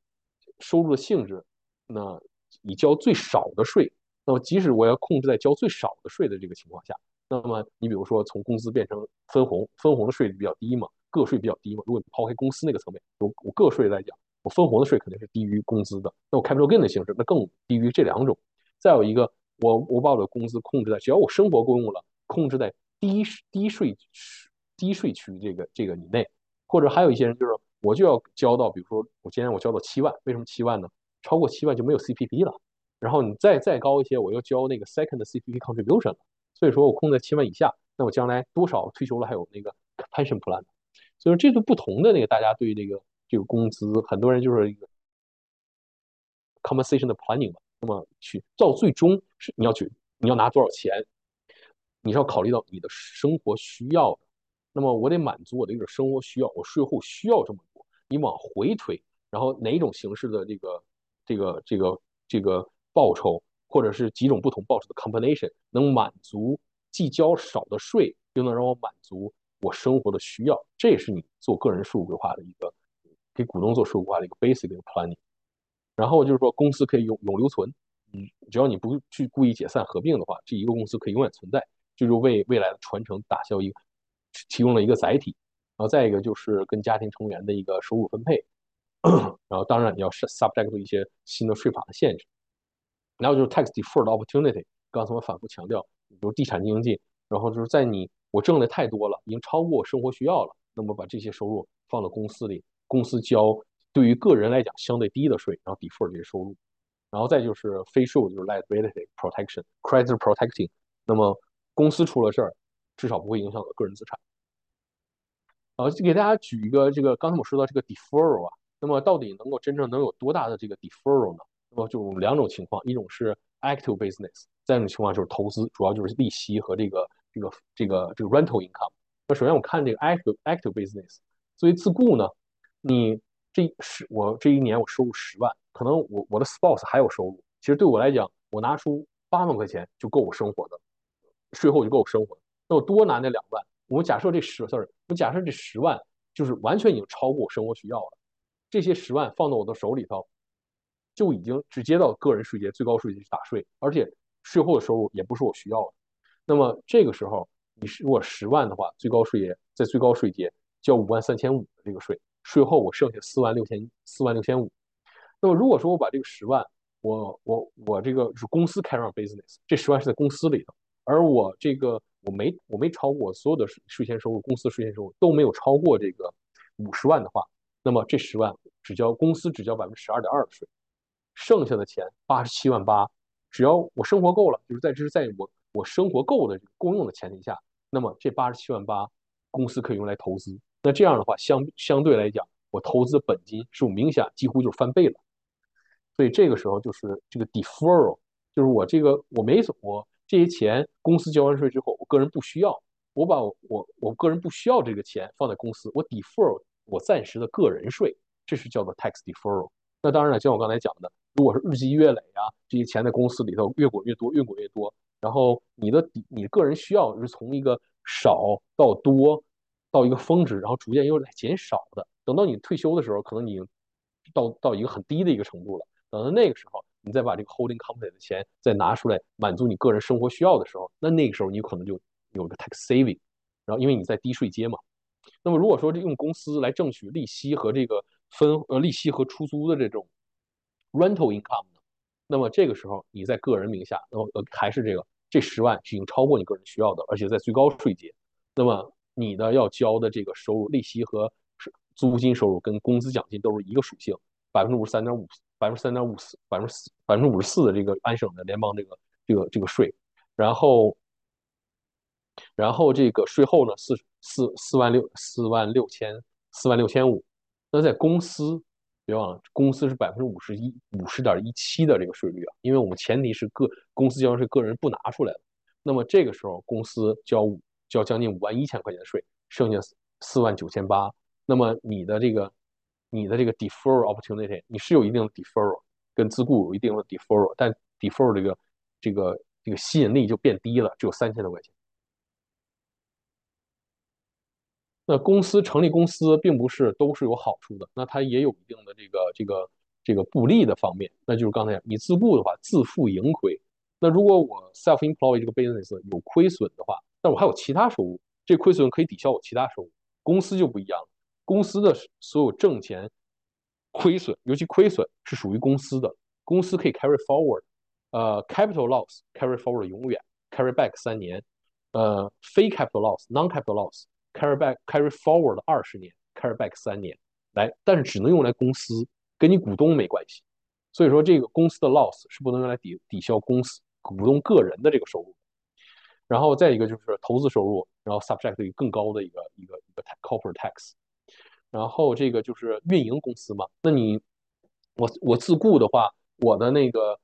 [SPEAKER 2] 收入的性质，那以交最少的税。那么即使我要控制在交最少的税的这个情况下，那么你比如说从工资变成分红，分红的税率比较低嘛，个税比较低嘛。如果你抛开公司那个层面，我我个税来讲，我分红的税肯定是低于工资的。那我 capital gain 的形式，那更低于这两种。再有一个，我我把我的工资控制在只要我生活够用了，控制在低低税低税区这个这个以内。或者还有一些人就是。我就要交到，比如说我今天我交到七万，为什么七万呢？超过七万就没有 CPP 了。然后你再再高一些，我要交那个 second CPP contribution 了。所以说我控在七万以下，那我将来多少退休了还有那个 pension plan。所以说这个不同的那个大家对这个这个工资，很多人就是一个 compensation 的 planning 嘛。那么去到最终是你要去你要拿多少钱，你是要考虑到你的生活需要的。那么我得满足我的一个生活需要，我税后需要这么。你往回推，然后哪种形式的这个这个这个这个报酬，或者是几种不同报酬的 combination，能满足既交少的税，又能让我满足我生活的需要，这也是你做个人税务规划的一个给股东做税务规划的一个 basic 的 planning。然后就是说，公司可以永永留存，嗯，只要你不去故意解散合并的话，这一个公司可以永远存在，就是为未来的传承打消一个提供了一个载体。然后再一个就是跟家庭成员的一个收入分配，然后当然你要 subject 一些新的税法的限制。然后就是 tax deferred opportunity，刚才我反复强调，比如地产经济，然后就是在你我挣的太多了，已经超过生活需要了，那么把这些收入放到公司里，公司交对于个人来讲相对低的税，然后 defer 这些收入。然后再就是非税务就是 liability protection，credit protecting，那么公司出了事儿，至少不会影响到个人资产。呃，给大家举一个这个刚才我说到这个 deferral 啊，那么到底能够真正能有多大的这个 deferral 呢？那么就两种情况，一种是 active business，再一种情况就是投资，主要就是利息和这个这个这个这个 rental income。那首先我看这个 active active business，作为自雇呢，你这十我这一年我收入十万，可能我我的 spouse 还有收入，其实对我来讲，我拿出八万块钱就够我生活的，税后就够我生活的。那我多拿那两万，我假设这十 sorry，我假设这十万就是完全已经超过我生活需要了，这些十万放到我的手里头。就已经直接到个人税阶最高税阶去打税，而且税后的收入也不是我需要的。那么这个时候，你是如果十万的话，最高税阶在最高税阶交五万三千五的这个税，税后我剩下四万六千四万六千五。那么如果说我把这个十万，我我我这个是公司开上 business，这十万是在公司里头，而我这个我没我没超过所有的税税前收入，公司税前收入都没有超过这个五十万的话，那么这十万只交公司只交百分之十二点二的税。剩下的钱八十七万八，只要我生活够了，就是在这是在我我生活够的够用的前提下，那么这八十七万八公司可以用来投资。那这样的话，相相对来讲，我投资本金是我明显几乎就翻倍了。所以这个时候就是这个 deferral，就是我这个我没我这些钱公司交完税之后，我个人不需要，我把我我个人不需要这个钱放在公司，我 defer 我暂时的个人税，这是叫做 tax deferral。那当然了，像我刚才讲的。如果是日积月累啊，这些钱在公司里头越滚越多，越滚越多，然后你的底，你个人需要是从一个少到多，到一个峰值，然后逐渐又在减少的。等到你退休的时候，可能你到到一个很低的一个程度了。等到那个时候，你再把这个 holding company 的钱再拿出来满足你个人生活需要的时候，那那个时候你可能就有个 tax saving，然后因为你在低税阶嘛。那么如果说这用公司来挣取利息和这个分呃利息和出租的这种。rental income 呢？那么这个时候你在个人名下，那么呃还是这个这十万是已经超过你个人需要的，而且在最高税阶，那么你的要交的这个收入利息和租金收入跟工资奖金都是一个属性，百分之五十三点五，百分之三点五四，百分之四百分之五十四的这个安省的联邦这个这个这个税，然后然后这个税后呢四四四万六四万六千四万六千五，那在公司。别忘了，公司是百分之五十一五十点一七的这个税率啊，因为我们前提是个公司交税，个人不拿出来的。那么这个时候，公司交交将近五万一千块钱的税，剩下四万九千八。那么你的这个你的这个 deferral opportunity，你是有一定的 deferral，跟自雇有一定的 deferral，但 deferral 这个这个这个吸引力就变低了，只有三千多块钱。那公司成立公司并不是都是有好处的，那它也有一定的这个这个这个不利的方面。那就是刚才你自雇的话，自负盈亏。那如果我 self-employed 这个 business 有亏损的话，但我还有其他收入，这亏损可以抵消我其他收入。公司就不一样了，公司的所有挣钱、亏损，尤其亏损是属于公司的，公司可以 carry forward。呃，capital loss carry forward 永远 carry back 三年。呃，非 capital loss，non-capital loss。carry back carry forward 二十年，carry back 三年，来，但是只能用来公司，跟你股东没关系。所以说这个公司的 loss 是不能用来抵抵消公司股东个人的这个收入。然后再一个就是投资收入，然后 subject 于更高的一个一个一个 corporate tax。然后这个就是运营公司嘛，那你我我自雇的话，我的那个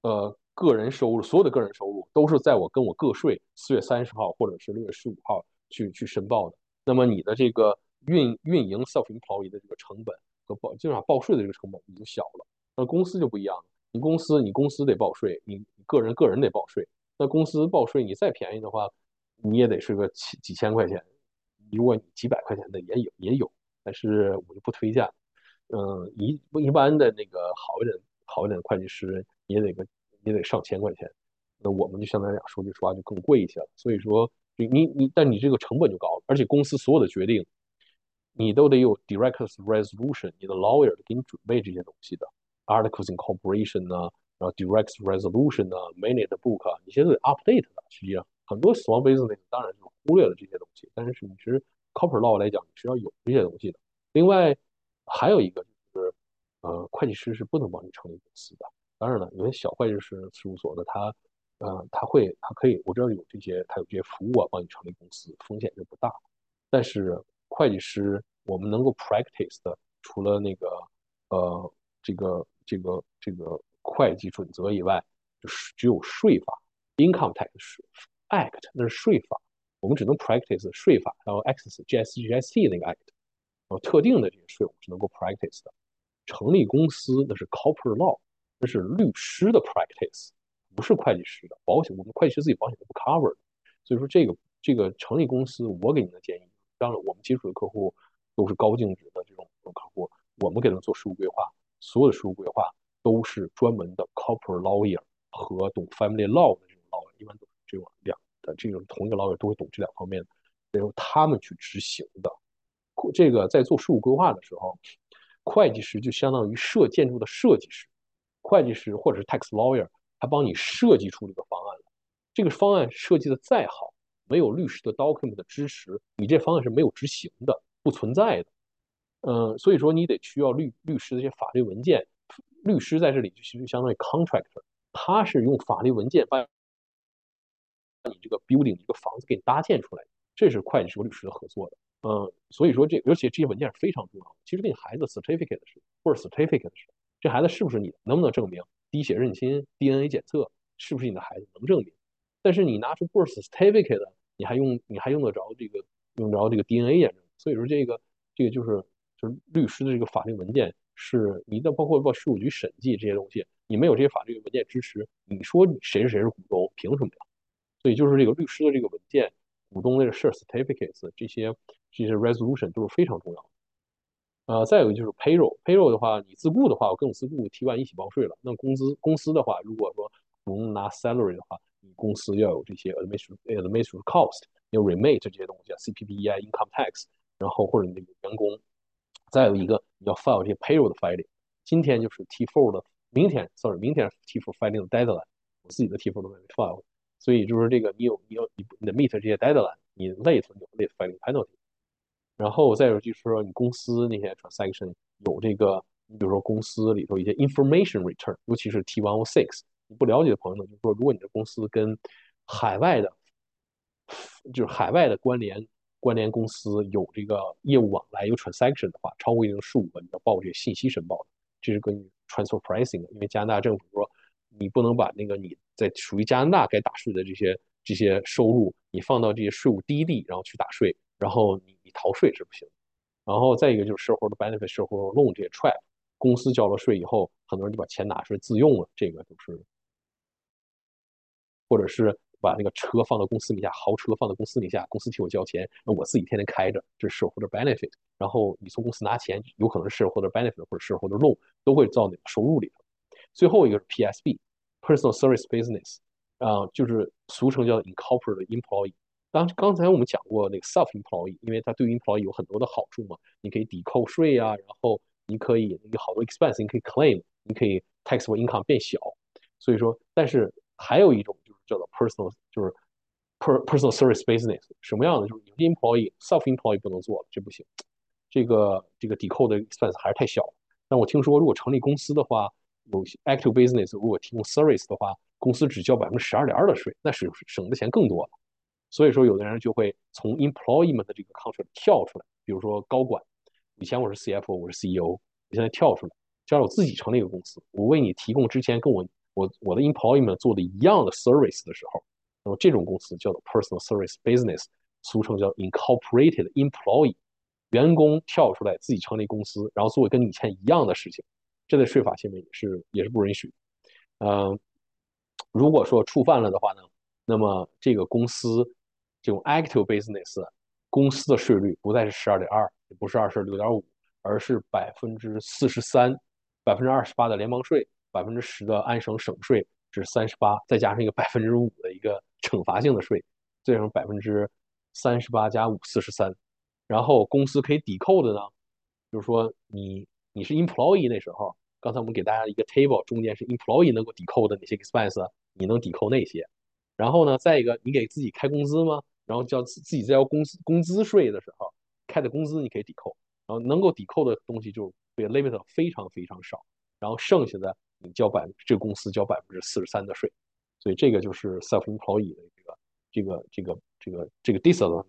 [SPEAKER 2] 呃个人收入，所有的个人收入都是在我跟我个税四月三十号或者是六月十五号。去去申报的，那么你的这个运运营 self-employed 的这个成本和报，基本上报税的这个成本你就小了。那公司就不一样了，你公司你公司得报税，你个人个人得报税。那公司报税你再便宜的话，你也得是个几几千块钱，如果你几百块钱的也有也有，但是我就不推荐。嗯，一一般的那个好一点好一点的会计师也得个也得上千块钱，那我们就相对来讲说句实话就更贵一些了。所以说你你，但你这个成本就高了，而且公司所有的决定你都得有 direct resolution，你的 lawyer 给你准备这些东西的 articles incorporation 呢，然后 direct resolution 呢，minute book 啊，你现在 update 的。实际上很多 small business 当然是忽略了这些东西，但是你其实 corporate law 来讲你是要有这些东西的。另外。还有一个就是，呃，会计师是不能帮你成立公司的。当然了，有些小会计师事务所的，他，呃，他会，他可以，我知道有这些，他有这些服务啊，帮你成立公司，风险就不大。但是会计师，我们能够 practice 的，除了那个，呃，这个这个这个会计准则以外，就是只有税法，income tax act，那是税法，我们只能 practice 税法，然后 access GST GST 那个 act。然后特定的这些税我们是能够 practice 的，成立公司那是 corporate law，那是律师的 practice，不是会计师的。保险我们会计师自己保险都不 cover 的，所以说这个这个成立公司，我给您的建议，当然我们接触的客户都是高净值的这种客户，我们给他做税务规划，所有的税务规划都是专门的 corporate lawyer 和懂 family law 的这种 lawyer，一般都是这种两这种同一个 lawyer 都会懂这两方面的，由他们去执行的。这个在做税务规划的时候，会计师就相当于设建筑的设计师，会计师或者是 tax lawyer，他帮你设计出这个方案来。这个方案设计的再好，没有律师的 document 的支持，你这方案是没有执行的，不存在的。嗯，所以说你得需要律律师的一些法律文件。律师在这里就其实相当于 contractor，他是用法律文件把你这个 building 一个房子给你搭建出来，这是会计师和律师的合作的。嗯，所以说这而且这些文件是非常重要的。其实跟你孩子 certificate 是或者 certificate 是，这孩子是不是你的能不能证明？滴血认亲、DNA 检测是不是你的孩子能证明？但是你拿出 birth certificate，你还用你还用得着这个用着这个 DNA 验证？所以说这个这个就是就是律师的这个法律文件是你的，包括包括税务局审计这些东西，你没有这些法律文件支持，你说谁是谁是股东，凭什么呀？所以就是这个律师的这个文件。股东的 share certificates 这些这些 resolution 都是非常重要的。呃，再有就是 payroll，payroll 的话，你自雇的话，我跟我自雇 T one 一起报税了。那工资公司的话，如果说股东拿 salary 的话，你公司要有这些 administrative administrative cost，要 remit 这些东西啊，CPP 啊，income tax，然后或者你的员工，再有一个你要 file 这些 payroll 的 filing。今天就是 T four 的，明天 sorry，明天 T four filing 的 deadline，我自己的 T four 都没 file。所以就是这个，你有你有你你的 meet 这些 deadline，你 late 有 late filing penalty。然后再有就是说，你公司那些 transaction 有这个，你比如说公司里头一些 information return，尤其是 T one o six，你不了解的朋友呢，就是说，如果你的公司跟海外的，就是海外的关联关联公司有这个业务往来有 transaction 的话，超过一定数额，你要报这个信息申报的，这是跟 transfer pricing 的，因为加拿大政府说。你不能把那个你在属于加拿大该打税的这些这些收入，你放到这些税务低地，然后去打税，然后你你逃税是不行。然后再一个就是社会的 benefit、社会的 loan 这些 trap，公司交了税以后，很多人就把钱拿出来自用了，这个就是，或者是把那个车放到公司名下，豪车放到公司名下，公司替我交钱，那我自己天天开着，这是社会的 benefit。然后你从公司拿钱，有可能是社会的 benefit 或者 shareholder loan，都会到你的收入里头。最后一个是 PSB Personal Service Business，啊，就是俗称叫 incorporate Employee。当刚才我们讲过那个 Self Employee，因为它对于 Employee 有很多的好处嘛，你可以抵扣税啊，然后你可以有好多 expense，你可以 claim，你可以 taxable income 变小。所以说，但是还有一种就是叫做 Personal，就是 Per Personal Service Business，什么样的？就是有些 Employee Self Employee 不能做，这不行。这个这个抵扣的 expense 还是太小。但我听说，如果成立公司的话，有 active business 如果提供 service 的话，公司只交百分之十二点二的税，那是省的钱更多了。所以说，有的人就会从 employment 的这个 contract 跳出来，比如说高管，以前我是 CFO，我是 CEO，我现在跳出来，就让我自己成立一个公司，我为你提供之前跟我我我的 employment 做的一样的 service 的时候，那么这种公司叫做 personal service business，俗称叫 incorporated employee，员工跳出来自己成立公司，然后做跟以前一样的事情。这在税法下面也是也是不允许，嗯，如果说触犯了的话呢，那么这个公司这种 active business 公司的税率不再是十二点二，也不是二十六点五，而是百分之四十三，百分之二十八的联邦税，百分之十的安省省税是三十八，再加上一个百分之五的一个惩罚性的税，最终百分之三十八加五四十三。然后公司可以抵扣的呢，就是说你你是 employee 那时候，刚才我们给大家一个 table，中间是 employee 能够抵扣的哪些 expense，你能抵扣那些。然后呢，再一个，你给自己开工资吗？然后交自自己交工资工资税的时候，开的工资你可以抵扣。然后能够抵扣的东西就 limit 非常非常少。然后剩下的你交百这个公司交百分之四十三的税。所以这个就是 self employee 的这个这个这个这个这个 disadvantage。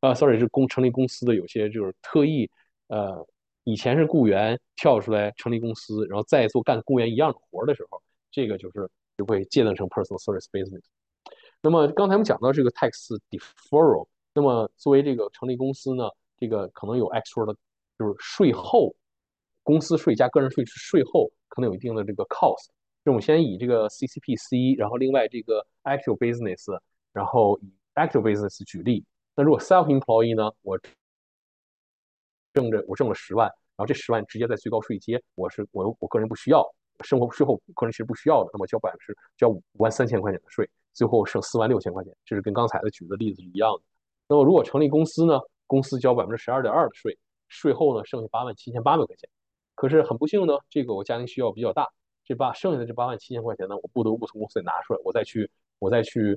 [SPEAKER 2] 啊，sorry，是公成立公司的有些就是特意呃，以前是雇员跳出来成立公司，然后再做干雇员一样的活儿的时候，这个就是就会界定成 personal service business。那么刚才我们讲到这个 tax deferral，那么作为这个成立公司呢，这个可能有 extra 的，就是税后公司税加个人税税后可能有一定的这个 cost。那我们先以这个 CCPC，然后另外这个 actual business，然后以 actual business 举例。那如果 self employee 呢，我挣着我挣了十万，然后这十万直接在最高税阶，我是我我个人不需要，生活税后个人其实不需要的，那么交百分之交五万三千块钱的税。最后剩四万六千块钱，这是跟刚才的举的例子是一样的。那么如果成立公司呢？公司交百分之十二点二的税，税后呢剩下八万七千八百块钱。可是很不幸呢，这个我家庭需要比较大，这八剩下的这八万七千块钱呢，我不得不从公司里拿出来，我再去我再去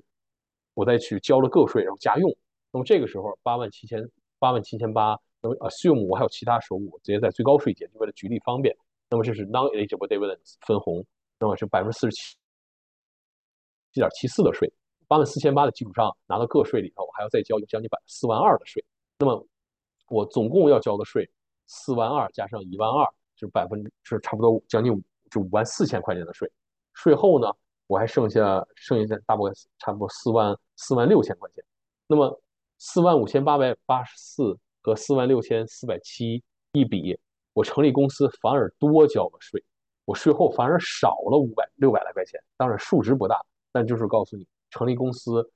[SPEAKER 2] 我再去交了个税，然后家用。那么这个时候八万七千八万七千八，那么 assume 我还有其他收入，直接在最高税阶，就为了举例方便。那么这是 non-eligible dividends 分红，那么是百分之四十七。七点七四的税，八万四千八的基础上拿到个税里头，我还要再交将近百四万二的税。那么我总共要交的税四万二加上一万二，就是百分之是差不多将近就五万四千块钱的税。税后呢，我还剩下剩下大部分差不多四万四万六千块钱。那么四万五千八百八十四和四万六千四百七一比，我成立公司反而多交了税，我税后反而少了五百六百来块钱。当然数值不大。但就是告诉你，成立公司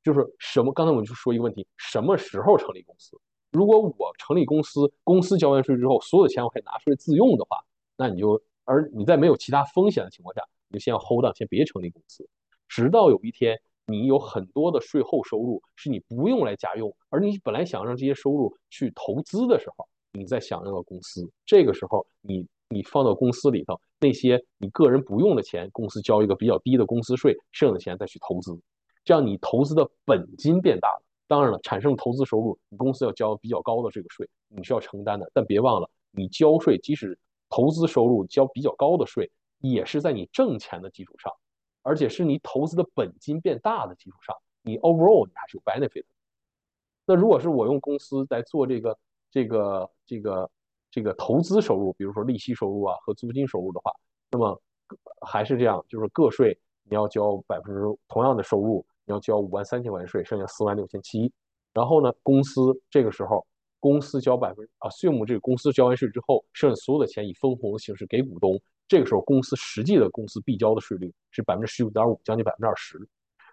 [SPEAKER 2] 就是什么？刚才我们就说一个问题：什么时候成立公司？如果我成立公司，公司交完税之后，所有的钱我可以拿出来自用的话，那你就而你在没有其他风险的情况下，你就先 hold on，先别成立公司，直到有一天你有很多的税后收入是你不用来家用，而你本来想让这些收入去投资的时候，你再想要公司，这个时候你。你放到公司里头，那些你个人不用的钱，公司交一个比较低的公司税，剩下的钱再去投资，这样你投资的本金变大了。当然了，产生投资收入，你公司要交比较高的这个税，你是要承担的。但别忘了，你交税，即使投资收入交比较高的税，也是在你挣钱的基础上，而且是你投资的本金变大的基础上，你 overall 你还是有 benefit。那如果是我用公司在做这个这个这个。这个投资收入，比如说利息收入啊和租金收入的话，那么还是这样，就是个税你要交百分之同样的收入，你要交五万三千块钱税，剩下四万六千七。然后呢，公司这个时候公司交百分啊，assume 这个公司交完税之后，剩下所有的钱以分红的形式给股东，这个时候公司实际的公司必交的税率是百分之十九点五，将近百分之二十。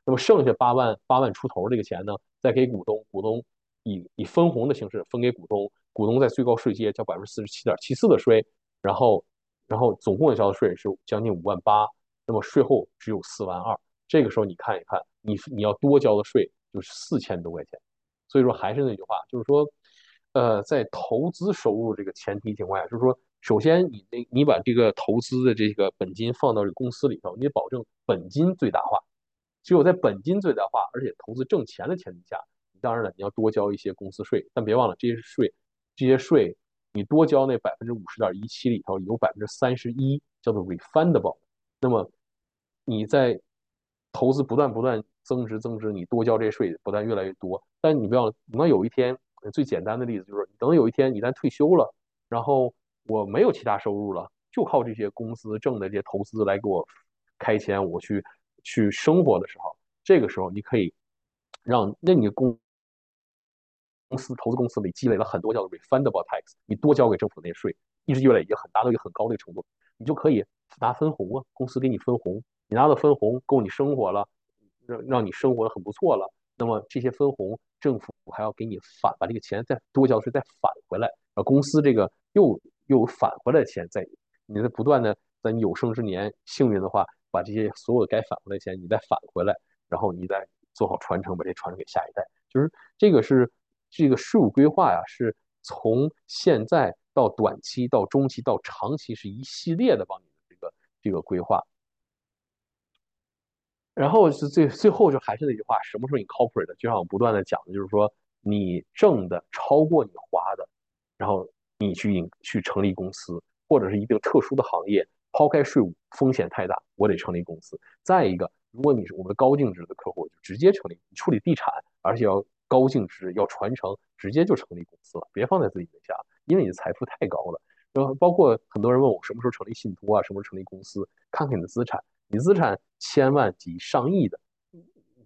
[SPEAKER 2] 那么剩下八万八万出头这个钱呢，再给股东，股东以以分红的形式分给股东。股东在最高税阶交百分之四十七点七四的税，然后，然后总共要交的税是将近五万八，那么税后只有四万二。这个时候你看一看，你你要多交的税就是四千多块钱。所以说还是那句话，就是说，呃，在投资收入这个前提情况下，就是说，首先你那你把这个投资的这个本金放到这公司里头，你得保证本金最大化。只有在本金最大化，而且投资挣钱的前提下，当然了，你要多交一些公司税，但别忘了这些税。这些税，你多交那百分之五十点一七里头有百分之三十一叫做 refundable，那么你在投资不断不断增值增值，你多交这税不但越来越多，但你不要等到有一天，最简单的例子就是等有一天你咱退休了，然后我没有其他收入了，就靠这些公司挣的这些投资来给我开钱，我去去生活的时候，这个时候你可以让那你公公司投资公司里积累了很多叫做 refundable tax，你多交给政府那些税，一直积累一个很达到一个很高的一个程度，你就可以拿分红啊，公司给你分红，你拿到分红够你生活了，让让你生活的很不错了，那么这些分红政府还要给你返把这个钱再多交税再返回来，然后公司这个又又返回来钱，在你在不断的在你有生之年幸运的话，把这些所有该返回来钱你再返回来，然后你再做好传承，把这传承给下一代。就是这个是这个税务规划呀，是从现在到短期到中期到长期是一系列的帮你的这个这个规划。然后是最最后就还是那句话，什么时候你 corporate？就像我不断的讲的，就是说你挣的超过你花的，然后你去去成立公司，或者是一定特殊的行业，抛开税务风险太大，我得成立公司。再一个，如果你是我们的高净值的客户，就直接成立，你处理地产，而且要高净值，要传承，直接就成立公司了，别放在自己名下，因为你的财富太高了。然后包括很多人问我什么时候成立信托啊，什么时候成立公司，看看你的资产。你资产千万级上亿的，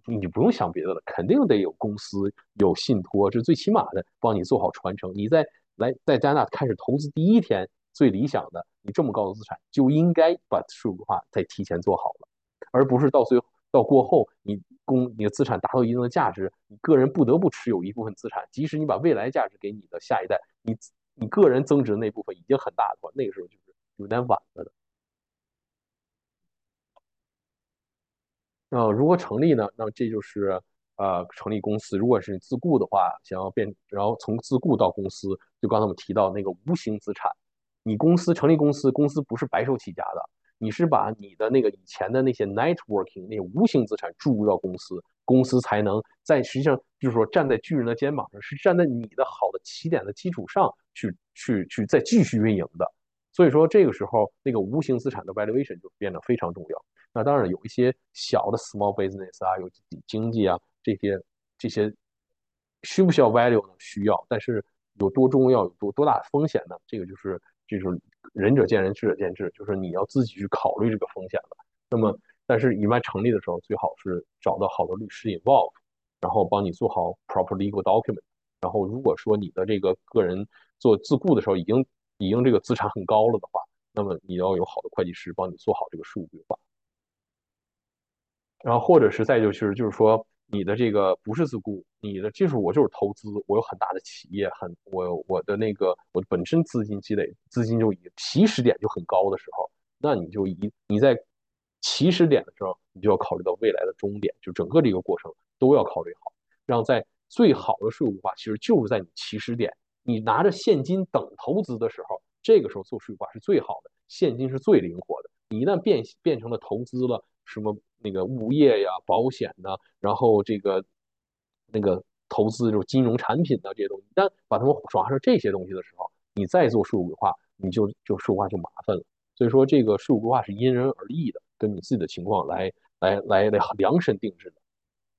[SPEAKER 2] 你不用想别的了，肯定得有公司有信托，这最起码的帮你做好传承。你在来在加拿大开始投资第一天，最理想的，你这么高的资产就应该把税务化再提前做好了，而不是到最后到过后，你公你的资产达到一定的价值，你个人不得不持有一部分资产，即使你把未来价值给你的下一代，你你个人增值那部分已经很大的话，那个时候就是有点晚了的。呃，如果成立呢？那么这就是呃成立公司。如果是自雇的话，想要变，然后从自雇到公司，就刚才我们提到那个无形资产，你公司成立公司，公司不是白手起家的，你是把你的那个以前的那些 networking 那些无形资产注入到公司，公司才能在实际上就是说站在巨人的肩膀上，是站在你的好的起点的基础上去去去再继续运营的。所以说这个时候那个无形资产的 valuation 就变得非常重要。那当然有一些小的 small business 啊，有经济啊，这些这些需不需要 value 呢？需要，但是有多重要，有多多大风险呢？这个就是就是仁者见仁，智者见智，就是你要自己去考虑这个风险了。那么，但是你们成立的时候，最好是找到好的律师 involve，然后帮你做好 proper legal document。然后，如果说你的这个个人做自雇的时候已经已经这个资产很高了的话，那么你要有好的会计师帮你做好这个税务规划。然后或者是再就是就是说你的这个不是自雇，你的技术我就是投资，我有很大的企业，很我我的那个我本身资金积累资金就已经起始点就很高的时候，那你就一你在起始点的时候，你就要考虑到未来的终点，就整个这个过程都要考虑好，让在最好的税务化其实就是在你起始点，你拿着现金等投资的时候，这个时候做税务化是最好的，现金是最灵活的，你一旦变变成了投资了。什么那个物业呀、保险呐，然后这个那个投资这种金融产品的这些东西，一旦把它们转化成这些东西的时候，你再做税务规划，你就就税务化就麻烦了。所以说，这个税务规划是因人而异的，跟你自己的情况来来来来量身定制的。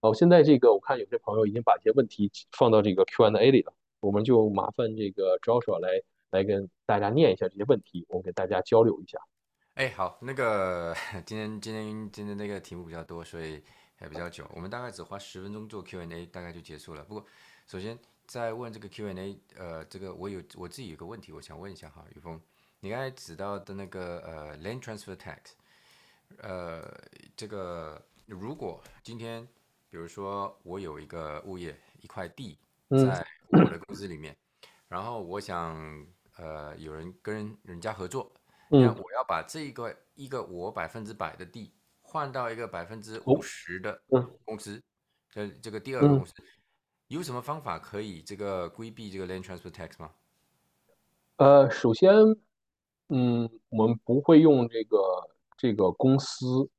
[SPEAKER 2] 好，现在这个我看有些朋友已经把这些问题放到这个 Q&A 里了，我们就麻烦这个 Joshua 来来跟大家念一下这些问题，我给大家交流一下。
[SPEAKER 1] 哎，好，那个 今天今天今天那个题目比较多，所以还比较久。我们大概只花十分钟做 Q&A，大概就结束了。不过，首先在问这个 Q&A，呃，这个我有我自己有个问题，我想问一下哈，宇峰，你刚才指到的那个呃 land transfer tax，呃，这个如果今天比如说我有一个物业一块地在我的公司里面，然后我想呃有人跟人家合作。嗯我要把这个一个我百分之百的地换到一个百分之五十的公司，呃，这个第二个公司，有什么方法可以这个规避这个 land transfer tax 吗？
[SPEAKER 2] 呃，首先，嗯，我们不会用这个这个公司，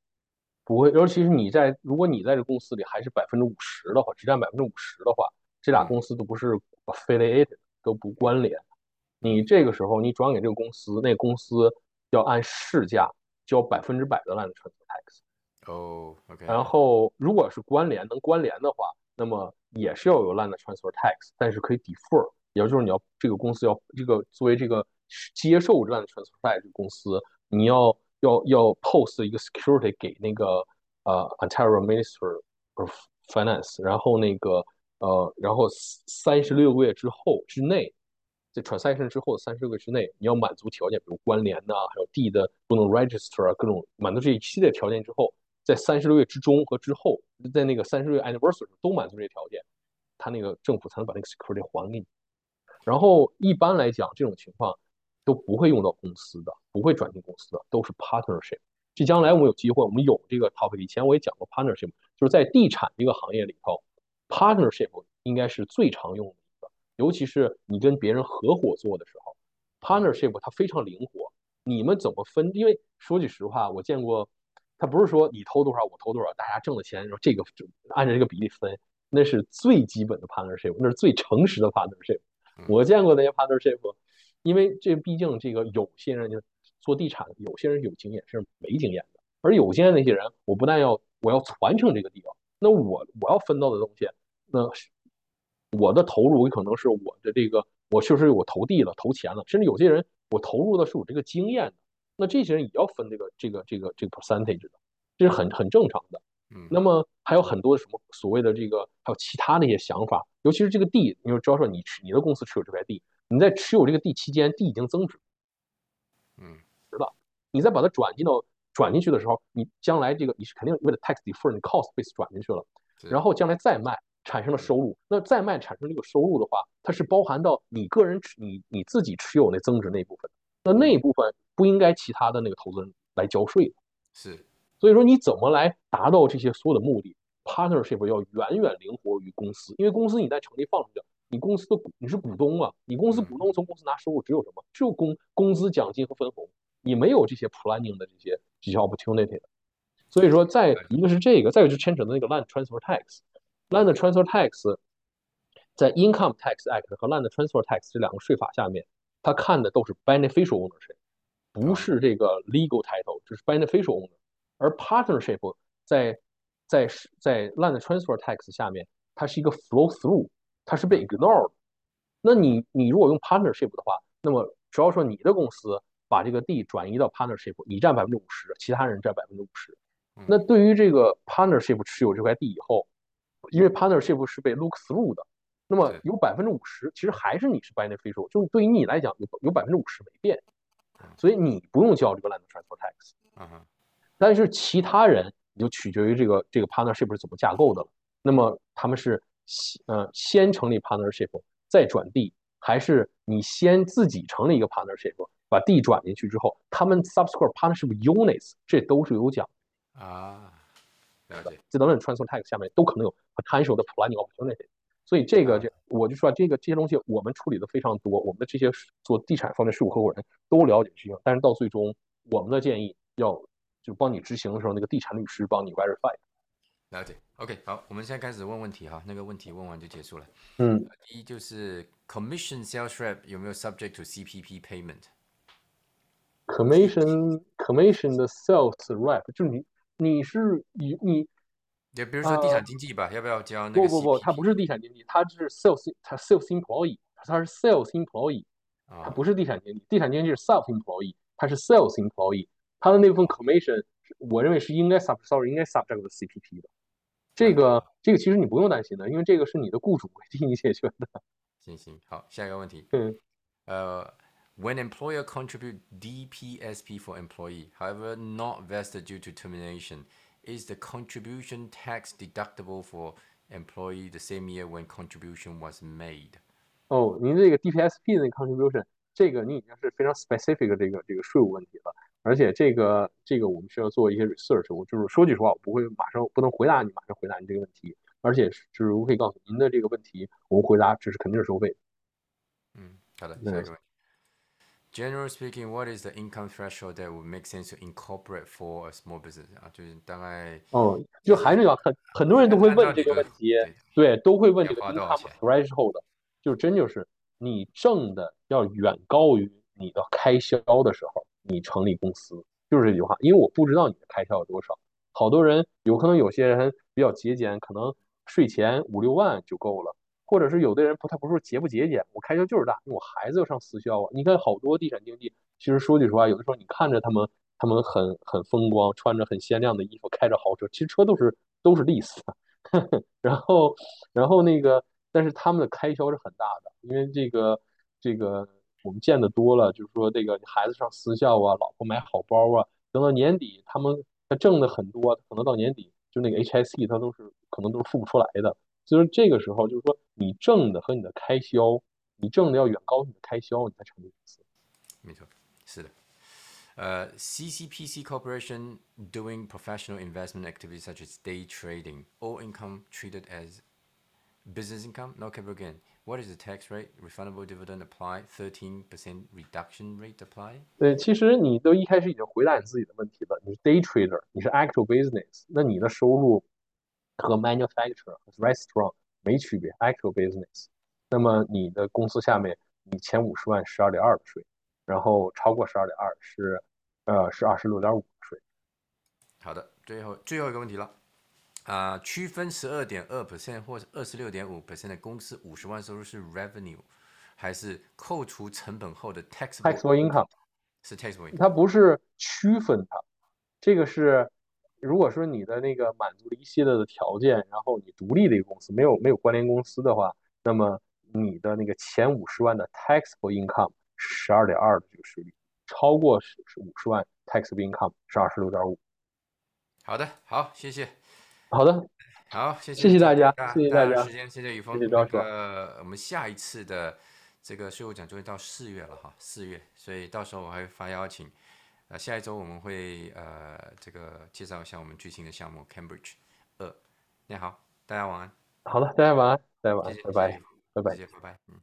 [SPEAKER 2] 不会，尤其是你在如果你在这公司里还是百分之五十的话，只占百分之五十的话，这俩公司都不是 affiliated，都不关联。你这个时候你转给这个公司，那公司要按市价交百分之百的 land transfer tax。
[SPEAKER 1] 哦，OK。
[SPEAKER 2] 然后如果是关联能关联的话，那么也是要有 land transfer tax，但是可以 defer，也就是你要这个公司要这个作为这个接受 land transfer tax 公司，你要要要 post 一个 security 给那个呃 Ontario Minister of Finance，然后那个呃然后三十六个月之后之内。在 transaction 之后的三十个月之内，你要满足条件，比如关联呐，还有地的不能 register 啊，各种满足这一系列条件之后，在三十六个月之中和之后，在那个三十个月 anniversary 都满足这些条件，他那个政府才能把那个 security 还给你。然后一般来讲，这种情况都不会用到公司的，不会转进公司的，都是 partnership。这将来我们有机会，我们有这个 topic，以前我也讲过 partnership，就是在地产这个行业里头，partnership 应该是最常用的，尤其是你跟别人合伙做的时候，partnership 它非常灵活。你们怎么分？因为说句实话，我见过，他不是说你投多少我投多少，大家挣的钱，然后这个按照这个比例分，那是最基本的 partnership，那是最诚实的 partnership。我见过那些 partnership，因为这毕竟这个有些人就做地产，有些人有经验，是没经验的，而有经验那些人，我不但要我要传承这个地方，那我我要分到的东西，那我的投入有可能是我的这个，我确实我投地了，投钱了，甚至有些人我投入的是我这个经验的，那这些人也要分这个这个这个这个 percentage 的，这是很很正常的。
[SPEAKER 1] 嗯，
[SPEAKER 2] 那么还有很多什么所谓的这个，还有其他的一些想法，尤其是这个地，你就知道说你你的公司持有这块地，你在持有这个地期间，地已经增值，
[SPEAKER 1] 嗯，
[SPEAKER 2] 知道？你再把它转进到转进去的时候，你将来这个你是肯定为了 tax defer，你 cost base 转进去了，然后将来再卖产生了收入，那再卖产生这个收入的话，它是包含到你个人持你你自己持有那增值那一部分，那那一部分不应该其他的那个投资人来交税的，
[SPEAKER 1] 是。
[SPEAKER 2] 所以说你怎么来达到这些所有的目的？Partnership 要远远灵活于公司，因为公司你在成立放出去，你公司的股你是股东啊，你公司股东从公司拿收入只有什么？只有工工资、奖金和分红，你没有这些 planning 的这些这些 opportunity 的。所以说，在一个是这个，再有就牵扯到那个 land transfer tax，land transfer tax 在 income tax act 和 land transfer tax 这两个税法下面，它看的都是 beneficial ownership，不是这个 legal title，就是 beneficial owner。而 partnership 在在在 land transfer tax 下面，它是一个 flow through，它是被 ignored。那你你如果用 partnership 的话，那么只要说你的公司把这个地转移到 partnership，你占百分之五十，其他人占百分之五十。那对于这个 partnership 持有这块地以后，因为 partnership 是被 look through 的，那么有百分之五十其实还是你是 beneficial，就是对于你来讲有有百分之五十没变，所以你不用交这个 land transfer tax。但是其他人你就取决于这个这个 partnership 是怎么架构的了。那么他们是先呃先成立 partnership 再转地，还是你先自己成立一个 partnership 把地转进去之后，他们 subsequent partnership units 这都是有奖
[SPEAKER 1] 啊。了解。
[SPEAKER 2] 这等等 transfer tax 下面都可能有 potential 的 planning opportunity。所以这个这我就说这个这些东西我们处理的非常多，我们的这些做地产方面事务合伙人都了解这些，但是到最终我们的建议要。就帮你执行的时候，那个地产律师帮你 verify。
[SPEAKER 1] 了解，OK，好，我们现在开始问问题哈，那个问题问完就结束了。
[SPEAKER 2] 嗯，
[SPEAKER 1] 第一就是 commission sales rep 有没有 subject to CPP payment？commission
[SPEAKER 2] commission 的 sales rep 就是你你是你你，
[SPEAKER 1] 也比如说地产经济吧，要不要交那
[SPEAKER 2] 个？不不不，它不是地产经济，它是 sales，他 sales employee，它是 sales employee，它不是地产经纪，地产经济是 sub employee，它是 sales employee。它的那部分 commission，我认为是应该 sub，sorry，应该 subject 的 CPP 的。这个这个其实你不用担心的，因为这个是你的雇主替你解决的。
[SPEAKER 1] 行行，好，下一个问题。
[SPEAKER 2] 嗯，
[SPEAKER 1] 呃 ，when employer contribute DPSP for employee, however not vested due to termination, is the contribution tax deductible for employee the same year when contribution was made？
[SPEAKER 2] 哦，您这个 DPSP 的那个 contribution，这个你已经是非常 specific 的这个这个税务问题了。而且这个这个我们需要做一些 research，我就是说句实话，我不会马上不能回答你，马上回答你这个问题。而且就是我可以告诉您的这个问题，我们回答这是肯定是收费的。
[SPEAKER 1] 嗯，好的，下一个问题。 Generally speaking, what is the income threshold that would make sense to incorporate for a small business？啊，就是大概
[SPEAKER 2] 哦，就还是要很很多人都会问这个问题，对，都会问这个 income threshold，就真就是你挣的要远高于你的开销的时候。你成立公司就是这句话，因为我不知道你的开销有多少。好多人有可能有些人比较节俭，可能税前五六万就够了，或者是有的人不，他不是节不节俭，我开销就是大，因为我孩子要上私校啊。你看好多地产经济，其实说句实话，有的时候你看着他们，他们很很风光，穿着很鲜亮的衣服，开着豪车，其实车都是都是 lease，然后然后那个，但是他们的开销是很大的，因为这个这个。我们见的多了，就是说这个孩子上私校啊，老婆买好包啊，等到年底他们他挣的很多，可能到年底就那个 H I C 他都是可能都是付不出来的，所以说这个时候就是说你挣的和你的开销，你挣的要远高于你的开销，你才成立公司。
[SPEAKER 1] 没错，是的。呃，CCPC Corporation doing professional investment activities such as day trading, all income treated as business income, no capital gain. What is the tax rate? Refundable dividend apply? Thirteen percent reduction rate apply?
[SPEAKER 2] 对，其实你都一开始已经回答你自己的问题了。你是 day trader，你是 actual business，那你的收入和 manufacturer 和 restaurant 没区别，actual business。那么你的公司下面，你前五十万十二点二的税，然后超过十二点二是，呃，是二十六点五的税。
[SPEAKER 1] 好的，最后最后一个问题了。啊，区分十二点二 percent 或者二十六点五 percent 的公司五十万收入是 revenue，还是扣除成本后的
[SPEAKER 2] taxable income？
[SPEAKER 1] 是 taxable income。
[SPEAKER 2] 它不是区分它，这个是如果说你的那个满足了一系列的条件，然后你独立的一个公司，没有没有关联公司的话，那么你的那个前五十万的 taxable income 是十二点二的这个税率，超过是是五十万 taxable income 是二十六点五。
[SPEAKER 1] 好的，好，谢谢。
[SPEAKER 2] 好的，
[SPEAKER 1] 好，谢
[SPEAKER 2] 谢，谢谢大家，谢谢大家
[SPEAKER 1] 时间，谢谢雨峰，
[SPEAKER 2] 谢谢张
[SPEAKER 1] 哥。我们下一次的这个税务讲座到四月了哈，四月，所以到时候我还会发邀请。呃，下一周我们会呃这个介绍一下我们最新的项目 Cambridge 二。你好，大家晚安。
[SPEAKER 2] 好了，大家晚安，大家晚安，
[SPEAKER 1] 拜
[SPEAKER 2] 拜，拜拜，
[SPEAKER 1] 谢谢，拜拜，嗯。